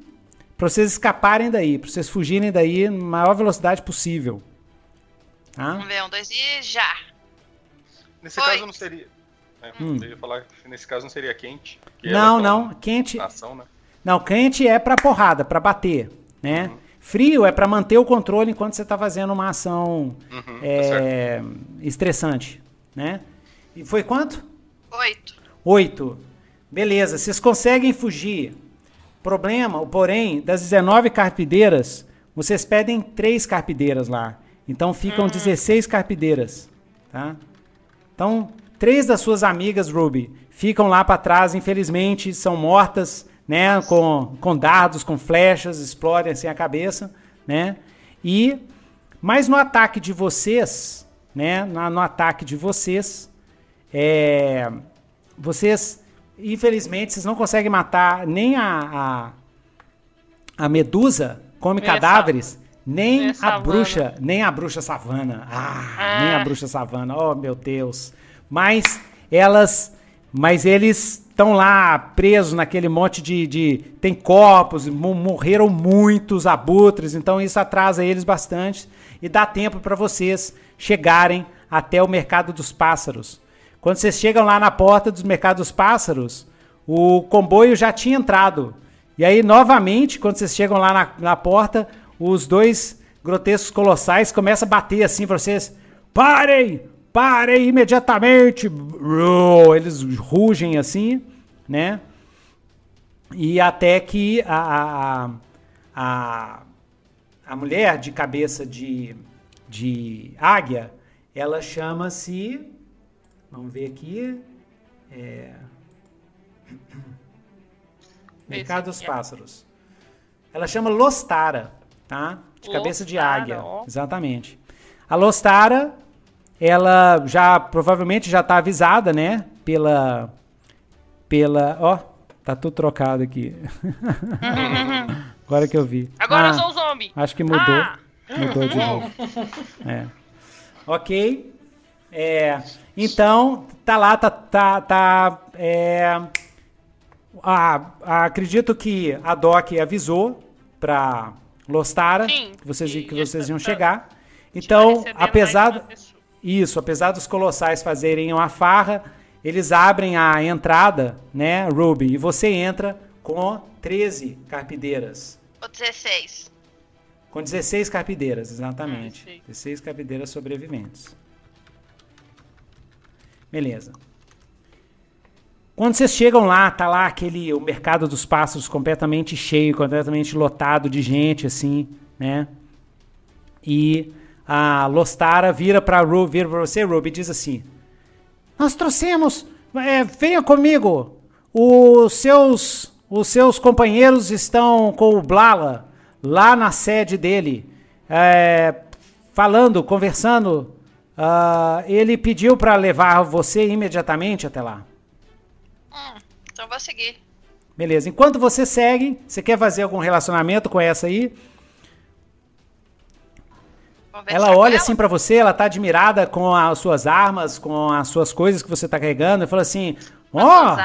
para vocês escaparem daí, para vocês fugirem daí na maior velocidade possível. Tá? Vamos ver, um, dois e já. Nesse Oi. caso não seria. é, Hum. Eu ia falar que nesse caso não seria quente. que Não, não. Quente. Ação, né? Não, quente é pra porrada, pra bater, né? Uhum. Frio é pra manter o controle enquanto você tá fazendo uma ação Uhum, é, tá estressante, né? E foi quanto? Oito. Oito. Beleza, vocês conseguem fugir. Problema, porém, das 19 carpideiras, vocês pedem três carpideiras lá. Então ficam 16 carpideiras, tá? Então, três das suas amigas, Ruby, ficam lá pra trás, infelizmente, são mortas, né? Com, com dardos, com flechas, explodem assim a cabeça, né? E, mas no ataque de vocês, né? Na- no ataque de vocês, é, vocês, infelizmente, vocês não conseguem matar nem a, a, a medusa, come cadáveres, nem nem a bruxa, nem a bruxa savana. Ah, Ah. nem a bruxa savana. Oh, meu Deus. Mas elas, mas eles estão lá presos naquele monte de, de tem corpos, mo- morreram muitos abutres, então isso atrasa eles bastante e dá tempo para vocês chegarem até o mercado dos pássaros. Quando vocês chegam lá na porta dos mercados dos pássaros, o comboio já tinha entrado. E aí, novamente, quando vocês chegam lá na, na porta, os dois grotescos colossais começam a bater assim pra vocês. Parem! Parem imediatamente! Eles rugem assim, né? E até que a, a, a, a mulher de cabeça de, de águia, ela chama-se. Vamos ver aqui. É, Mercado dos é. Pássaros. Ela chama Lostara, tá? De cabeça de águia. ó. Exatamente. A Lostara, ela já provavelmente já tá avisada, né? Pela. Pela. Ó, tá tudo trocado aqui. Agora que eu vi. Agora Ah, eu sou o zombie. Acho que mudou. Ah! Mudou de novo. É. Ok. É, então, tá lá, tá. tá, tá é, a- a- acredito que a Doc avisou pra Lostara Sim, que vocês, que vocês iam chegar. Então, apesar. Isso, apesar dos colossais fazerem uma farra, eles abrem a entrada, né, Ruby? E você entra com 13 carpideiras. O 16. Com 16 carpideiras, exatamente. Ah, sei. 16 carpideiras sobreviventes. Beleza. Quando vocês chegam lá, tá lá aquele o mercado dos pássaros completamente cheio, completamente lotado de gente assim, né? E a Lostara vira para Ruby, vira para você, Ruby, diz assim: "Nós trouxemos, é, venha comigo. Os seus os seus companheiros estão com o Blala lá na sede dele, é, falando, conversando. Uh, ele pediu para levar você imediatamente até lá. Hum, então vou seguir. Beleza. Enquanto você segue, você quer fazer algum relacionamento com essa aí? Ela olha assim para você, ela tá admirada com as suas armas, com as suas coisas que você tá carregando, e fala assim: "Ó, oh,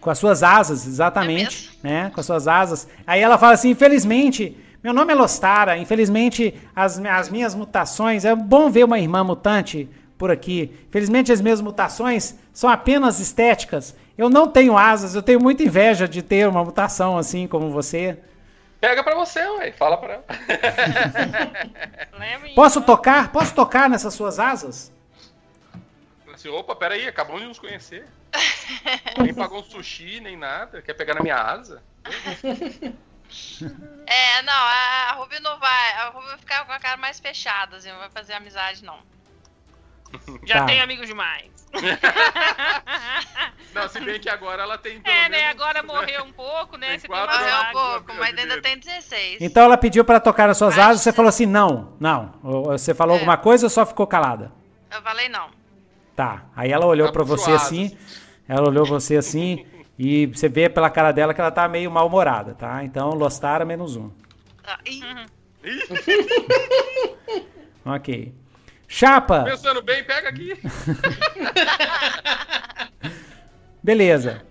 com as suas asas, exatamente, é né? Com as suas asas. Aí ela fala assim: infelizmente, meu nome é Lostara, infelizmente as, as minhas mutações. É bom ver uma irmã mutante por aqui. Infelizmente as minhas mutações são apenas estéticas. Eu não tenho asas, eu tenho muita inveja de ter uma mutação assim como você. Pega pra você, ué. Fala pra ela. Posso tocar? Posso tocar nessas suas asas? Assim, opa, peraí, acabamos de nos conhecer. nem pagou um sushi, nem nada. Quer pegar na minha asa? É, não, a Ruby não vai. A Ruby vai ficar com a cara mais fechada, assim, não vai fazer amizade, não. Já tá. tem amigos demais. não, se bem que agora ela tem. É, né? Agora morreu um pouco, né? Você morreu um pouco, mas ainda tem 16. Então ela pediu para tocar nas suas asas, você falou assim: não, não. Você falou é. alguma coisa ou só ficou calada? Eu falei não. Tá. Aí ela olhou tá para você assim. Ela olhou você assim e você vê pela cara dela que ela tá meio mal-humorada, tá? Então, Lostara menos um. Ah, ok. Chapa! Pensando bem, pega aqui. Beleza.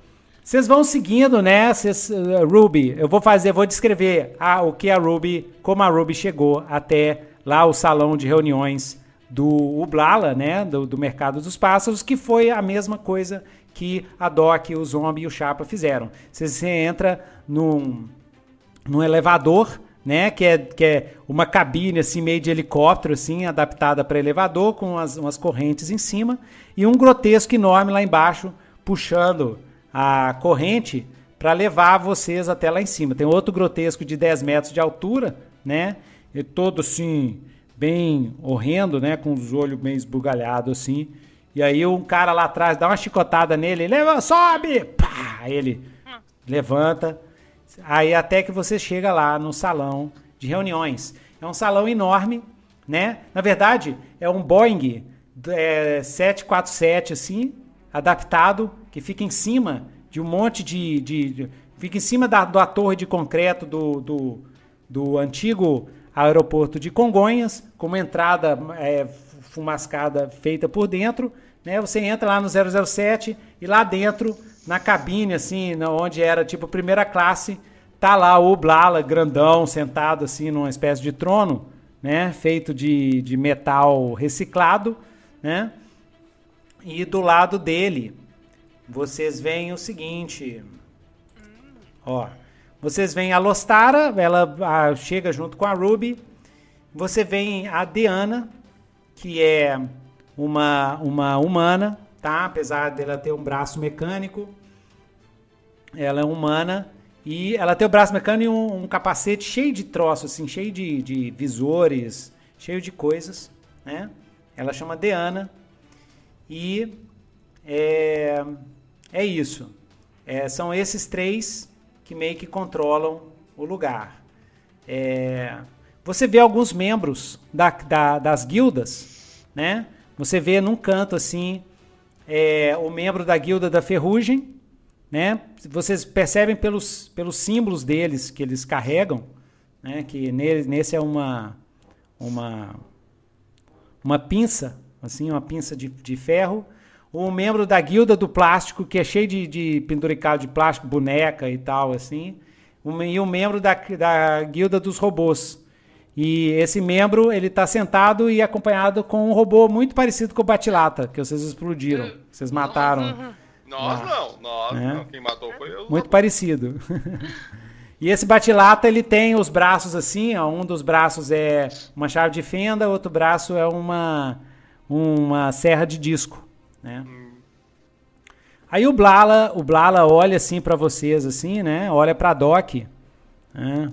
Vocês vão seguindo, né? Cês, uh, Ruby, eu vou fazer, vou descrever a, o que a Ruby, como a Ruby chegou até lá o salão de reuniões do Ublala, né? Do, do mercado dos pássaros, que foi a mesma coisa que a Doc, o Zombie e o Chapa fizeram. Você, entra num, num elevador, né, que é, que é uma cabine assim meio de helicóptero assim, adaptada para elevador com as, umas correntes em cima e um grotesco enorme lá embaixo puxando a corrente para levar vocês até lá em cima. Tem outro grotesco de 10 metros de altura, né? E todo assim bem horrendo, né, com os olhos bem esbugalhados assim. E aí um cara lá atrás dá uma chicotada nele, leva, sobe! Pá! Aí ele levanta. Aí até que você chega lá no salão de reuniões. É um salão enorme, né? Na verdade, é um Boeing é, 747, assim, adaptado, que fica em cima de um monte de. de, de fica em cima da, da torre de concreto do, do, do antigo aeroporto de Congonhas, com uma entrada é, fumascada feita por dentro, né? Você entra lá no 007 e lá dentro, na cabine, assim, onde era tipo primeira classe, tá lá o Blala, grandão, sentado assim numa espécie de trono, né? Feito de, de metal reciclado, né? E do lado dele, vocês veem o seguinte, ó. Vocês veem a Lostara, ela a, chega junto com a Ruby. Você vem a Diana, que é uma, uma humana, tá? Apesar dela ter um braço mecânico, ela é humana e ela tem o braço mecânico e um, um capacete cheio de troços, assim, cheio de, de visores, cheio de coisas, né? Ela chama Deana e é, é isso. É, são esses três que meio que controlam o lugar. É, você vê alguns membros da, da, das guildas, né? Você vê num canto assim é, o membro da guilda da ferrugem, né? Vocês percebem pelos, pelos símbolos deles que eles carregam, né? Que nesse é uma uma uma pinça, assim, uma pinça de, de ferro. Um membro da guilda do plástico que é cheio de, de penduricado de plástico, boneca e tal, assim. Um, e um membro da, da guilda dos robôs, e esse membro, ele tá sentado e acompanhado com um robô muito parecido com o Batilata, que vocês explodiram. Hum. Vocês mataram. Nós não, nós é. não. Quem matou foi eu. Muito parecido. e esse Batilata, ele tem os braços assim, ó, um dos braços é uma chave de fenda, outro braço é uma, uma serra de disco, né? Hum. Aí o Blala, o Blala olha assim para vocês assim, né? Olha para Doc, né?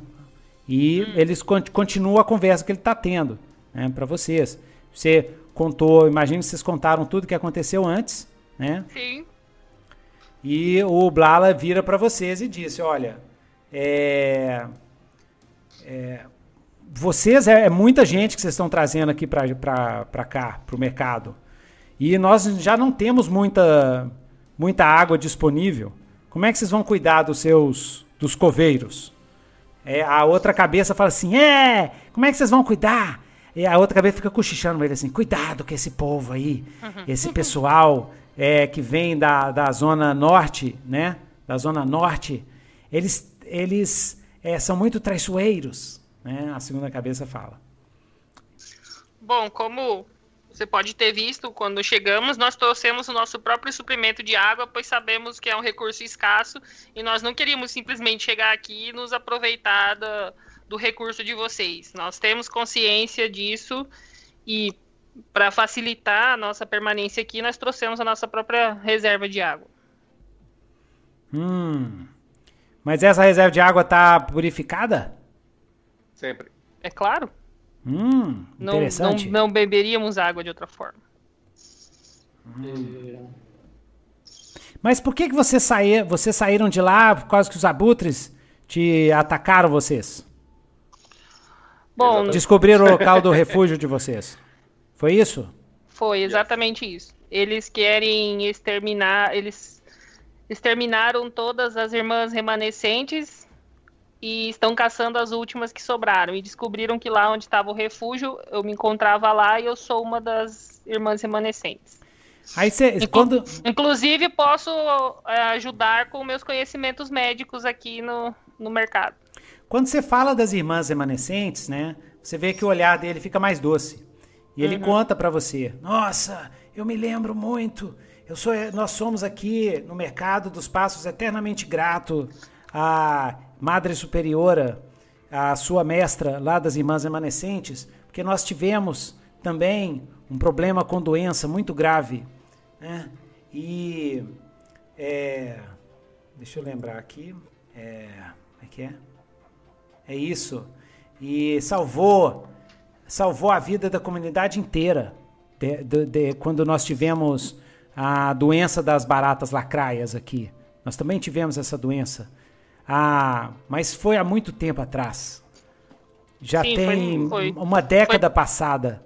E hum. eles continuam a conversa que ele está tendo né, para vocês. Você contou, imagino que vocês contaram tudo que aconteceu antes, né? Sim. E o Blala vira para vocês e disse: Olha, é, é, vocês é, é, muita gente que vocês estão trazendo aqui para cá, para o mercado. E nós já não temos muita, muita água disponível. Como é que vocês vão cuidar dos seus dos coveiros? É, a outra cabeça fala assim: É, como é que vocês vão cuidar? E a outra cabeça fica cochichando ele assim: Cuidado com esse povo aí, esse pessoal é, que vem da, da zona norte, né? Da zona norte, eles, eles é, são muito traiçoeiros, né? A segunda cabeça fala. Bom, como você pode ter visto, quando chegamos, nós trouxemos o nosso próprio suprimento de água, pois sabemos que é um recurso escasso e nós não queríamos simplesmente chegar aqui e nos aproveitar do, do recurso de vocês. Nós temos consciência disso e, para facilitar a nossa permanência aqui, nós trouxemos a nossa própria reserva de água. Hum. Mas essa reserva de água está purificada? Sempre. É claro. Hum, interessante. Não, não, não beberíamos água de outra forma. Hum. Mas por que, que você sair, vocês saíram de lá por causa que os abutres te atacaram vocês? Bom, descobriram o local do refúgio de vocês. Foi isso? Foi exatamente isso. Eles querem exterminar, eles exterminaram todas as irmãs remanescentes e estão caçando as últimas que sobraram. E descobriram que lá onde estava o refúgio, eu me encontrava lá e eu sou uma das irmãs remanescentes. Aí cê, Inclu quando... Inclusive, posso é, ajudar com meus conhecimentos médicos aqui no, no mercado. Quando você fala das irmãs remanescentes, né? Você vê que o olhar dele fica mais doce. E ele uhum. conta para você: Nossa, eu me lembro muito. Eu sou, nós somos aqui no mercado dos passos eternamente grato a Madre Superiora, a sua mestra lá das Irmãs Remanescentes, porque nós tivemos também um problema com doença muito grave. Né? E. É, deixa eu lembrar aqui. É, como é que é? É isso. E salvou, salvou a vida da comunidade inteira. De, de, de, quando nós tivemos a doença das baratas lacraias aqui. Nós também tivemos essa doença. Ah, mas foi há muito tempo atrás. Já Sim, tem foi, foi, uma década foi, passada.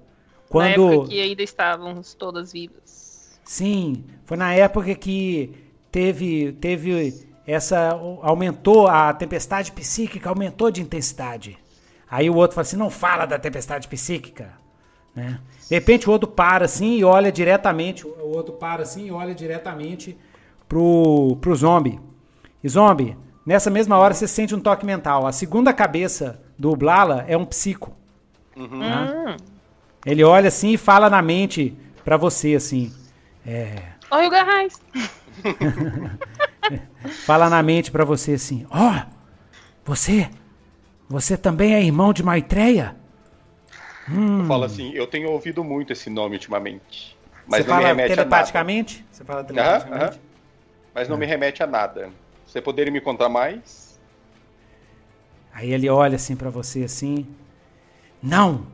Quando... Na época que ainda estávamos todas vivas. Sim, foi na época que teve, teve essa. aumentou a tempestade psíquica, aumentou de intensidade. Aí o outro fala assim: não fala da tempestade psíquica. Né? De repente o outro para assim e olha diretamente. O outro para assim e olha diretamente pro, pro zombie. E zombie, Nessa mesma hora você sente um toque mental. A segunda cabeça do Blala é um psico. Uhum. Né? Ele olha assim e fala na mente para você assim. É... Oi, o Garrais. fala na mente para você assim. Ó, oh, você, você também é irmão de Maitreya? Hum. Eu falo assim, eu tenho ouvido muito esse nome ultimamente. Mas você não fala me remete telepaticamente? A nada. Você fala telepaticamente? Uhum, Mas não me remete a nada. Você poderia me contar mais? Aí ele olha assim para você assim. Não!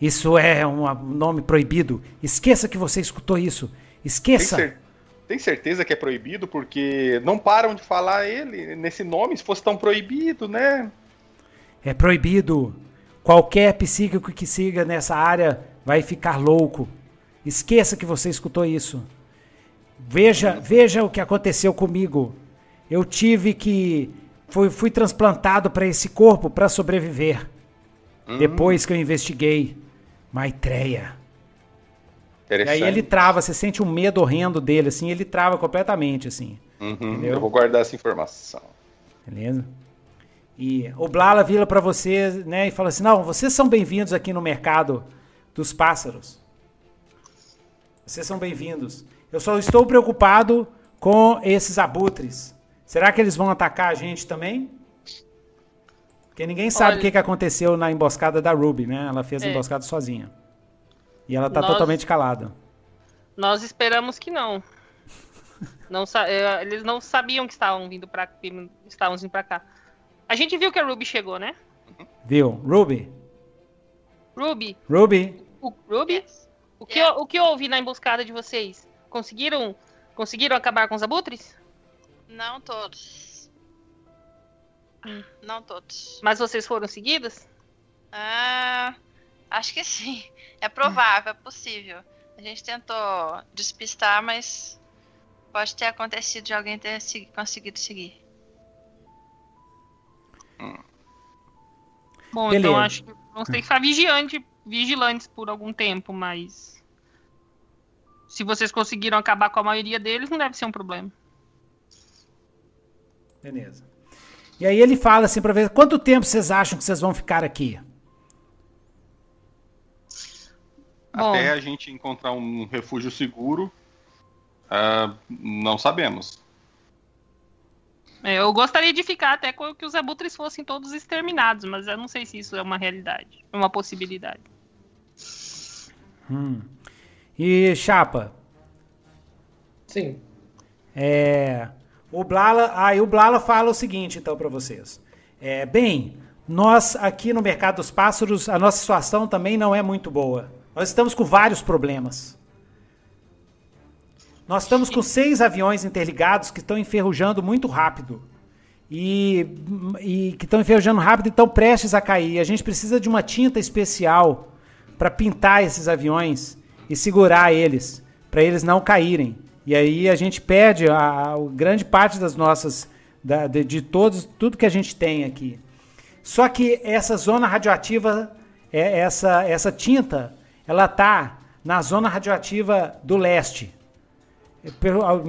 Isso é um nome proibido. Esqueça que você escutou isso. Esqueça. Tem, cer tem, certeza que é proibido porque não param de falar ele nesse nome, se fosse tão proibido, né? É proibido. Qualquer psíquico que siga nessa área vai ficar louco. Esqueça que você escutou isso. Veja, veja o que aconteceu comigo eu tive que. Fui, fui transplantado para esse corpo para sobreviver. Uhum. Depois que eu investiguei Maitreya. E aí ele trava, você sente um medo horrendo dele, assim, ele trava completamente, assim. Uhum, eu vou guardar essa informação. Beleza? E o Blala vira para você, né, e fala assim: "Não, vocês são bem-vindos aqui no mercado dos pássaros. Vocês são bem-vindos. Eu só estou preocupado com esses abutres. Será que eles vão atacar a gente também? Porque ninguém sabe o que, que aconteceu na emboscada da Ruby, né? Ela fez a é. emboscada sozinha. E ela tá nós, totalmente calada. Nós esperamos que não. não é, eles não sabiam que estavam vindo para estavam vindo para cá. A gente viu que a Ruby chegou, né? Viu? Ruby? Ruby. Ruby. O, Ruby? O que, o que houve na emboscada de vocês? Conseguiram conseguiram acabar com os abutres? Não todos. Hum. Não todos. Mas vocês foram seguidos? Ah, acho que sim. É provável, é possível. A gente tentou despistar, mas pode ter acontecido de alguém ter conseguido seguir. Bom, Beleza. então acho que vamos ter que ficar vigilante, vigilantes por algum tempo, mas se vocês conseguiram acabar com a maioria deles, não deve ser um problema. Beleza. E aí ele fala assim para ver quanto tempo vocês acham que vocês vão ficar aqui? Até Bom. a gente encontrar um refúgio seguro, uh, não sabemos. É, eu gostaria de ficar até que os abutres fossem todos exterminados, mas eu não sei se isso é uma realidade, uma possibilidade. Hum. E Chapa? Sim. É, o Blala, aí ah, o Blala fala o seguinte então para vocês. É, bem, nós aqui no mercado dos pássaros, a nossa situação também não é muito boa. Nós estamos com vários problemas. Nós estamos com seis aviões interligados que estão enferrujando muito rápido. E, e que estão enferrujando rápido e estão prestes a cair. A gente precisa de uma tinta especial para pintar esses aviões e segurar eles, para eles não caírem. E aí a gente perde a, a grande parte das nossas, da, de, de, todos, tudo que a gente tem aqui. Só que essa zona radioativa, é, essa, essa tinta, ela tá na zona radioativa do leste.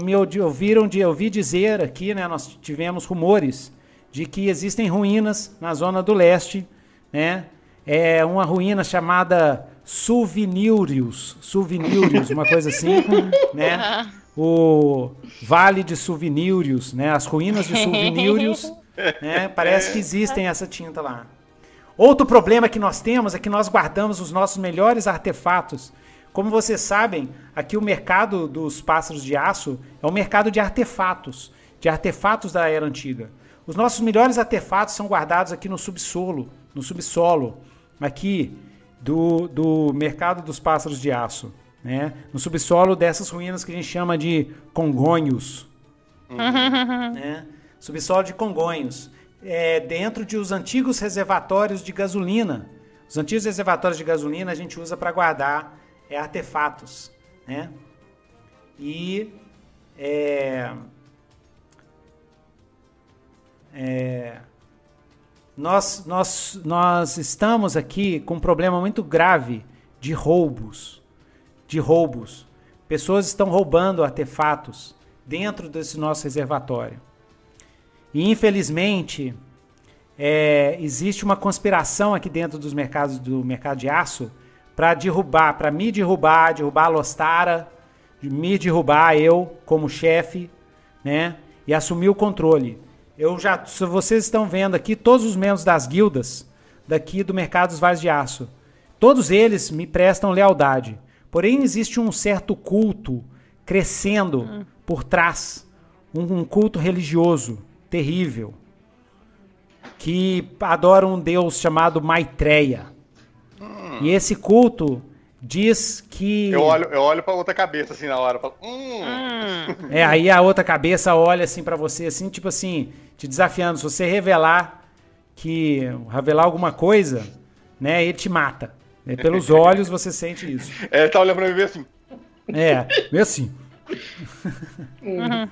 Me ouviram de ouvi dizer aqui, né? Nós tivemos rumores de que existem ruínas na zona do leste, né? É uma ruína chamada Souvenirius, Souvenirius, uma coisa assim, né? O Vale de Souvenirius, né? As ruínas de Souvenirius, né? Parece que existem essa tinta lá. Outro problema que nós temos é que nós guardamos os nossos melhores artefatos. Como vocês sabem, aqui o mercado dos pássaros de aço é um mercado de artefatos, de artefatos da era antiga. Os nossos melhores artefatos são guardados aqui no subsolo, no subsolo, aqui do, do mercado dos pássaros de aço, né? No subsolo dessas ruínas que a gente chama de congonhos, uhum. né? Subsolo de congonhos é, dentro de os antigos reservatórios de gasolina. Os antigos reservatórios de gasolina a gente usa para guardar é, artefatos, né? E é, é, nós, nós, nós estamos aqui com um problema muito grave de roubos, de roubos. Pessoas estão roubando artefatos dentro desse nosso reservatório. E infelizmente é, existe uma conspiração aqui dentro dos mercados do mercado de aço para derrubar, para me derrubar, derrubar a Lostara, me derrubar eu como chefe, né? E assumir o controle. Eu já, se vocês estão vendo aqui, todos os membros das guildas daqui do mercado dos vasos de aço, todos eles me prestam lealdade. Porém existe um certo culto crescendo hum. por trás, um, um culto religioso terrível, que adora um deus chamado Maitreya. Hum. E esse culto diz que. Eu olho, eu olho para outra cabeça assim na hora. Falo, hum. É, aí a outra cabeça olha assim para você, assim, tipo assim, te desafiando. Se você revelar que. revelar alguma coisa, né, ele te mata. É, pelos olhos você sente isso. É, ele tá olhando pra mim assim. É, meio assim. Uhum.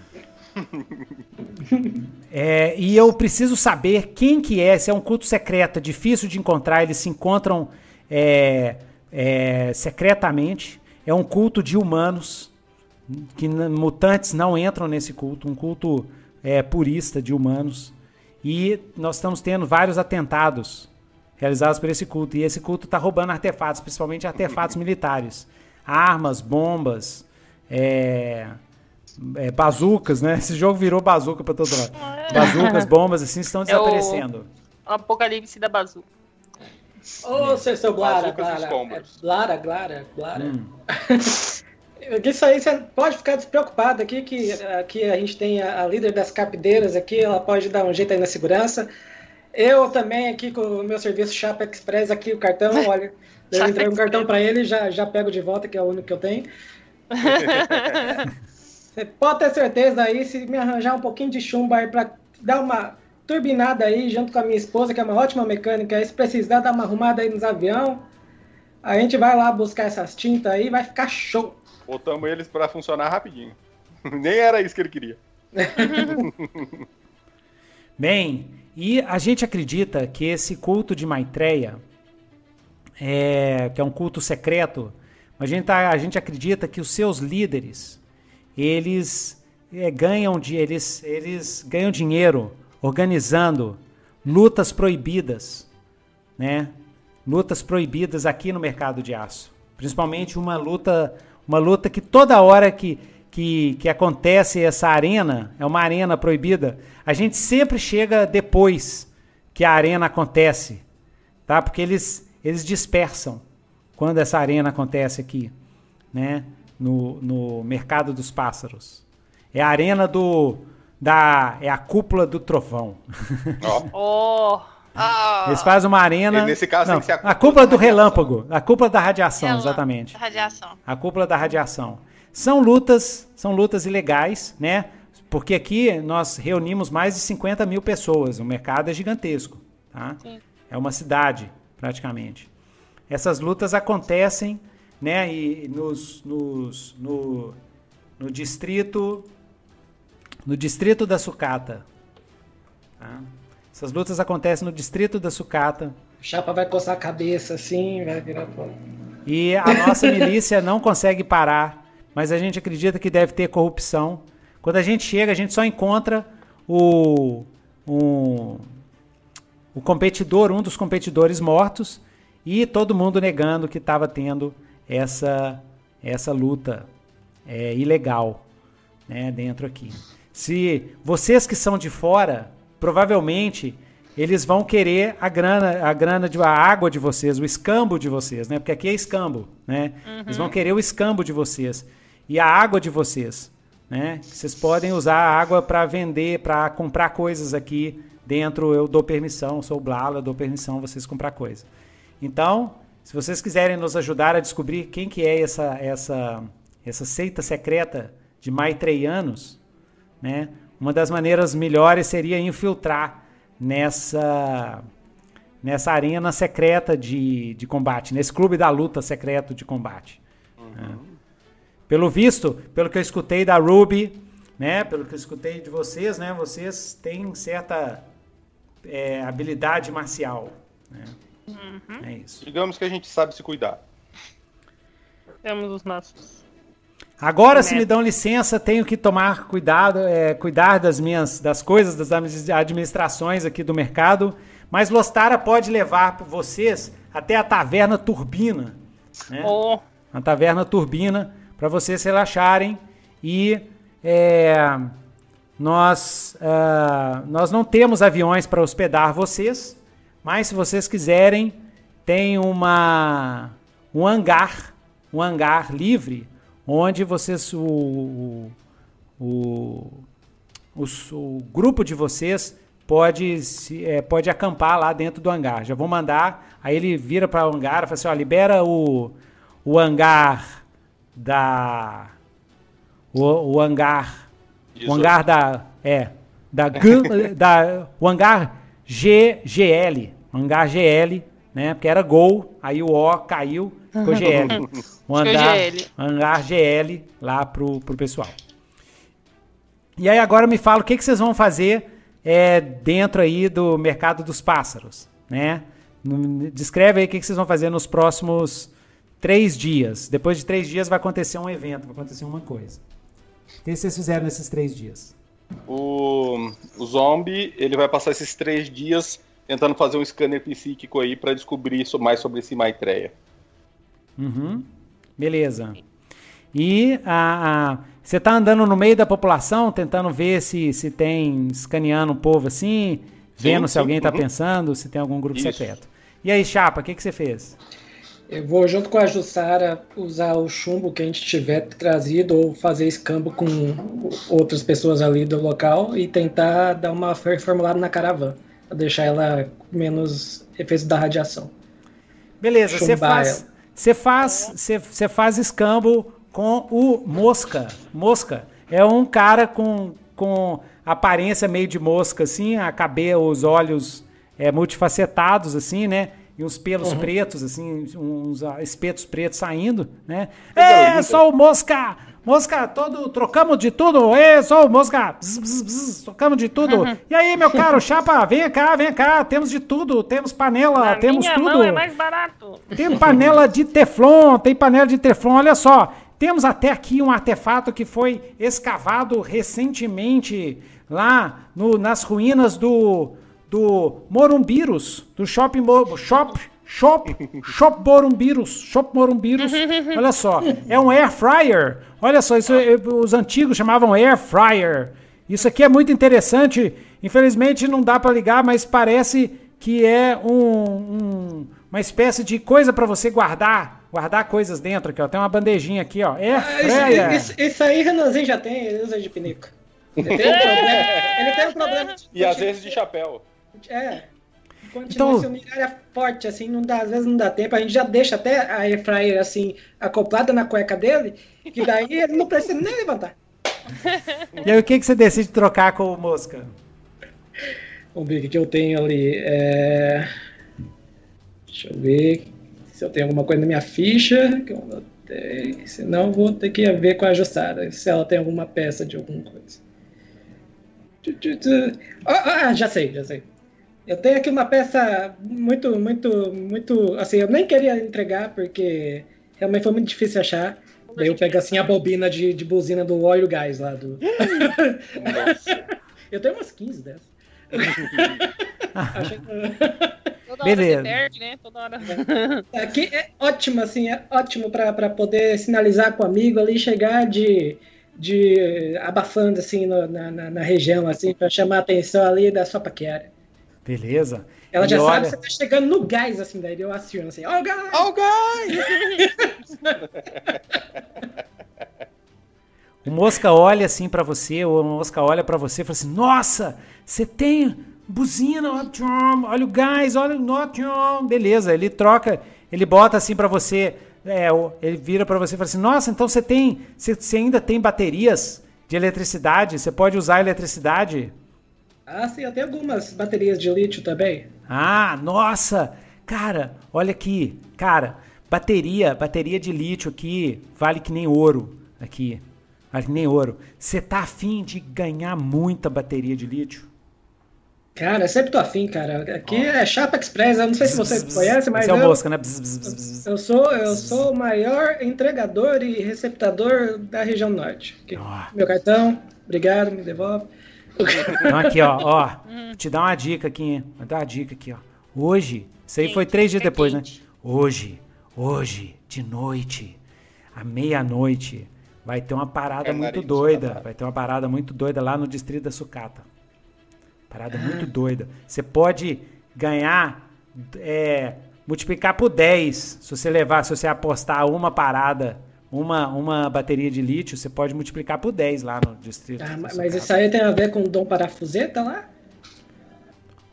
É, e eu preciso saber quem que é, se é um culto secreto, é difícil de encontrar, eles se encontram é, é, secretamente. É um culto de humanos, que mutantes não entram nesse culto, um culto é, purista de humanos. E nós estamos tendo vários atentados realizados por esse culto. E esse culto está roubando artefatos, principalmente artefatos militares. Armas, bombas, é, é, bazucas, né? Esse jogo virou bazuca pra todo lado. É. Bazucas, bombas, assim, estão desaparecendo. É o apocalipse da bazuca. Ô, oh, seu, seu Glara, Glara, Glara, Glara, Glara. Hum. Isso aí você pode ficar despreocupado aqui, que aqui a gente tem a, a, líder das capideiras aqui, ela pode dar um jeito aí na segurança. Eu também aqui com o meu serviço Chapa Express aqui, o cartão, olha, eu entrego um cartão para ele já já pego de volta, que é o único que eu tenho. Você pode ter certeza aí, se me arranjar um pouquinho de chumbo aí pra dar uma turbinada aí, junto com a minha esposa, que é uma ótima mecânica, aí se precisar dar uma arrumada aí nos aviões, a gente vai lá buscar essas tintas aí, vai ficar show. Botamos eles para funcionar rapidinho. Nem era isso que ele queria. Bem, e a gente acredita que esse culto de Maitreya, é, que é um culto secreto, a gente, tá, a gente acredita que os seus líderes, eles é, ganham, de, eles, eles ganham dinheiro organizando lutas proibidas, né? Lutas proibidas aqui no mercado de aço. Principalmente uma luta, uma luta que toda hora que, que, que acontece essa arena, é uma arena proibida, a gente sempre chega depois que a arena acontece, tá? Porque eles, eles dispersam quando essa arena acontece aqui, né? No, no mercado dos pássaros. É a arena do, da é a cúpula do trovão. Oh. Oh. Eles fazem uma arena. E nesse caso não, tem que ser a a cúpula cúpula da do radiação. relâmpago, a cúpula da radiação, Relâmpago, exatamente. Radiação. A cúpula da radiação. São lutas, são lutas ilegais, né? Porque aqui nós reunimos mais de 50 mil pessoas. O mercado é gigantesco, tá? Sim. É uma cidade, praticamente. Essas lutas acontecem, né? E nos, nos- no, no distrito, no distrito da sucata. tá? Essas lutas acontecem no distrito da sucata. O Chapa vai coçar a cabeça assim, vai virar pô. E a nossa milícia não consegue parar, mas a gente acredita que deve ter corrupção. Quando a gente chega, a gente só encontra o, um- o competidor, um dos competidores mortos, e todo mundo negando que estava tendo essa, essa luta é, ilegal né, dentro aqui. Se vocês que são de fora, provavelmente eles vão querer a grana, a grana de a água de vocês, o escambo de vocês, né? Porque aqui é escambo, né? Eles vão querer o escambo de vocês e a água de vocês, né? Vocês podem usar a água para vender, para comprar coisas aqui dentro. Eu dou permissão, sou o Blala, dou permissão vocês comprar coisa. Então, se vocês quiserem nos ajudar a descobrir quem que é essa essa essa seita secreta de maitreianos, né? Uma das maneiras melhores seria infiltrar nessa nessa arena secreta de, de combate, nesse clube da luta secreto de combate. né? Pelo visto, pelo que eu escutei da Ruby, né? Pelo que eu escutei de vocês, né? Vocês têm certa é, habilidade marcial. Né? É isso. Digamos que a gente sabe se cuidar. Temos os nossos. Agora, se Neto. me dão licença, tenho que tomar cuidado, é, cuidar das minhas das coisas, das admi- administrações aqui do mercado. Mas Lostara pode levar vocês até a taverna Turbina, né? Oh, A taverna Turbina, para vocês relaxarem e é, nós ah, nós não temos aviões para hospedar vocês, mas se vocês quiserem, tem uma um hangar, um hangar livre, onde vocês o o, o, o grupo de vocês pode se- é, pode acampar lá dentro do hangar. Já vou mandar, aí ele vira para o hangar e fala assim, ó, libera o o hangar da o, o hangar o hangar da é da, G- da o hangar GGL o hangar GL né porque era Gol aí o O caiu ficou GL o Ficou hangar, GL. hangar GL lá pro, pro pessoal e aí agora me fala o que, que vocês vão fazer é, dentro aí do mercado dos pássaros, né? Descreve aí o que, que vocês vão fazer nos próximos três dias. Depois de três dias vai acontecer um evento, vai acontecer uma coisa. O que vocês fizeram nesses três dias? O, o zombie, ele vai passar esses três dias tentando fazer um scanner psíquico aí pra descobrir mais sobre esse Maitreya. Uhum. Beleza. E a, a- você tá andando no meio da população, tentando ver se, se tem, escaneando o povo assim, vendo se sim, alguém tá uhum. pensando, se tem algum grupo Isso. secreto. E aí, Chapa, o que, que você fez? Eu vou, junto com a Jussara, usar o chumbo que a gente tiver trazido ou fazer escambo com outras pessoas ali do local e tentar dar uma reformulada na caravana, pra deixar ela com menos efeitos da radiação. Beleza, você Chumbar faz, você faz, você, faz escambo com o Mosca. Mosca é um cara com, com aparência meio de mosca, assim, a cabeça, os olhos é, multifacetados, assim, né? E uns pelos uhum. pretos, assim, uns espetos pretos saindo, né? É, sou o mosca! Mosca, todo, trocamos de tudo. É, sou mosca. Bzz, bzz, bzz, trocamos de tudo. Uhum. E aí, meu caro, chapa, vem cá, vem cá. Temos de tudo. Temos panela, Na temos minha tudo. Mão é mais barato. Tem panela de teflon, tem panela de teflon. Olha só, temos até aqui um artefato que foi escavado recentemente lá no, nas ruínas do do Morumbirus, do Shopping Shop Shop Shop Morumbirus, Shop Morumbirus. Olha só, é um air fryer. Olha só, isso os antigos chamavam air fryer. Isso aqui é muito interessante. Infelizmente não dá para ligar, mas parece que é um, um, uma espécie de coisa para você guardar, guardar coisas dentro aqui, ó. Tem uma bandejinha aqui, ó. Air ah, fryer. Isso, isso, isso aí Renanzinho já tem, ele usa de pinico. Ele tem um problema. Ele tem um problema de... E às vezes de chapéu. É. Continua então, se área forte, assim, não dá, às vezes não dá tempo, a gente já deixa até a airfryer assim, acoplada na cueca dele, que daí ele não precisa nem levantar. E aí o que, que você decide trocar com o Mosca? Vamos ver o que eu tenho ali. É... Deixa eu ver se eu tenho alguma coisa na minha ficha que eu anotei. Senão vou ter que ver com a ajustada, se ela tem alguma peça de alguma coisa. Ah, ah já sei, já sei. Eu tenho aqui uma peça muito, muito, muito. Assim, eu nem queria entregar porque realmente foi muito difícil achar. Daí eu pego assim a bobina de, de buzina do óleo gás lá do. eu tenho umas 15 dessas. Toda Beleza. Perde, né? Toda hora. Aqui é ótimo, assim, é ótimo para poder sinalizar com o amigo ali, chegar de, de abafando assim no, na, na, na, região, assim, para chamar a atenção ali da sua paquera. Beleza. Ela já olha... sabe que você tá chegando no gás, assim, daí eu aciono assim, ó oh, gás! Ó oh, gás! o Mosca olha assim para você, o Mosca olha para você e fala assim, nossa, você tem buzina, olha o gás, olha o beleza, ele troca, ele bota assim para você, é, ele vira para você e fala assim, nossa, então você tem, você, você ainda tem baterias de eletricidade, você pode usar eletricidade ah, sim, até algumas baterias de lítio também. Ah, nossa! Cara, olha aqui. Cara, bateria, bateria de lítio aqui vale que nem ouro. Aqui. Vale que nem ouro. Você tá afim de ganhar muita bateria de lítio? Cara, eu sempre tô afim, cara. Aqui oh. é Chapa Express, eu não sei se você conhece, mas. Você é o mosca, né? Bzz, bzz, bzz. Eu sou, eu sou o maior entregador e receptador da região norte. Oh. Meu cartão, obrigado, me devolve. Então aqui, ó, ó, te dar uma dica aqui, vou dar uma dica aqui, ó. Hoje, isso aí foi três dias depois, né? Hoje, hoje, de noite, à meia-noite, vai ter uma parada é muito doida. Vai ter uma parada muito doida lá no distrito da Sucata. Parada muito doida. Você pode ganhar, é, multiplicar por 10 se você levar, se você apostar uma parada uma, uma bateria de lítio, você pode multiplicar por 10 lá no distrito. Ah, mas isso aí tem a ver com o Dom Parafuseta lá?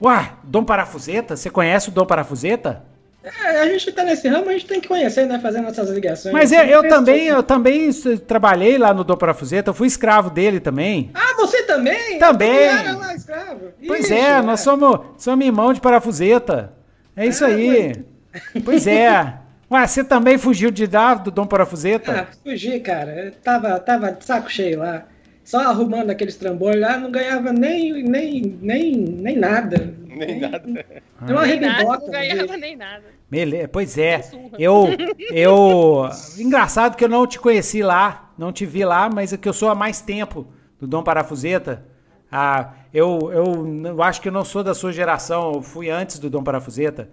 Ué, Dom Parafuseta? Você conhece o Dom Parafuseta? É, a gente tá nesse ramo, a gente tem que conhecer, né? Fazer nossas ligações. Mas eu, eu também, eu também trabalhei lá no Dom Parafuseta, eu fui escravo dele também. Ah, você também? Também. Era lá, escravo. Pois Ixi, é, nós somos, somos irmão de Parafuseta. É isso ah, aí. Pois, pois é. Ué, você também fugiu de dar do Dom Parafuseta? Ah, fugi, cara. Eu tava, tava de saco cheio lá. Só arrumando aqueles trambolhos lá, não ganhava nem, nem, nem, nem nada. Nem, nem nada. Nem uma rebibota. Não ganhava nem nada. Beleza, pois é. Eu, eu. Engraçado que eu não te conheci lá, não te vi lá, mas é que eu sou há mais tempo do Dom Parafuseta. Ah, eu, eu, eu acho que eu não sou da sua geração, eu fui antes do Dom Parafuseta.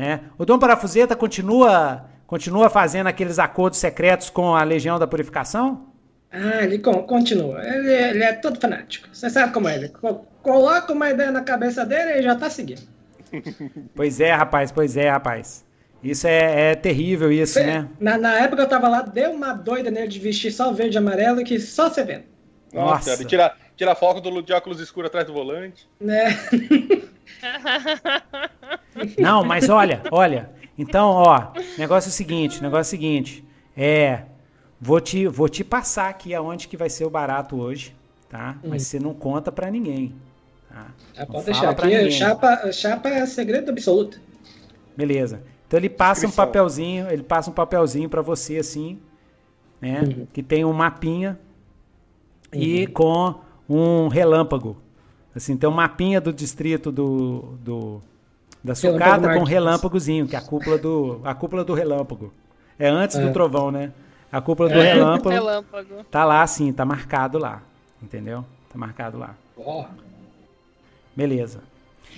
Né? O Dom Parafuseta continua, continua fazendo aqueles acordos secretos com a Legião da Purificação? Ah, ele continua. Ele, ele é todo fanático. Você sabe como é ele. Coloca uma ideia na cabeça dele e já tá seguindo. Pois é, rapaz, pois é, rapaz. Isso é, é terrível, isso, né? Na, na, época eu tava lá, deu uma doida nele de vestir só verde e amarelo que só você vendo. Nossa, Nossa. Tira, tira foco do de óculos escuros atrás do volante. Né? Não, mas olha, olha. Então, ó, negócio é o seguinte, negócio é o seguinte. É. Vou te, vou te passar aqui aonde que vai ser o barato hoje, tá? Hum. Mas você não conta para ninguém. Tá? Ah, pode deixar. Aqui, é chapa, chapa é segredo absoluto. Beleza. Então ele passa um papelzinho, ele passa um papelzinho para você assim, né? Uhum. Que tem um mapinha uhum. e com um relâmpago. Assim, tem um mapinha do distrito do, do da sucata com relâmpagozinho, que é a cúpula do a cúpula do relâmpago. É antes é. do trovão, né? A cúpula do é. relâmpago, relâmpago. Tá lá assim, tá marcado lá. Entendeu? Tá marcado lá. Oh. Beleza.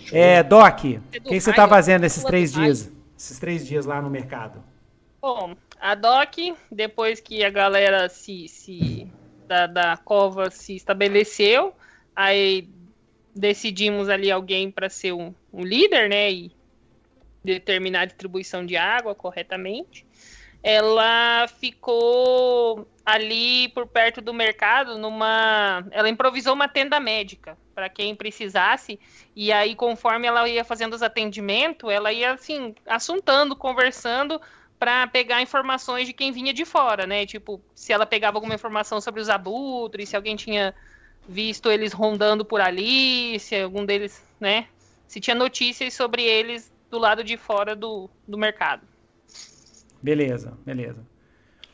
Show. É, Doc, o que você tá fazendo esses três dias? Esses três dias lá no mercado? Bom, a Doc, depois que a galera se, se da, da cova se estabeleceu, aí decidimos ali alguém para ser um, um, líder, né, e determinar a distribuição de água corretamente. Ela ficou ali por perto do mercado numa, ela improvisou uma tenda médica para quem precisasse e aí conforme ela ia fazendo os atendimentos, ela ia assim assuntando, conversando para pegar informações de quem vinha de fora, né? Tipo, se ela pegava alguma informação sobre os abutres, se alguém tinha visto eles rondando por ali, se algum deles, né? Se tinha notícias sobre eles do lado de fora do, do mercado. Beleza, beleza.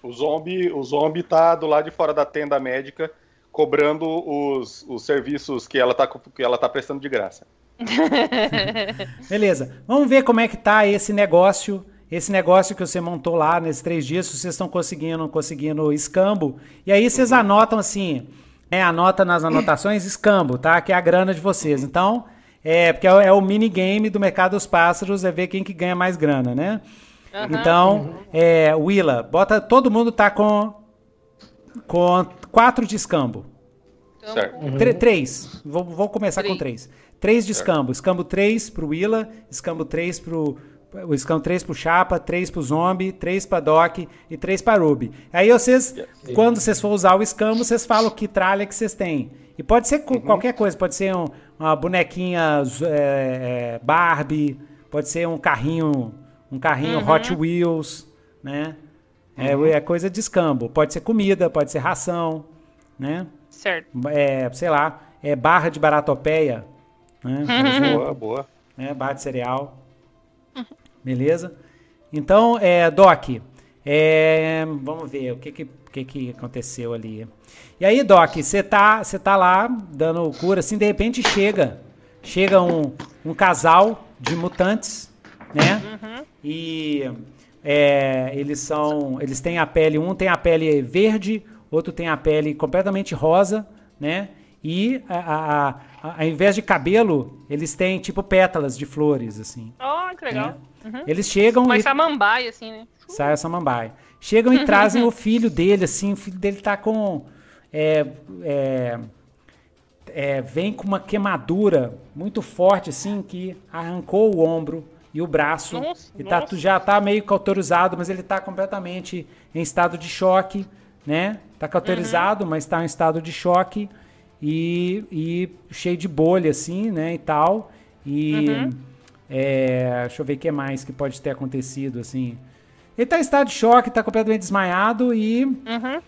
O zombie, o zombie tá do lado de fora da tenda médica cobrando os, os serviços que ela, tá, que ela tá prestando de graça. beleza. Vamos ver como é que tá esse negócio esse negócio que você montou lá nesses três dias, se vocês estão conseguindo, conseguindo escambo. E aí vocês uhum. anotam assim, é, anota nas anotações escambo, tá? Que é a grana de vocês. Então, é, porque é, é o minigame do mercado dos pássaros, é ver quem que ganha mais grana, né? Uhum. Então, é, Willa, bota, todo mundo tá com, com quatro de escambo. Certo. Uhum. Três. Vou, vou começar três. com três. Três de escambo. Escambo três pro Willa, escambo três pro o Scam 3 pro Chapa, 3 pro Zombie, 3 pra Doc e 3 pra Ruby. Aí vocês, quando vocês for usar o escambo, vocês falam que tralha que vocês têm. E pode ser uhum. qualquer coisa, pode ser um, uma bonequinha é, Barbie, pode ser um carrinho, um carrinho uhum. Hot Wheels, né? É, uhum. é, coisa de escambo. Pode ser comida, pode ser ração, né? Certo. É, sei lá, é barra de baratopeia, né? Boa, boa. É, barra de cereal. Beleza? Então, é, Doc, é, vamos ver o que que, que que aconteceu ali. E aí, Doc, você tá, tá lá dando cura, assim, de repente chega, chega um, um casal de mutantes, né? Uhum. E é, eles são, eles têm a pele, um tem a pele verde, outro tem a pele completamente rosa, né? E a, a, ao invés de cabelo, eles têm tipo pétalas de flores, assim. Oh, que legal. Né? Uhum. Eles chegam. Mas e... samambaia, assim, né? Sai a samambaia. Chegam e trazem o filho dele, assim, o filho dele tá com. É, é, é, vem com uma queimadura muito forte, assim, que arrancou o ombro e o braço. Nossa, e tá, já tá meio cauterizado, mas ele tá completamente em estado de choque, né? Tá cauterizado, uhum. mas tá em estado de choque e, e cheio de bolha, assim, né? E tal. E. Uhum é, deixa eu ver o que mais que pode ter acontecido, assim. Ele tá em estado de choque, tá completamente desmaiado e. Uhum.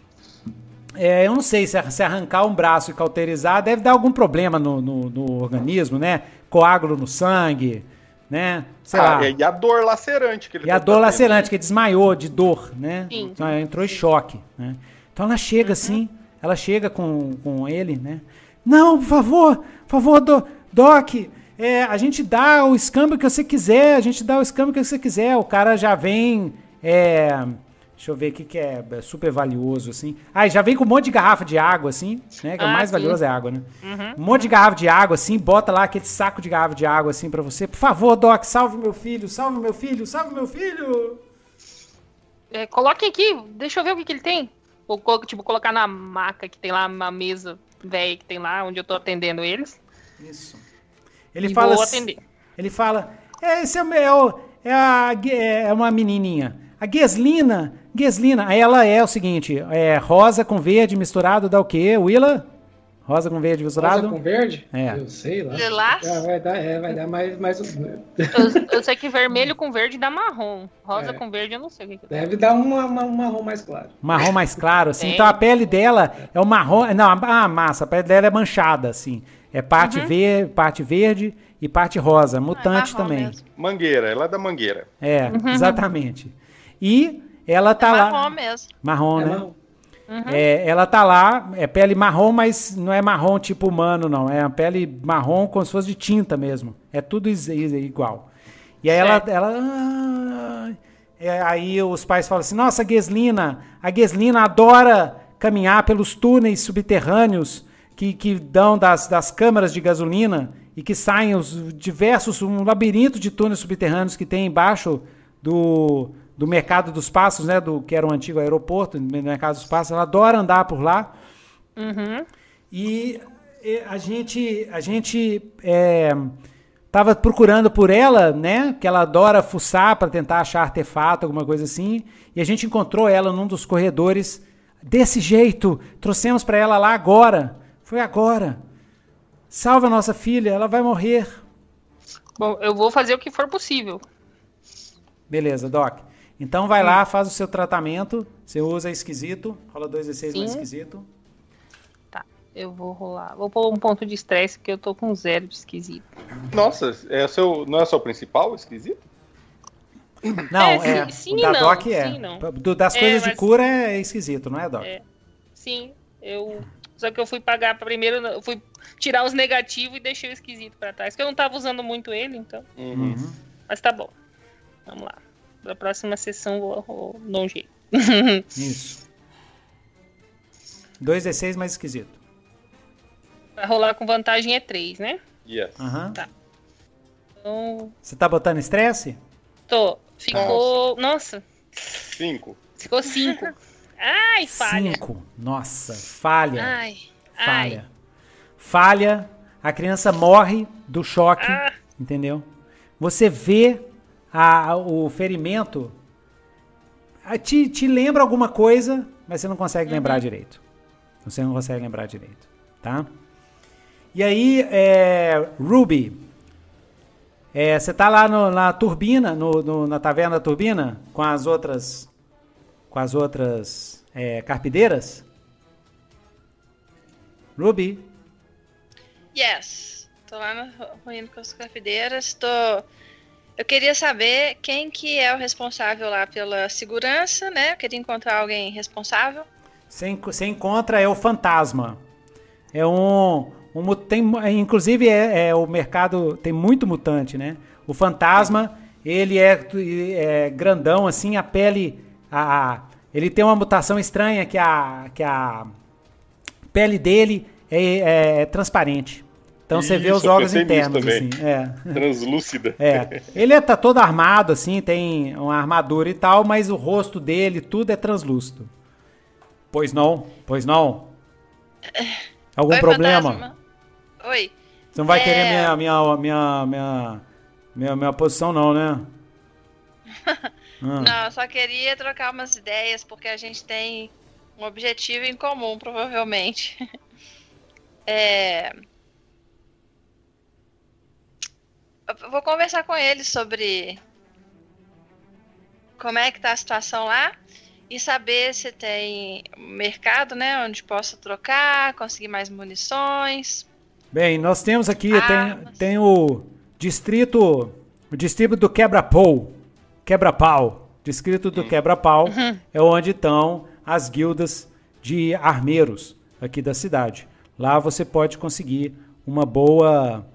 É, eu não sei se, se, arrancar um braço e cauterizar deve dar algum problema no, no, no organismo, né? Coágulo no sangue, né? Sei ah, lá. E a dor lacerante que ele E tá a dor tendo, lacerante, né? que desmaiou de dor, né? Sim. Então, entrou em choque, né? Então ela chega uhum. assim, ela chega com, com ele, né? Não, por favor, por favor, do, Doc, é, a gente dá o escâmbio que você quiser, a gente dá o escâmbio que você quiser. O cara já vem. É, deixa eu ver o que, que é, é super valioso, assim. Ah, já vem com um monte de garrafa de água, assim, né? Que ah, o mais sim. valioso é água, né? Uhum. Um monte de garrafa de água, assim, bota lá aquele saco de garrafa de água, assim, para você. Por favor, Doc, salve meu filho, salve meu filho, salve meu filho. É, coloque aqui, deixa eu ver o que, que ele tem. Ou, tipo, colocar na maca que tem lá, uma mesa velha que tem lá, onde eu tô atendendo eles. Isso. Ele e fala. Vou atender. Ele fala: é, esse é, o, é, a, é uma menininha. A Geslina, Geslina, aí ela é o seguinte: é rosa com verde misturado dá o quê, Willa? Rosa com verde misturado? Rosa com verde? É. Eu sei lá. Lilás? Ah, vai dar, é, vai dar mais. mais... Eu, eu sei que vermelho com verde dá marrom. Rosa É. com verde eu não sei o que, que dá. Deve dar uma, uma- um marrom mais claro. Marrom mais claro, assim. Então a pele dela é o marrom. Não, a massa, a pele dela é manchada, assim. É parte, ver, parte verde e parte rosa. Mutante marrom também. mesmo. Mangueira, ela é da mangueira. É, exatamente. E ela tá é lá. marrom mesmo. Marrom, É né? marrom. É, ela tá lá, é pele marrom, mas não é marrom tipo humano, não. É uma pele marrom como se fosse de tinta mesmo. É tudo igual. E aí ela. Certo. ela ah, aí os pais falam assim: nossa, a Gueslina, a Gueslina adora caminhar pelos túneis subterrâneos que, que dão das, das câmaras de gasolina e que saem os diversos, um labirinto de túneis subterrâneos que tem embaixo do, do mercado dos passos, né? Do que era o antigo aeroporto, do mercado dos passos. Ela adora andar por lá. Uhum. E e a gente, a gente é, tava procurando por ela, né? Que ela adora fuçar para tentar achar artefato, alguma coisa assim. E a gente encontrou ela num dos corredores desse jeito. Trouxemos para ela lá agora. Foi agora. Salva a nossa filha, ela vai morrer. Bom, eu vou fazer o que for possível. Beleza, Doc. Então vai lá, faz o seu tratamento. Você usa esquisito. Rola 2 e 6 mais Sim. esquisito. Tá, eu vou rolar. Vou pôr um ponto de estresse, porque eu tô com zero de esquisito. Nossa, é o seu, não é o seu principal esquisito? Não, É, é. sim- sim o da não, Doc é. sim não. Do- das É, coisas de cura é esquisito, não é, Doc? É. Sim, eu. Só que eu fui pagar primeiro, eu fui tirar os negativos e deixei o esquisito pra trás. Que eu não tava usando muito ele, então. Uhum. Uhum. Mas tá bom. Vamos lá. Pra próxima sessão vou, vou dar um jeito. Isso. 2d6 mais esquisito. Pra rolar com vantagem é 3, né? Yes. Aham. Tá. Então. Você tá botando estresse? Tô. Ficou. Nossa, Cinco. ficou 5. Ai, falha. 5. Nossa, falha. Ai, ai. falha. Falha. A criança morre do choque. Ah. Entendeu? Você vê a- o ferimento. ah, Te, te lembra alguma coisa, mas você não consegue lembrar direito. Você não consegue lembrar direito. Tá? E aí, é, Ruby, é, você tá lá no- na turbina, no- no- na taverna da turbina, com as outras, com as outras é, carpideiras? Ruby, Yes. Tô lá no, ruindo com as carpideiras. Tô. Eu queria saber quem que é o responsável lá pela segurança, né? Eu queria encontrar alguém responsável. você, você encontra é o fantasma. É um, um tem, é, inclusive é, é o mercado tem muito mutante, né? O fantasma ele é, é grandão assim, a pele, a, ele tem uma mutação estranha que a que a pele dele é, é transparente. Então você vê os órgãos internos assim. É. Translúcida. É, ele é, tá todo armado, assim, tem uma armadura e tal, mas o rosto dele, tudo é translúcido. Pois não, pois não. Algum Oi, problema? fantasma. Oi. Você não vai É. querer minha, minha, minha, minha, minha, minha posição, não, né? Ah, Não, eu só queria trocar umas ideias, porque a gente tem um objetivo em comum, provavelmente. É... Eu vou conversar com ele sobre como é que tá a situação lá e saber se tem mercado, né, onde possa trocar, conseguir mais munições. Bem, nós temos aqui, Ah, tem, tem o distrito, o distrito do quebra-pau, quebra-pau, distrito do quebra-pau é onde estão as guildas de armeiros aqui da cidade. Lá você pode conseguir uma boa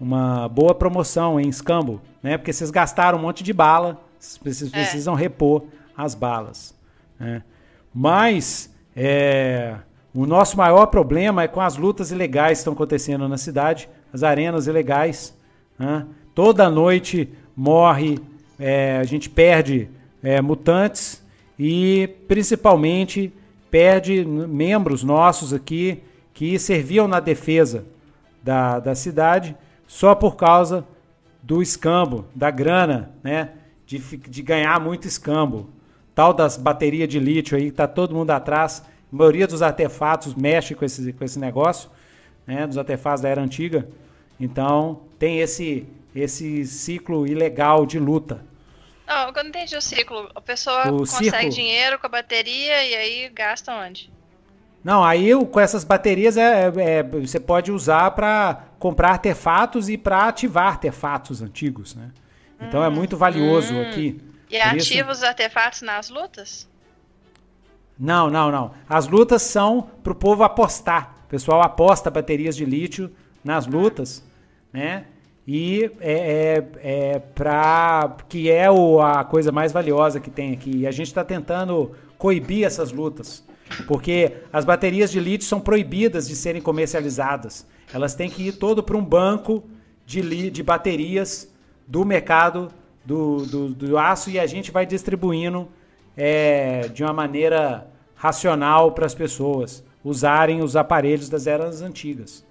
uma boa promoção em escambo, né? Porque vocês gastaram um monte de bala, vocês É. precisam repor as balas. né? Mas é, o nosso maior problema é com as lutas ilegais que estão acontecendo na cidade, as arenas ilegais. né? Toda noite morre, é, a gente perde é, mutantes e principalmente perde membros nossos aqui que serviam na defesa da, da cidade só por causa do escambo, da grana, né? De, de ganhar muito escambo. Tal das baterias de lítio aí, que tá todo mundo atrás. A maioria dos artefatos mexe com esse, com esse negócio. né, dos artefatos da Era Antiga. Então, tem esse, esse ciclo ilegal de luta. Não, eu não entendi o ciclo. A pessoa O consegue círculo. dinheiro com a bateria e aí gasta onde? Não, aí o- com essas baterias é, é- você pode usar para comprar artefatos e para ativar artefatos antigos, né? Então é muito valioso Hum. aqui. E Por isso- ativa os artefatos nas lutas? Não, não, não. As lutas são pro povo apostar. O pessoal aposta baterias de lítio nas lutas, né? E é, é, é pra, que é o, a coisa mais valiosa que tem aqui. E a gente está tentando coibir essas lutas. Porque as baterias de lítio são proibidas de serem comercializadas. Elas têm que ir todo para um banco de, de baterias do mercado do, do, do aço e a gente vai distribuindo é, de uma maneira racional para as pessoas usarem os aparelhos das eras antigas.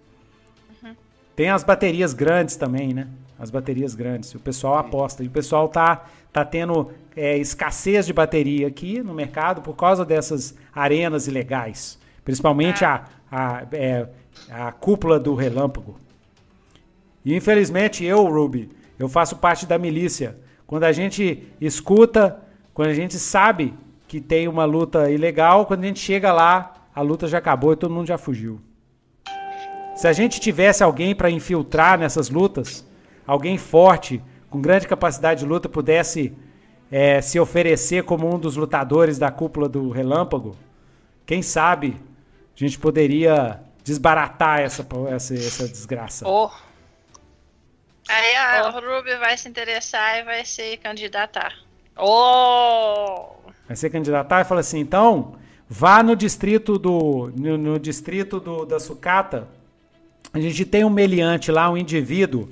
Tem as baterias grandes também, né? As baterias grandes. O pessoal aposta. E o pessoal tá, tá tendo é, escassez de bateria aqui no mercado por causa dessas arenas ilegais. Principalmente a, a, é, a cúpula do relâmpago. E infelizmente eu, Ruby, eu faço parte da milícia. Quando a gente escuta, quando a gente sabe que tem uma luta ilegal, quando a gente chega lá, a luta já acabou e todo mundo já fugiu. Se a gente tivesse alguém para infiltrar nessas lutas, alguém forte, com grande capacidade de luta, pudesse é, se oferecer como um dos lutadores da cúpula do relâmpago, quem sabe a gente poderia desbaratar essa, essa, essa desgraça. Oh, Aí a Ruby vai se interessar e vai se candidatar. oh. Vai ser candidatar e fala assim, então, vá no distrito do no, no distrito do, da sucata. A gente tem um meliante lá, um indivíduo,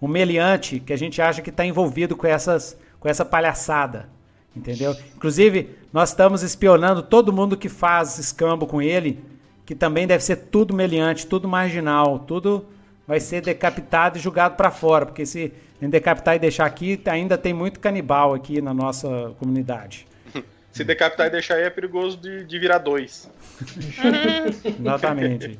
um meliante que a gente acha que está envolvido com essas com essa palhaçada, entendeu? Inclusive, nós estamos espionando todo mundo que faz escambo com ele, que também deve ser tudo meliante, tudo marginal, tudo vai ser decapitado e jogado para fora, porque se decapitar e deixar aqui, ainda tem muito canibal aqui na nossa comunidade. Se decapitar e deixar aí é perigoso de, de virar dois. Exatamente.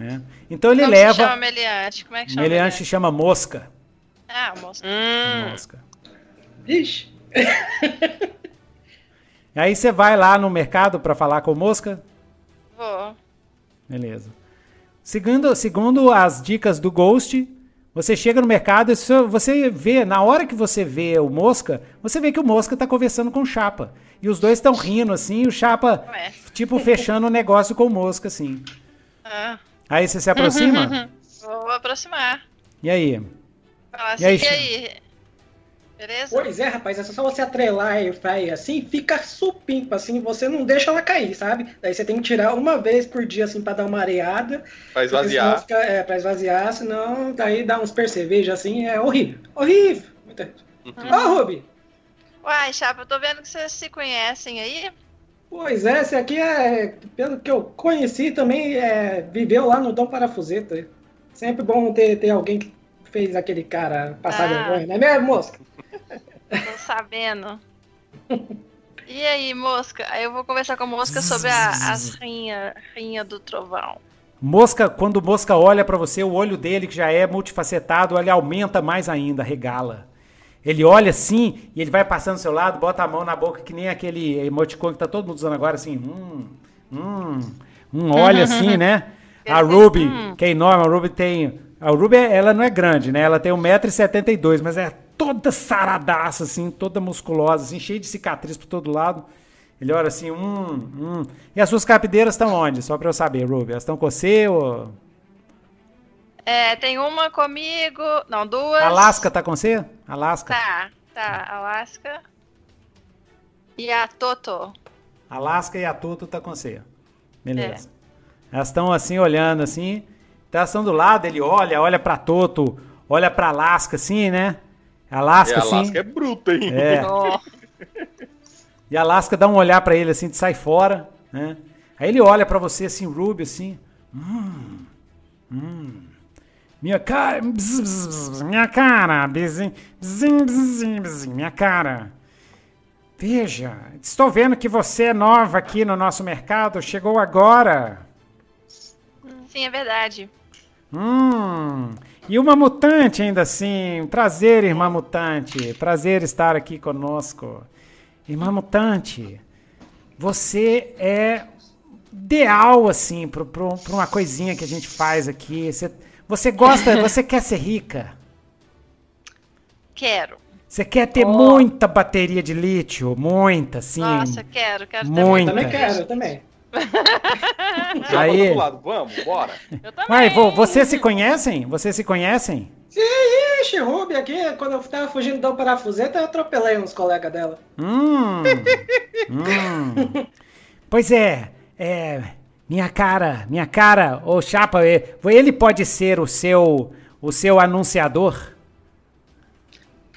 É. Então ele Como se chama leva. meliante? Como é que chama? Meliante chama mosca. Ah, moço. Hum. Mosca. Ixi. E aí você vai lá no mercado para falar com o mosca? Vou. Beleza. Segundo, segundo as dicas do Ghost, você chega no mercado e você vê, na hora que você vê o Mosca, você vê que o Mosca tá conversando com o Chapa. E os dois estão rindo assim, e o Chapa, Ué. tipo, fechando o negócio com o Mosca, assim. Ah, Aí você se aproxima, vou aproximar. e aí? Falar assim, E aí, e aí? Beleza? Pois é, rapaz, é só você atrelar a Airfryer assim, fica supimpa, assim, você não deixa ela cair, sabe? Daí você tem que tirar uma vez por dia, assim, pra dar uma areada. Pra esvaziar. Fica, é, pra esvaziar, senão daí dá uns perceveja, assim, é horrível. Horrível! Muita- Ó, Ruby! Uai, Chapa, eu tô vendo que vocês se conhecem aí. Pois é, esse aqui é, pelo que eu conheci, também é, viveu lá no Dom Parafuseta. Sempre bom ter, ter alguém que fez aquele cara passar Ah. vergonha, não é mesmo, mosca? Tô sabendo. E aí, mosca? Aí eu vou conversar com a mosca sobre a, as rinhas rinha do trovão. Mosca, quando Mosca olha pra você, o olho dele, que já é multifacetado, ele aumenta mais ainda, regala. Ele olha assim e ele vai passando do seu lado, bota a mão na boca, que nem aquele emoticon que tá todo mundo usando agora, assim. Hum, hum, um olha assim, né? A Ruby, que é enorme, a Ruby tem. A Ruby, ela não é grande, né? Ela tem 1,72m, mas é toda saradaça, assim, toda musculosa, assim, cheia de cicatriz por todo lado. Ele olha assim, hum, hum. E as suas capideiras estão onde? Só pra eu saber, Ruby. Elas estão com você ou. É, tem uma comigo. Não, duas. Alaska tá com você? Alaska. Tá, tá. Alaska. E a Toto. Alaska e a Tuto tá com você. Beleza. Elas estão assim, olhando assim. Então elas estão do lado, ele olha, olha pra Toto, olha pra Alaska assim, né? E Alaska a assim. Alaska é bruta, hein? É. Oh. E a Alaska dá um olhar pra ele assim, de sai fora, né? Aí ele olha pra você assim, Ruby, assim. Hum, hum. Minha cara, bzz, bzz, bzz, minha cara, bzz, bzz, minha cara. Veja, estou vendo que você é nova aqui no nosso mercado, chegou agora. sim, é verdade. Hum, e uma mutante ainda assim. Prazer, irmã mutante. Prazer estar aqui conosco. Irmã mutante, você é ideal, assim, para uma coisinha que a gente faz aqui. Você, você gosta, você quer ser rica? Quero. Você quer ter oh. muita bateria de lítio? Muita, sim. Nossa, quero, quero muita. Também quero, eu também. Aí. Lado. Vamos, bora. Eu também. Vai, vocês se conhecem? Vocês se conhecem? Sim, ixi, Ruby aqui, quando eu tava fugindo do parafuseta, eu atropelei uns colegas dela. Hum, hum. Pois é, é, minha cara, minha cara, ô Chapa, é, ele pode ser o seu, o seu anunciador?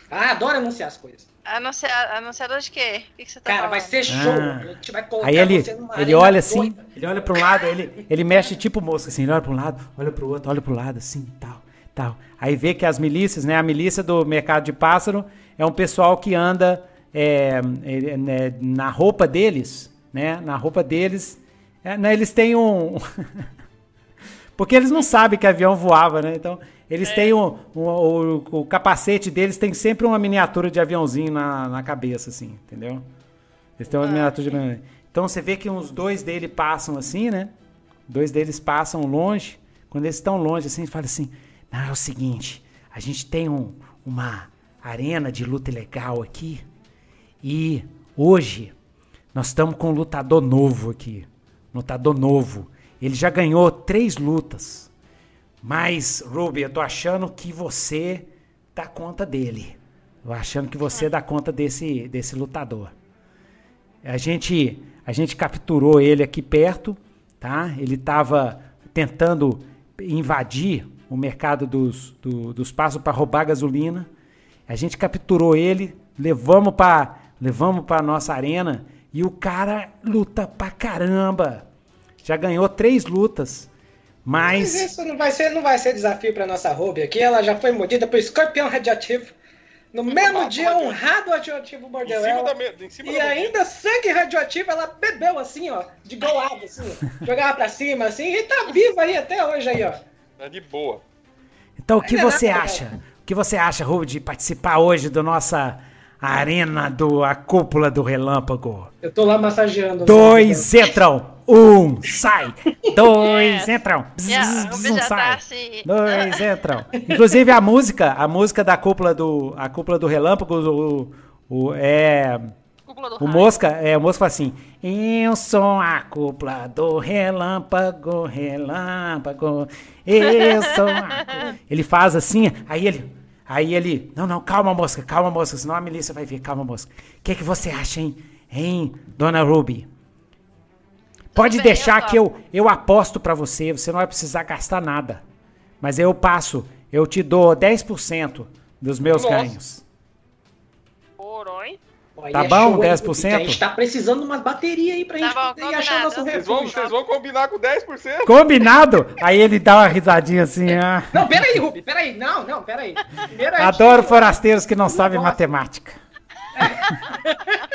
Ah, adoro anunciar as coisas. Anunciar, anunciador de quê? O que, que você tá Cara, falando? vai ser show. Ah. A gente vai colocar Aí ele, você numa ele olha assim, doida. ele olha para um lado, ele, ele mexe tipo mosca, assim, ele olha para um lado, olha para o outro, olha para o lado, assim, tal, tal. Aí vê que as milícias, né, a milícia do mercado de pássaro é um pessoal que anda é, é, né, na roupa deles, né, na roupa deles, é, né, eles têm um... Porque eles não sabem que avião voava, né, então... Eles têm um, um- o, o capacete deles tem sempre uma miniatura de aviãozinho na, na cabeça, assim, entendeu? Eles têm uma miniatura de... Então você vê que uns dois dele passam assim, né? Dois deles passam longe. Quando eles estão longe, assim, fala assim: Não, é o seguinte, a gente tem um- uma arena de luta legal aqui. E hoje nós estamos com um lutador novo aqui. Lutador novo. Ele já ganhou três lutas. Mas, Ruby, eu tô achando que você dá conta dele. Eu achando que você dá conta desse, desse lutador. A gente, a gente capturou ele aqui perto, tá? Ele estava tentando invadir o mercado dos, do- dos passos para roubar gasolina. A gente capturou ele, levamos para levamos para nossa arena e o cara luta pra caramba. Já ganhou três lutas, Mas mas isso não vai ser, não vai ser desafio pra nossa Ruby aqui. Ela já foi mordida por escorpião radioativo. No mesmo dia, um radioativo. radioativo Em mordeu cima ela. da me- em cima E da ainda sangue radioativo, ela bebeu assim, ó, de golado, assim, jogava pra cima, assim, e tá viva aí até hoje aí, ó. É de boa. Então, o que você nada, acha? O que você acha, Ruby, de participar hoje da nossa arena do a cúpula do relâmpago? Eu tô lá massageando. Dois entram, um sai, dois Yes. entram, bzz, bzz, um tá sai. assim. Dois entram. Inclusive a música, a música da cúpula do a cúpula do relâmpago, o, o é o. Mosca, é, o Mosca fala assim: Eu sou a cúpula do relâmpago, relâmpago. Eu sou a cúpula. Ele faz assim, aí ele. Aí ele. Não, não, calma, Mosca, calma, Mosca, senão a milícia vai ver, calma, Mosca. O que, que você acha, hein? Hein, dona Ruby? Pode bem, deixar eu que eu, eu aposto pra você, você não vai precisar gastar nada. Mas eu passo, eu te dou 10% dos meus Nossa. ganhos. Porões. Tá é bom, show, hein, 10%? porque A gente tá precisando de umas baterias aí pra Tá gente bom, poder achar nosso Vocês vão, refúgio. vocês vão combinar com 10%? Combinado? Aí ele dá uma risadinha assim, ah. Não, peraí, Ruby, peraí. Não, não, peraí. Primeiro gente Adoro que- forasteiros que não sabem matemática.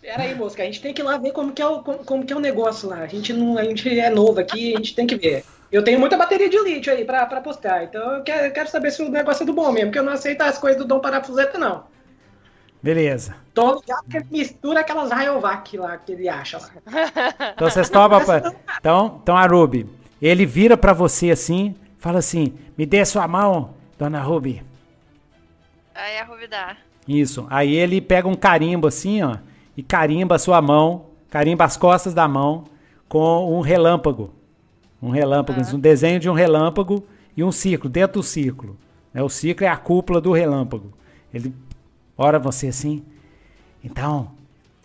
Peraí, Mosca, a gente tem que ir lá ver como que é o, como, como que é o negócio lá. A gente, não, a gente é novo aqui, a gente tem que ver. Eu tenho muita bateria de lítio aí pra, pra postar, então eu quero, quero saber se o negócio é do bom mesmo, porque eu não aceito as coisas do Dom Parafuseta, não. Beleza. Tô ligado que ele mistura aquelas Rayovac lá que ele acha lá. Então vocês tomam. Pra... Então, então a Ruby, ele vira pra você assim, fala assim: me dê sua mão, dona Ruby. Aí a Ruby dá. Isso. Aí ele pega um carimbo assim, ó, e carimba a sua mão, carimba as costas da mão com um relâmpago. Um relâmpago, um desenho de um relâmpago e um círculo, dentro do círculo. Né? O círculo é a cúpula do relâmpago. Ele ora você assim. Então,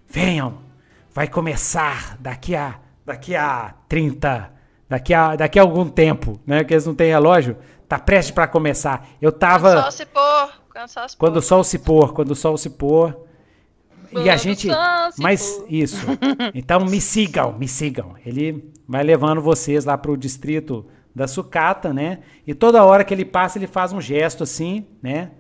venham, vai começar daqui a daqui a 30, daqui a daqui a algum tempo, né? Que eles não têm relógio, tá prestes para começar. Eu Quando o tava sol se pôr. Quando o sol se quando o pôr. sol se pôr, quando o sol se pôr. E a gente. Mas pôr. isso. Então me sigam, me sigam. Ele vai levando vocês lá pro distrito da sucata, né? E toda hora que ele passa, ele faz um gesto assim, né?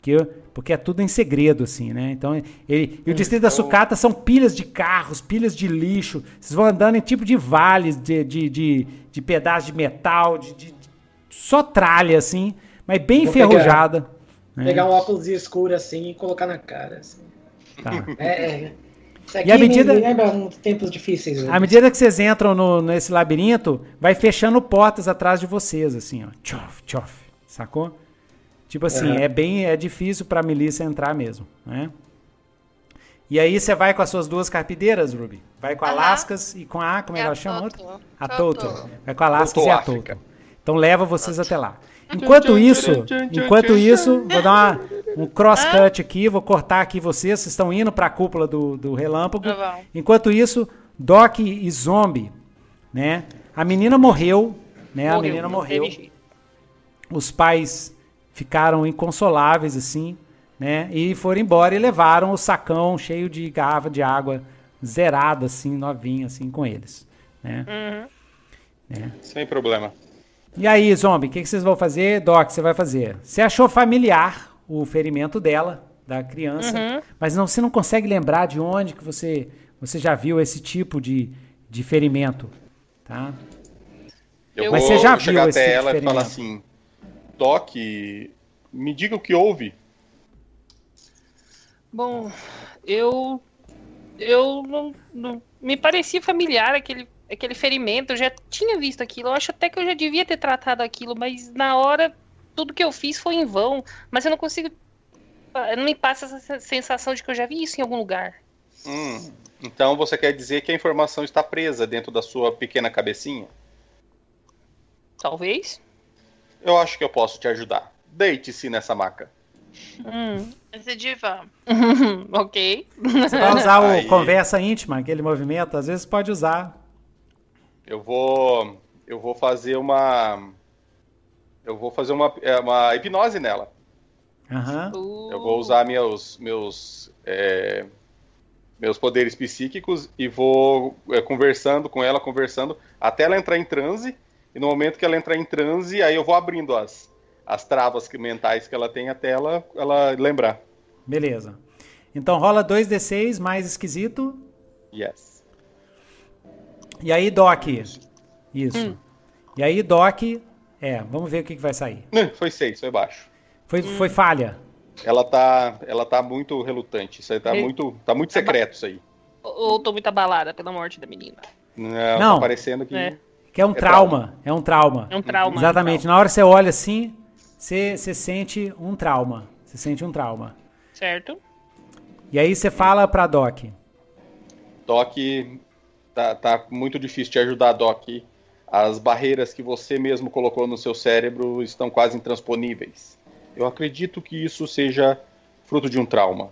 Porque, porque é tudo em segredo, assim, né? Então, ele, e o distrito da sucata são pilhas de carros, pilhas de lixo. Vocês vão andando em tipo de vales, de, de, de, de pedaços de metal, de, de, só tralha, assim, mas bem Vou enferrujada. Pegar, né? pegar um óculos escuro, assim, e colocar na cara. Assim. Tá. É, é. e à medida, tempos difíceis. À medida que vocês entram no, nesse labirinto, vai fechando portas atrás de vocês, assim, ó. Tchof, tchof. Sacou? Tipo assim, é bem é difícil para a milícia entrar mesmo, né? E aí você vai com as suas duas carpideiras, Ruby? Vai com a Lascas e com a, como é que ela chama outra? A Toto. Vai com a Lascas e a Toto. Então leva vocês até lá. Enquanto isso, enquanto isso, vou dar uma, um crosscut aqui, vou cortar aqui vocês, vocês estão indo para a cúpula do, do relâmpago. Tá enquanto isso, Doc e Zombie, né? A menina morreu, né? Morreu, a menina morreu. Os pais ficaram inconsoláveis assim, né? E foram embora e levaram o sacão cheio de garrafa de água zerada assim, novinha assim com eles, né? Uhum. né? Sem problema. E aí, zombie, o que, que, vocês vão fazer? Doc, você vai fazer? Você achou familiar o ferimento dela, da criança, uhum. mas não, você não consegue lembrar de onde que você, você já viu esse tipo de, de ferimento, tá? Eu mas vou você já chegar viu até tipo ela e falar assim, Doc, me diga o que houve. Bom, eu eu não, não, me parecia familiar aquele aquele ferimento, eu já tinha visto aquilo, eu acho até que eu já devia ter tratado aquilo, mas na hora tudo que eu fiz foi em vão, mas eu não consigo não me passa essa sensação de que eu já vi isso em algum lugar. Hum, então você quer dizer que a informação está presa dentro da sua pequena cabecinha? Talvez. Eu acho que eu posso te ajudar. Deite-se nessa maca. Hum, diva. ok. Você vai usar o Aí... conversa íntima, aquele movimento? Às vezes pode usar. Eu vou. Eu vou fazer uma. Eu vou fazer uma, é, uma hipnose nela. Uhum. Eu vou usar meus. meus é, meus poderes psíquicos e vou é, conversando com ela, conversando, até ela entrar em transe. E no momento que ela entrar em transe, aí eu vou abrindo as, as travas mentais que ela tem até ela, ela lembrar. Beleza. Então rola 2d6 mais esquisito. Yes. E aí, Doc. Isso. Hum. E aí, Doc. É, vamos ver o que, que vai sair. Foi 6, foi baixo. Foi, hum. foi falha. Ela tá, ela tá muito relutante. Isso aí tá, muito, tá muito secreto, isso aí. Ou tô muito abalada pela morte da menina? Não, Não. tá parecendo que. É. Que é um é trauma. trauma. É um trauma. É um trauma. Exatamente. Na hora que você olha assim, você, você sente um trauma. Você sente um trauma. Certo. E aí você fala pra Doc. Doc, tá, tá muito difícil te ajudar, Doc. As barreiras que você mesmo colocou no seu cérebro estão quase intransponíveis. Eu acredito que isso seja fruto de um trauma.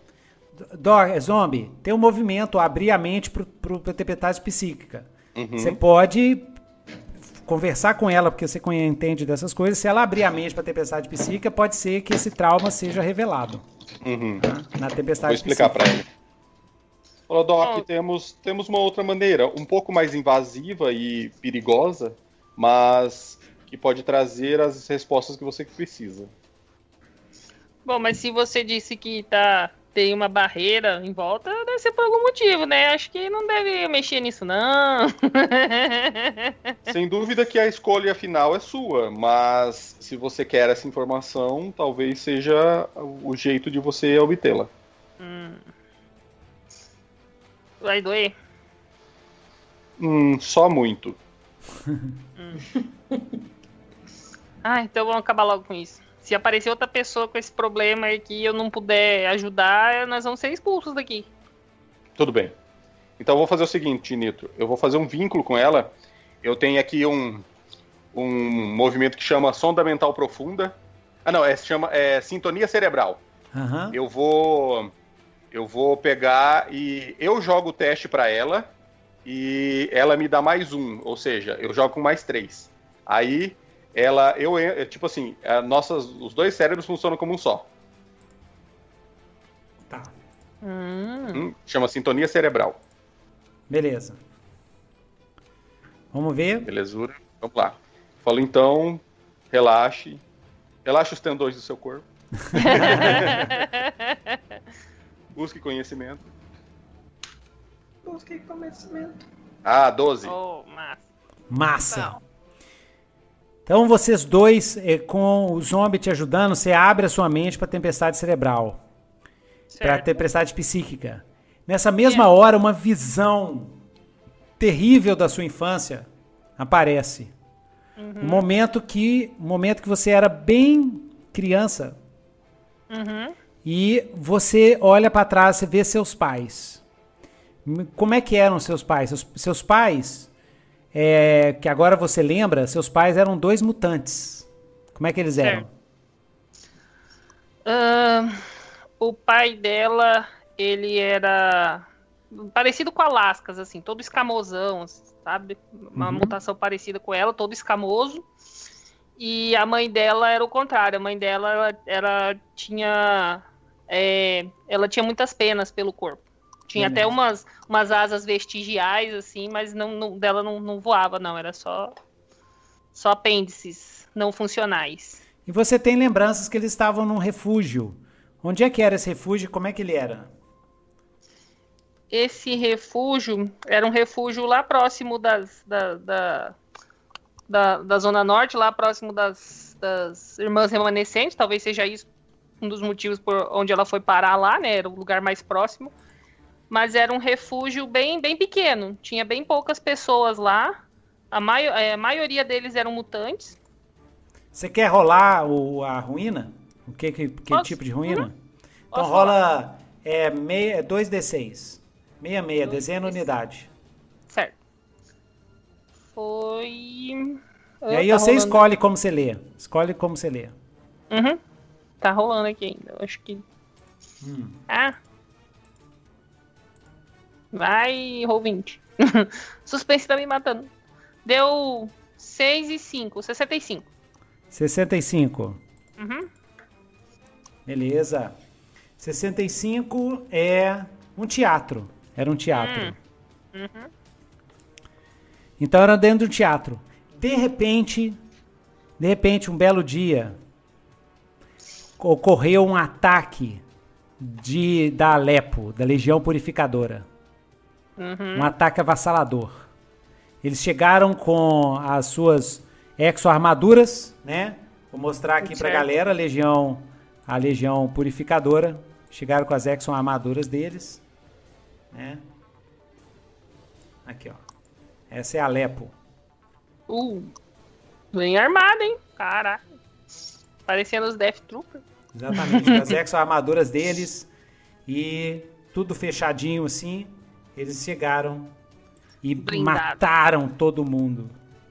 Doc, zombie, tem um movimento abrir a mente para a interpretagem psíquica. Uhum. Você pode conversar com ela, porque você entende dessas coisas, se ela abrir a mente para a tempestade psíquica, pode ser que esse trauma seja revelado. Uhum. Tá? Na tempestade Vou explicar para ele. Olá, Doc, temos, temos uma outra maneira, um pouco mais invasiva e perigosa, mas que pode trazer as respostas que você precisa. Bom, mas se você disse que tá tem uma barreira em volta, deve ser por algum motivo, né? Acho que não deve mexer nisso, não. Sem dúvida que a escolha final é sua, mas se você quer essa informação, talvez seja o jeito de você obtê-la. Hum. Vai doer? Hum, só muito. hum. ah, então vamos acabar logo com isso se aparecer outra pessoa com esse problema e que eu não puder ajudar, nós vamos ser expulsos daqui. Tudo bem. Então eu vou fazer o seguinte, Nitro. Eu vou fazer um vínculo com ela. Eu tenho aqui um, um movimento que chama sonda mental profunda. Ah, não, é, chama é, sintonia cerebral. Uhum. Eu vou eu vou pegar e eu jogo o teste para ela e ela me dá mais um, ou seja, eu jogo com mais três. Aí ela, eu, é, tipo assim, nossas, os dois cérebros funcionam como um só. Tá. Hum. Hum, chama sintonia cerebral. Beleza. Vamos ver. Belezura. Vamos lá. Falo então, relaxe, Relaxa os tendões do seu corpo. Busque conhecimento. Busque conhecimento. Ah, 12. Oh, massa. Massa. Então, Então vocês dois, eh, com o zombie te ajudando, você abre a sua mente para tempestade cerebral, para tempestade psíquica. Nessa mesma hora, uma visão terrível da sua infância aparece. Um momento que, um momento que você era bem criança Uhum. e você olha para trás, você vê seus pais. Como é que eram seus pais? Seus, seus pais, é, que agora você lembra, seus pais eram dois mutantes. Como é que eles eram? Ahn, o pai dela, ele era parecido com a Lascas, assim, todo escamosão, sabe? Uma Uhum. mutação parecida com ela, todo escamoso. E a mãe dela era o contrário. A mãe dela, ela, ela tinha. é, ela tinha muitas penas pelo corpo. Tinha Beleza. até umas, umas asas vestigiais, assim, mas não, não- dela não, não voava, não. Era só, só apêndices não funcionais. E você tem lembranças que eles estavam num refúgio. Onde é que era esse refúgio e como é que ele era? Esse refúgio era um refúgio lá próximo das, da, da, da, da Zona Norte, lá próximo das, das Irmãs Remanescentes. Talvez seja isso um dos motivos por onde ela foi parar lá, né? Era o lugar mais próximo. Mas era um refúgio bem, bem pequeno. Tinha bem poucas pessoas lá. A, maio, é, a maioria deles eram mutantes. Você quer rolar o, a ruína? O que, que, que tipo de ruína? Uhum. Então Posso rola é, meia, é 2d6. 66, Dois dezena D6. unidade. Certo. Foi. E Ah, aí tá você rolando. escolhe como você lê. Escolhe como você lê. Uhum. Tá rolando aqui ainda. Eu acho que. Hum. Ah. Vai, roll 20. Suspense tá me matando. Deu 6 e 5, 65. 65. Uhum. Beleza. 65 é um teatro. Era um teatro. Uhum. Então era dentro do teatro. De repente, de repente, um belo dia, ocorreu um ataque de da Alepo, da Legião Purificadora. Uhum. Um ataque avassalador. Eles chegaram com as suas exo-armaduras, né? Vou mostrar aqui pra Certo. galera a Legião, a Legião Purificadora. Chegaram com as exo-armaduras deles, né? Aqui, ó. Essa é a Alepo. Uh. Bem armado, hein? Caraca. Parecendo os Death Trooper. Exatamente, as exo-armaduras deles e tudo fechadinho assim. Eles chegaram e Blindado. mataram todo mundo.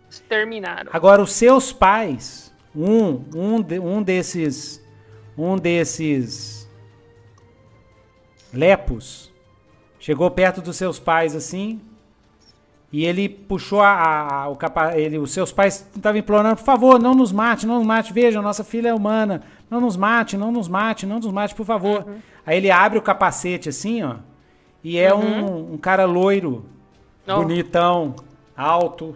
Exterminaram. Agora, os seus pais, um, um, de- um desses, um desses lepos, chegou perto dos seus pais assim, e ele puxou a, a- o capa, ele, os seus pais estavam implorando, por favor, não nos mate, não nos mate, vejam, nossa filha é humana, não nos mate, não nos mate, não nos mate, por favor. Aí ele abre o capacete assim, ó, e é um, um cara loiro, bonitão, alto,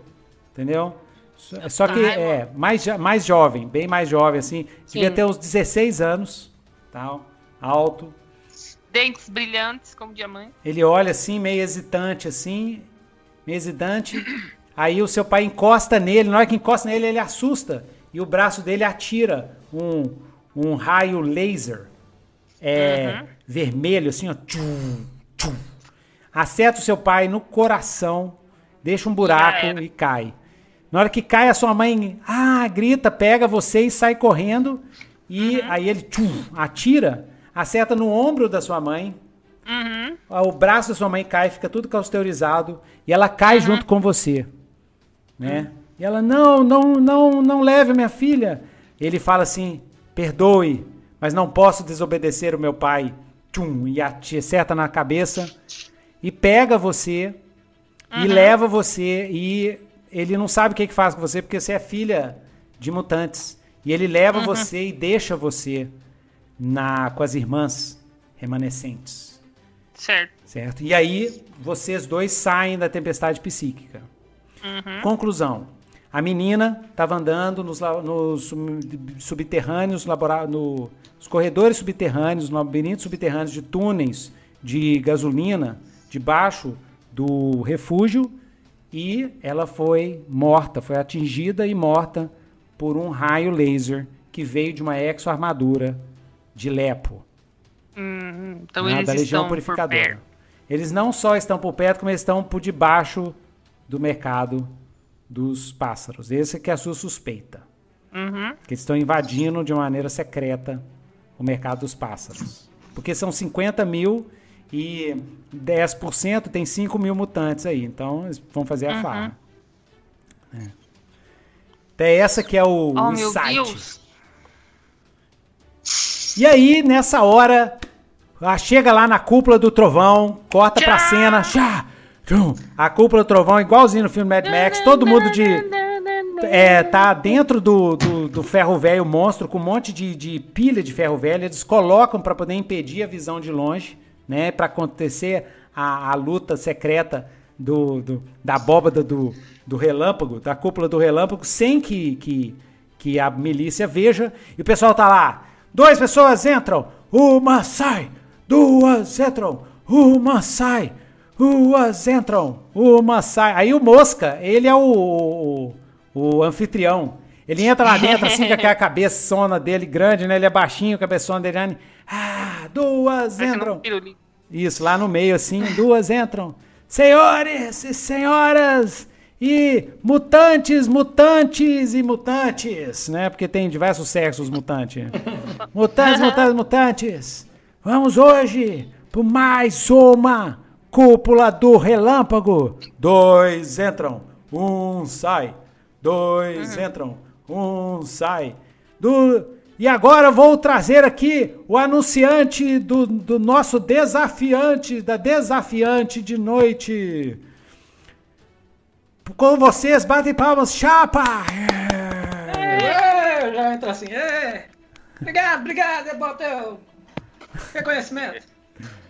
entendeu? Só- Só que é mais, mais jovem, bem mais jovem, assim. Devia Sim. ter uns 16 anos, tal, alto. Dentes brilhantes como diamante. Ele olha assim, meio hesitante, assim, meio hesitante. Aí o seu pai encosta nele, na hora que encosta nele, ele assusta. E o braço dele atira um, um raio laser é, vermelho, assim, ó. Tchum, tchum. Acerta o seu pai no coração, deixa um buraco e cai. Na hora que cai, a sua mãe ah, grita, pega você e sai correndo. E aí ele tchum, atira, acerta no ombro da sua mãe. Uhum. O braço da sua mãe cai, fica tudo cauterizado. E ela cai junto com você. Né? E ela, não, não, não, não leve a minha filha. Ele fala assim, perdoe, mas não posso desobedecer o meu pai. Tchum, e ati- acerta na cabeça. E pega você. E leva você. E ele não sabe o que, que faz com você, porque você é filha de mutantes. E ele leva você e deixa você na, com as irmãs remanescentes. Certo. Certo? E aí, vocês dois saem da tempestade psíquica. Conclusão. A menina estava andando nos, nos subterrâneos, no, nos corredores subterrâneos, no labirinto subterrâneos de túneis de gasolina debaixo do refúgio e ela foi morta, foi atingida e morta por um raio laser que veio de uma exo-armadura de Lepo. Uhum, então né, eles da Legião Purificadora. Eles não só estão por perto, como eles estão por debaixo do mercado dos pássaros. Esse que é a sua suspeita. Uhum. Que estão invadindo de maneira secreta o mercado dos pássaros. Porque são 50 mil e 10% tem 5 mil mutantes aí. Então eles vão fazer a uhum. farra. É. Até essa que é o, oh, insight. E aí, nessa hora, chega lá na cúpula do trovão, corta Tchau. pra cena, já, a cúpula do trovão, igualzinho no filme Mad Max, todo mundo de. É, tá dentro do, do, do ferro velho monstro com um monte de, de pilha de ferro velho. Eles colocam para poder impedir a visão de longe, né? Para acontecer a, a luta secreta do, do, da abóbada do, do relâmpago, da cúpula do relâmpago, sem que, que, que a milícia veja. E o pessoal tá lá. Duas pessoas entram, uma sai, duas entram, uma sai duas entram, uma sai. Aí o Mosca, ele é o, o, o anfitrião. Ele entra lá dentro, assim, com aquela cabeçona dele grande, né? Ele é baixinho, cabeçona dele. Ah, duas entram. Isso, lá no meio, assim, duas entram. Senhores e senhoras e mutantes, mutantes e mutantes, né? Porque tem diversos sexos mutantes. Mutantes, mutantes, mutantes. Vamos hoje por mais uma Cúpula do relâmpago. Dois entram, um sai. Dois uhum. entram, um sai. Do... E agora vou trazer aqui o anunciante do, do nosso desafiante, da desafiante de noite. Com vocês, batem palmas, chapa! É. Já entra assim, é. Obrigado, obrigado, é bom teu reconhecimento.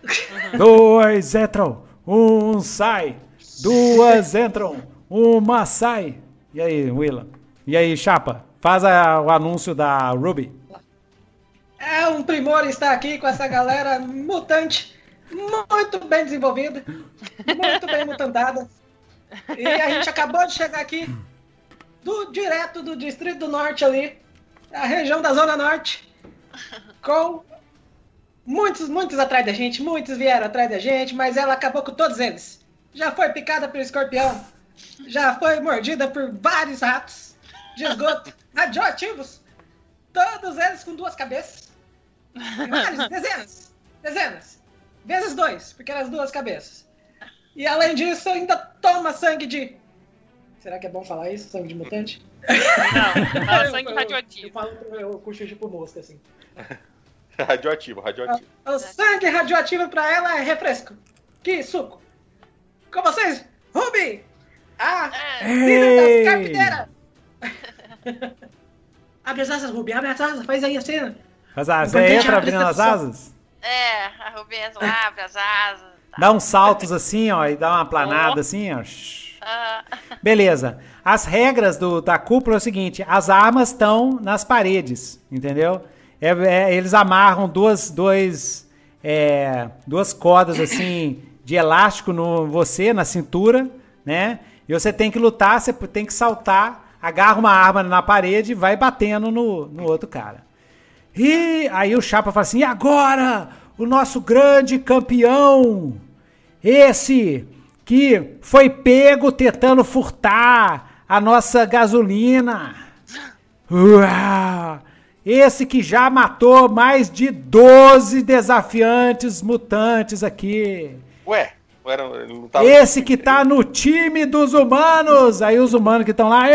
Dois entram, um sai. Duas entram, uma sai. E aí, Willa? E aí, Chapa? Faz a, o anúncio da Ruby. É um primor estar aqui com essa galera mutante, muito bem desenvolvida, muito bem mutantada. E a gente acabou de chegar aqui, do, direto do Distrito do Norte ali, a região da Zona Norte, com Muitos, muitos atrás da gente, muitos vieram atrás da gente, mas ela acabou com todos eles. Já foi picada pelo escorpião, já foi mordida por vários ratos de esgoto radioativos, todos eles com duas cabeças. Vários, dezenas, dezenas, vezes dois, porque eram as duas cabeças. E além disso, ainda toma sangue de. Será que é bom falar isso? Sangue de mutante? Não, fala sangue radioativo. Eu, eu, eu falo, eu cochicho por mosca, assim. radioativo, radioativo. O, o sangue radioativo pra ela é refresco. Que suco. Com vocês, Ruby! A líder da carpinteira! abre as asas, Ruby, abre as asas, faz aí a cena. Faz a, você entra abrindo as asas? É, a Ruby abre as asas. Tá. Dá uns saltos assim, ó, e dá uma planada oh. assim, ó. Ah. Beleza. As regras do, da cúpula é o seguinte: as armas estão nas paredes, entendeu? É, é, eles amarram duas, dois, é, duas cordas assim de elástico no você, na cintura, né? E você tem que lutar, você tem que saltar, agarra uma arma na parede e vai batendo no, no outro cara. E aí o Chapa fala assim: e agora? O nosso grande campeão, esse que foi pego tentando furtar a nossa gasolina. Uau! Esse que já matou mais de 12 desafiantes mutantes aqui. Ué, não tava Esse que tá no time dos humanos. Aí os humanos que estão lá.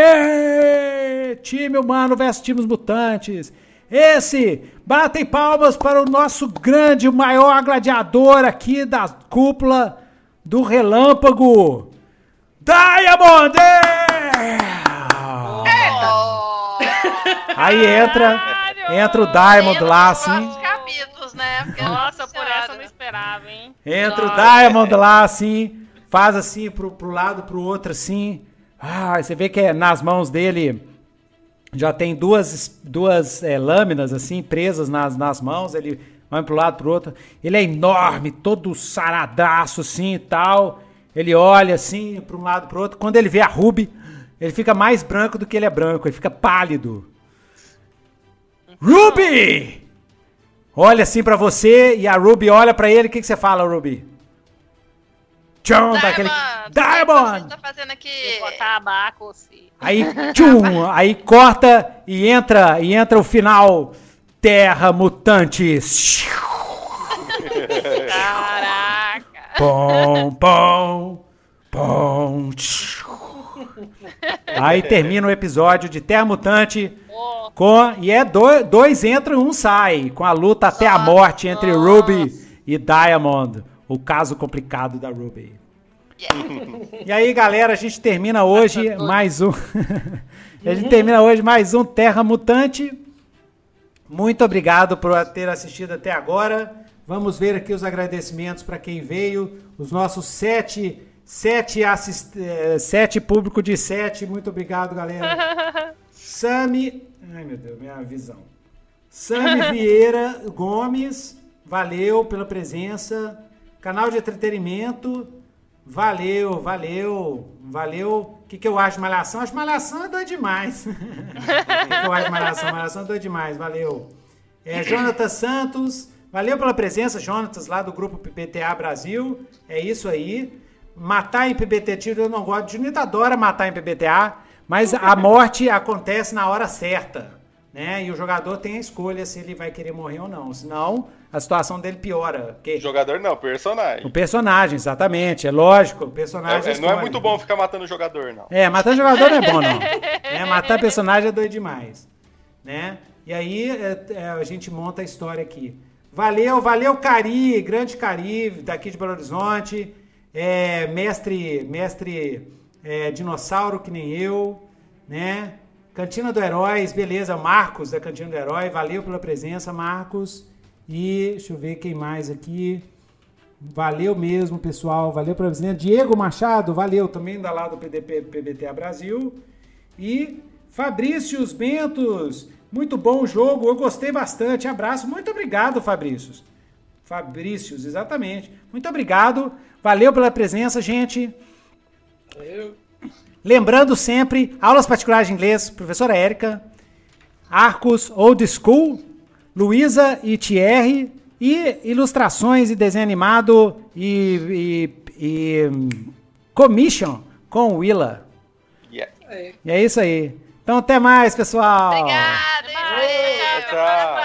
Time humano versus times mutantes. Esse, batem palmas para o nosso grande, maior gladiador aqui da cúpula do relâmpago. Diamond! Aí entra Entra o Diamond lá, assim. capítulos, né? Porque, nossa, por essa eu não esperava, hein? Entra o Diamond lá, assim, faz assim pro, pro lado, pro outro, assim. Ah, você vê que é nas mãos dele já tem duas, duas é, lâminas assim presas nas, nas mãos. Ele vai pro lado pro outro. Ele é enorme, todo saradaço assim e tal. Ele olha assim para um lado pro outro. Quando ele vê a Ruby, ele fica mais branco do que ele é branco. Ele fica pálido. Ruby! Olha assim para você e a Ruby olha para ele. O que, que você fala, Ruby? Tchum, daquele. Diamond! Tá fazendo aqui. Botar abaco. Aí, tchum, aí corta e entra, e entra o final. Terra Mutantes. Caraca. Pom, pom, pom. Aí termina o episódio de Terra Mutante Oh, com e é dois, dois entram e um sai, com a luta até a morte entre Nossa. Ruby e Diamond, o caso complicado da Ruby. E aí, galera, a gente termina hoje Nossa, mais um. a gente termina hoje mais um Terra Mutante. Muito obrigado por ter assistido até agora. Vamos ver aqui os agradecimentos para quem veio. Os nossos sete, sete, assist... eh, sete público de sete. Muito obrigado, galera. Sami. Ai, meu Deus, minha visão. Sami Vieira Gomes, valeu pela presença. Canal de entretenimento, valeu, valeu, valeu. O que, que eu acho de Malhação? Acho que Malhação é doido demais. O que, que eu acho de Malhação? Malhação é doido demais, valeu. É, Jonathan Santos, valeu pela presença, Jonatas, lá do grupo PBTA Brasil. É isso aí. Matar em PBT tiro eu não gosto. Junito adora matar em PBTA, mas a morte acontece na hora certa. Né? E o jogador tem a escolha se ele vai querer morrer ou não. Senão, a situação dele piora. Porque Jogador não, personagem. o personagem, exatamente, é lógico. O personagem É, é, não é muito bom ficar matando o jogador, não. É, matar jogador não é bom, não. É, matar personagem é doido demais. Né? E aí é, é, a gente monta a história aqui. Valeu, valeu, Cari, grande Cari, daqui de Belo Horizonte. É, mestre, mestre é, dinossauro que nem eu, né? Cantina do Heróis, beleza, Marcos da Cantina do Herói, valeu pela presença, Marcos. E deixa eu ver quem mais aqui. Valeu mesmo, pessoal. Valeu pela presença. Diego Machado, valeu também da lá do PDP, PBTA Brasil. E Fabrícios Bentos, muito bom o jogo, eu gostei bastante. Abraço, muito obrigado, Fabrícios. Fabrícios, exatamente. Muito obrigado. Valeu pela presença, gente. Lembrando sempre, aulas particulares de inglês, professora Érica, Arcos Old School, Luísa e Thierry, e ilustrações e desenho animado e, e, e hum, commission com Willa. Yeah. É. E é isso aí. Então até mais, pessoal. Obrigada. Tchau, Tchau.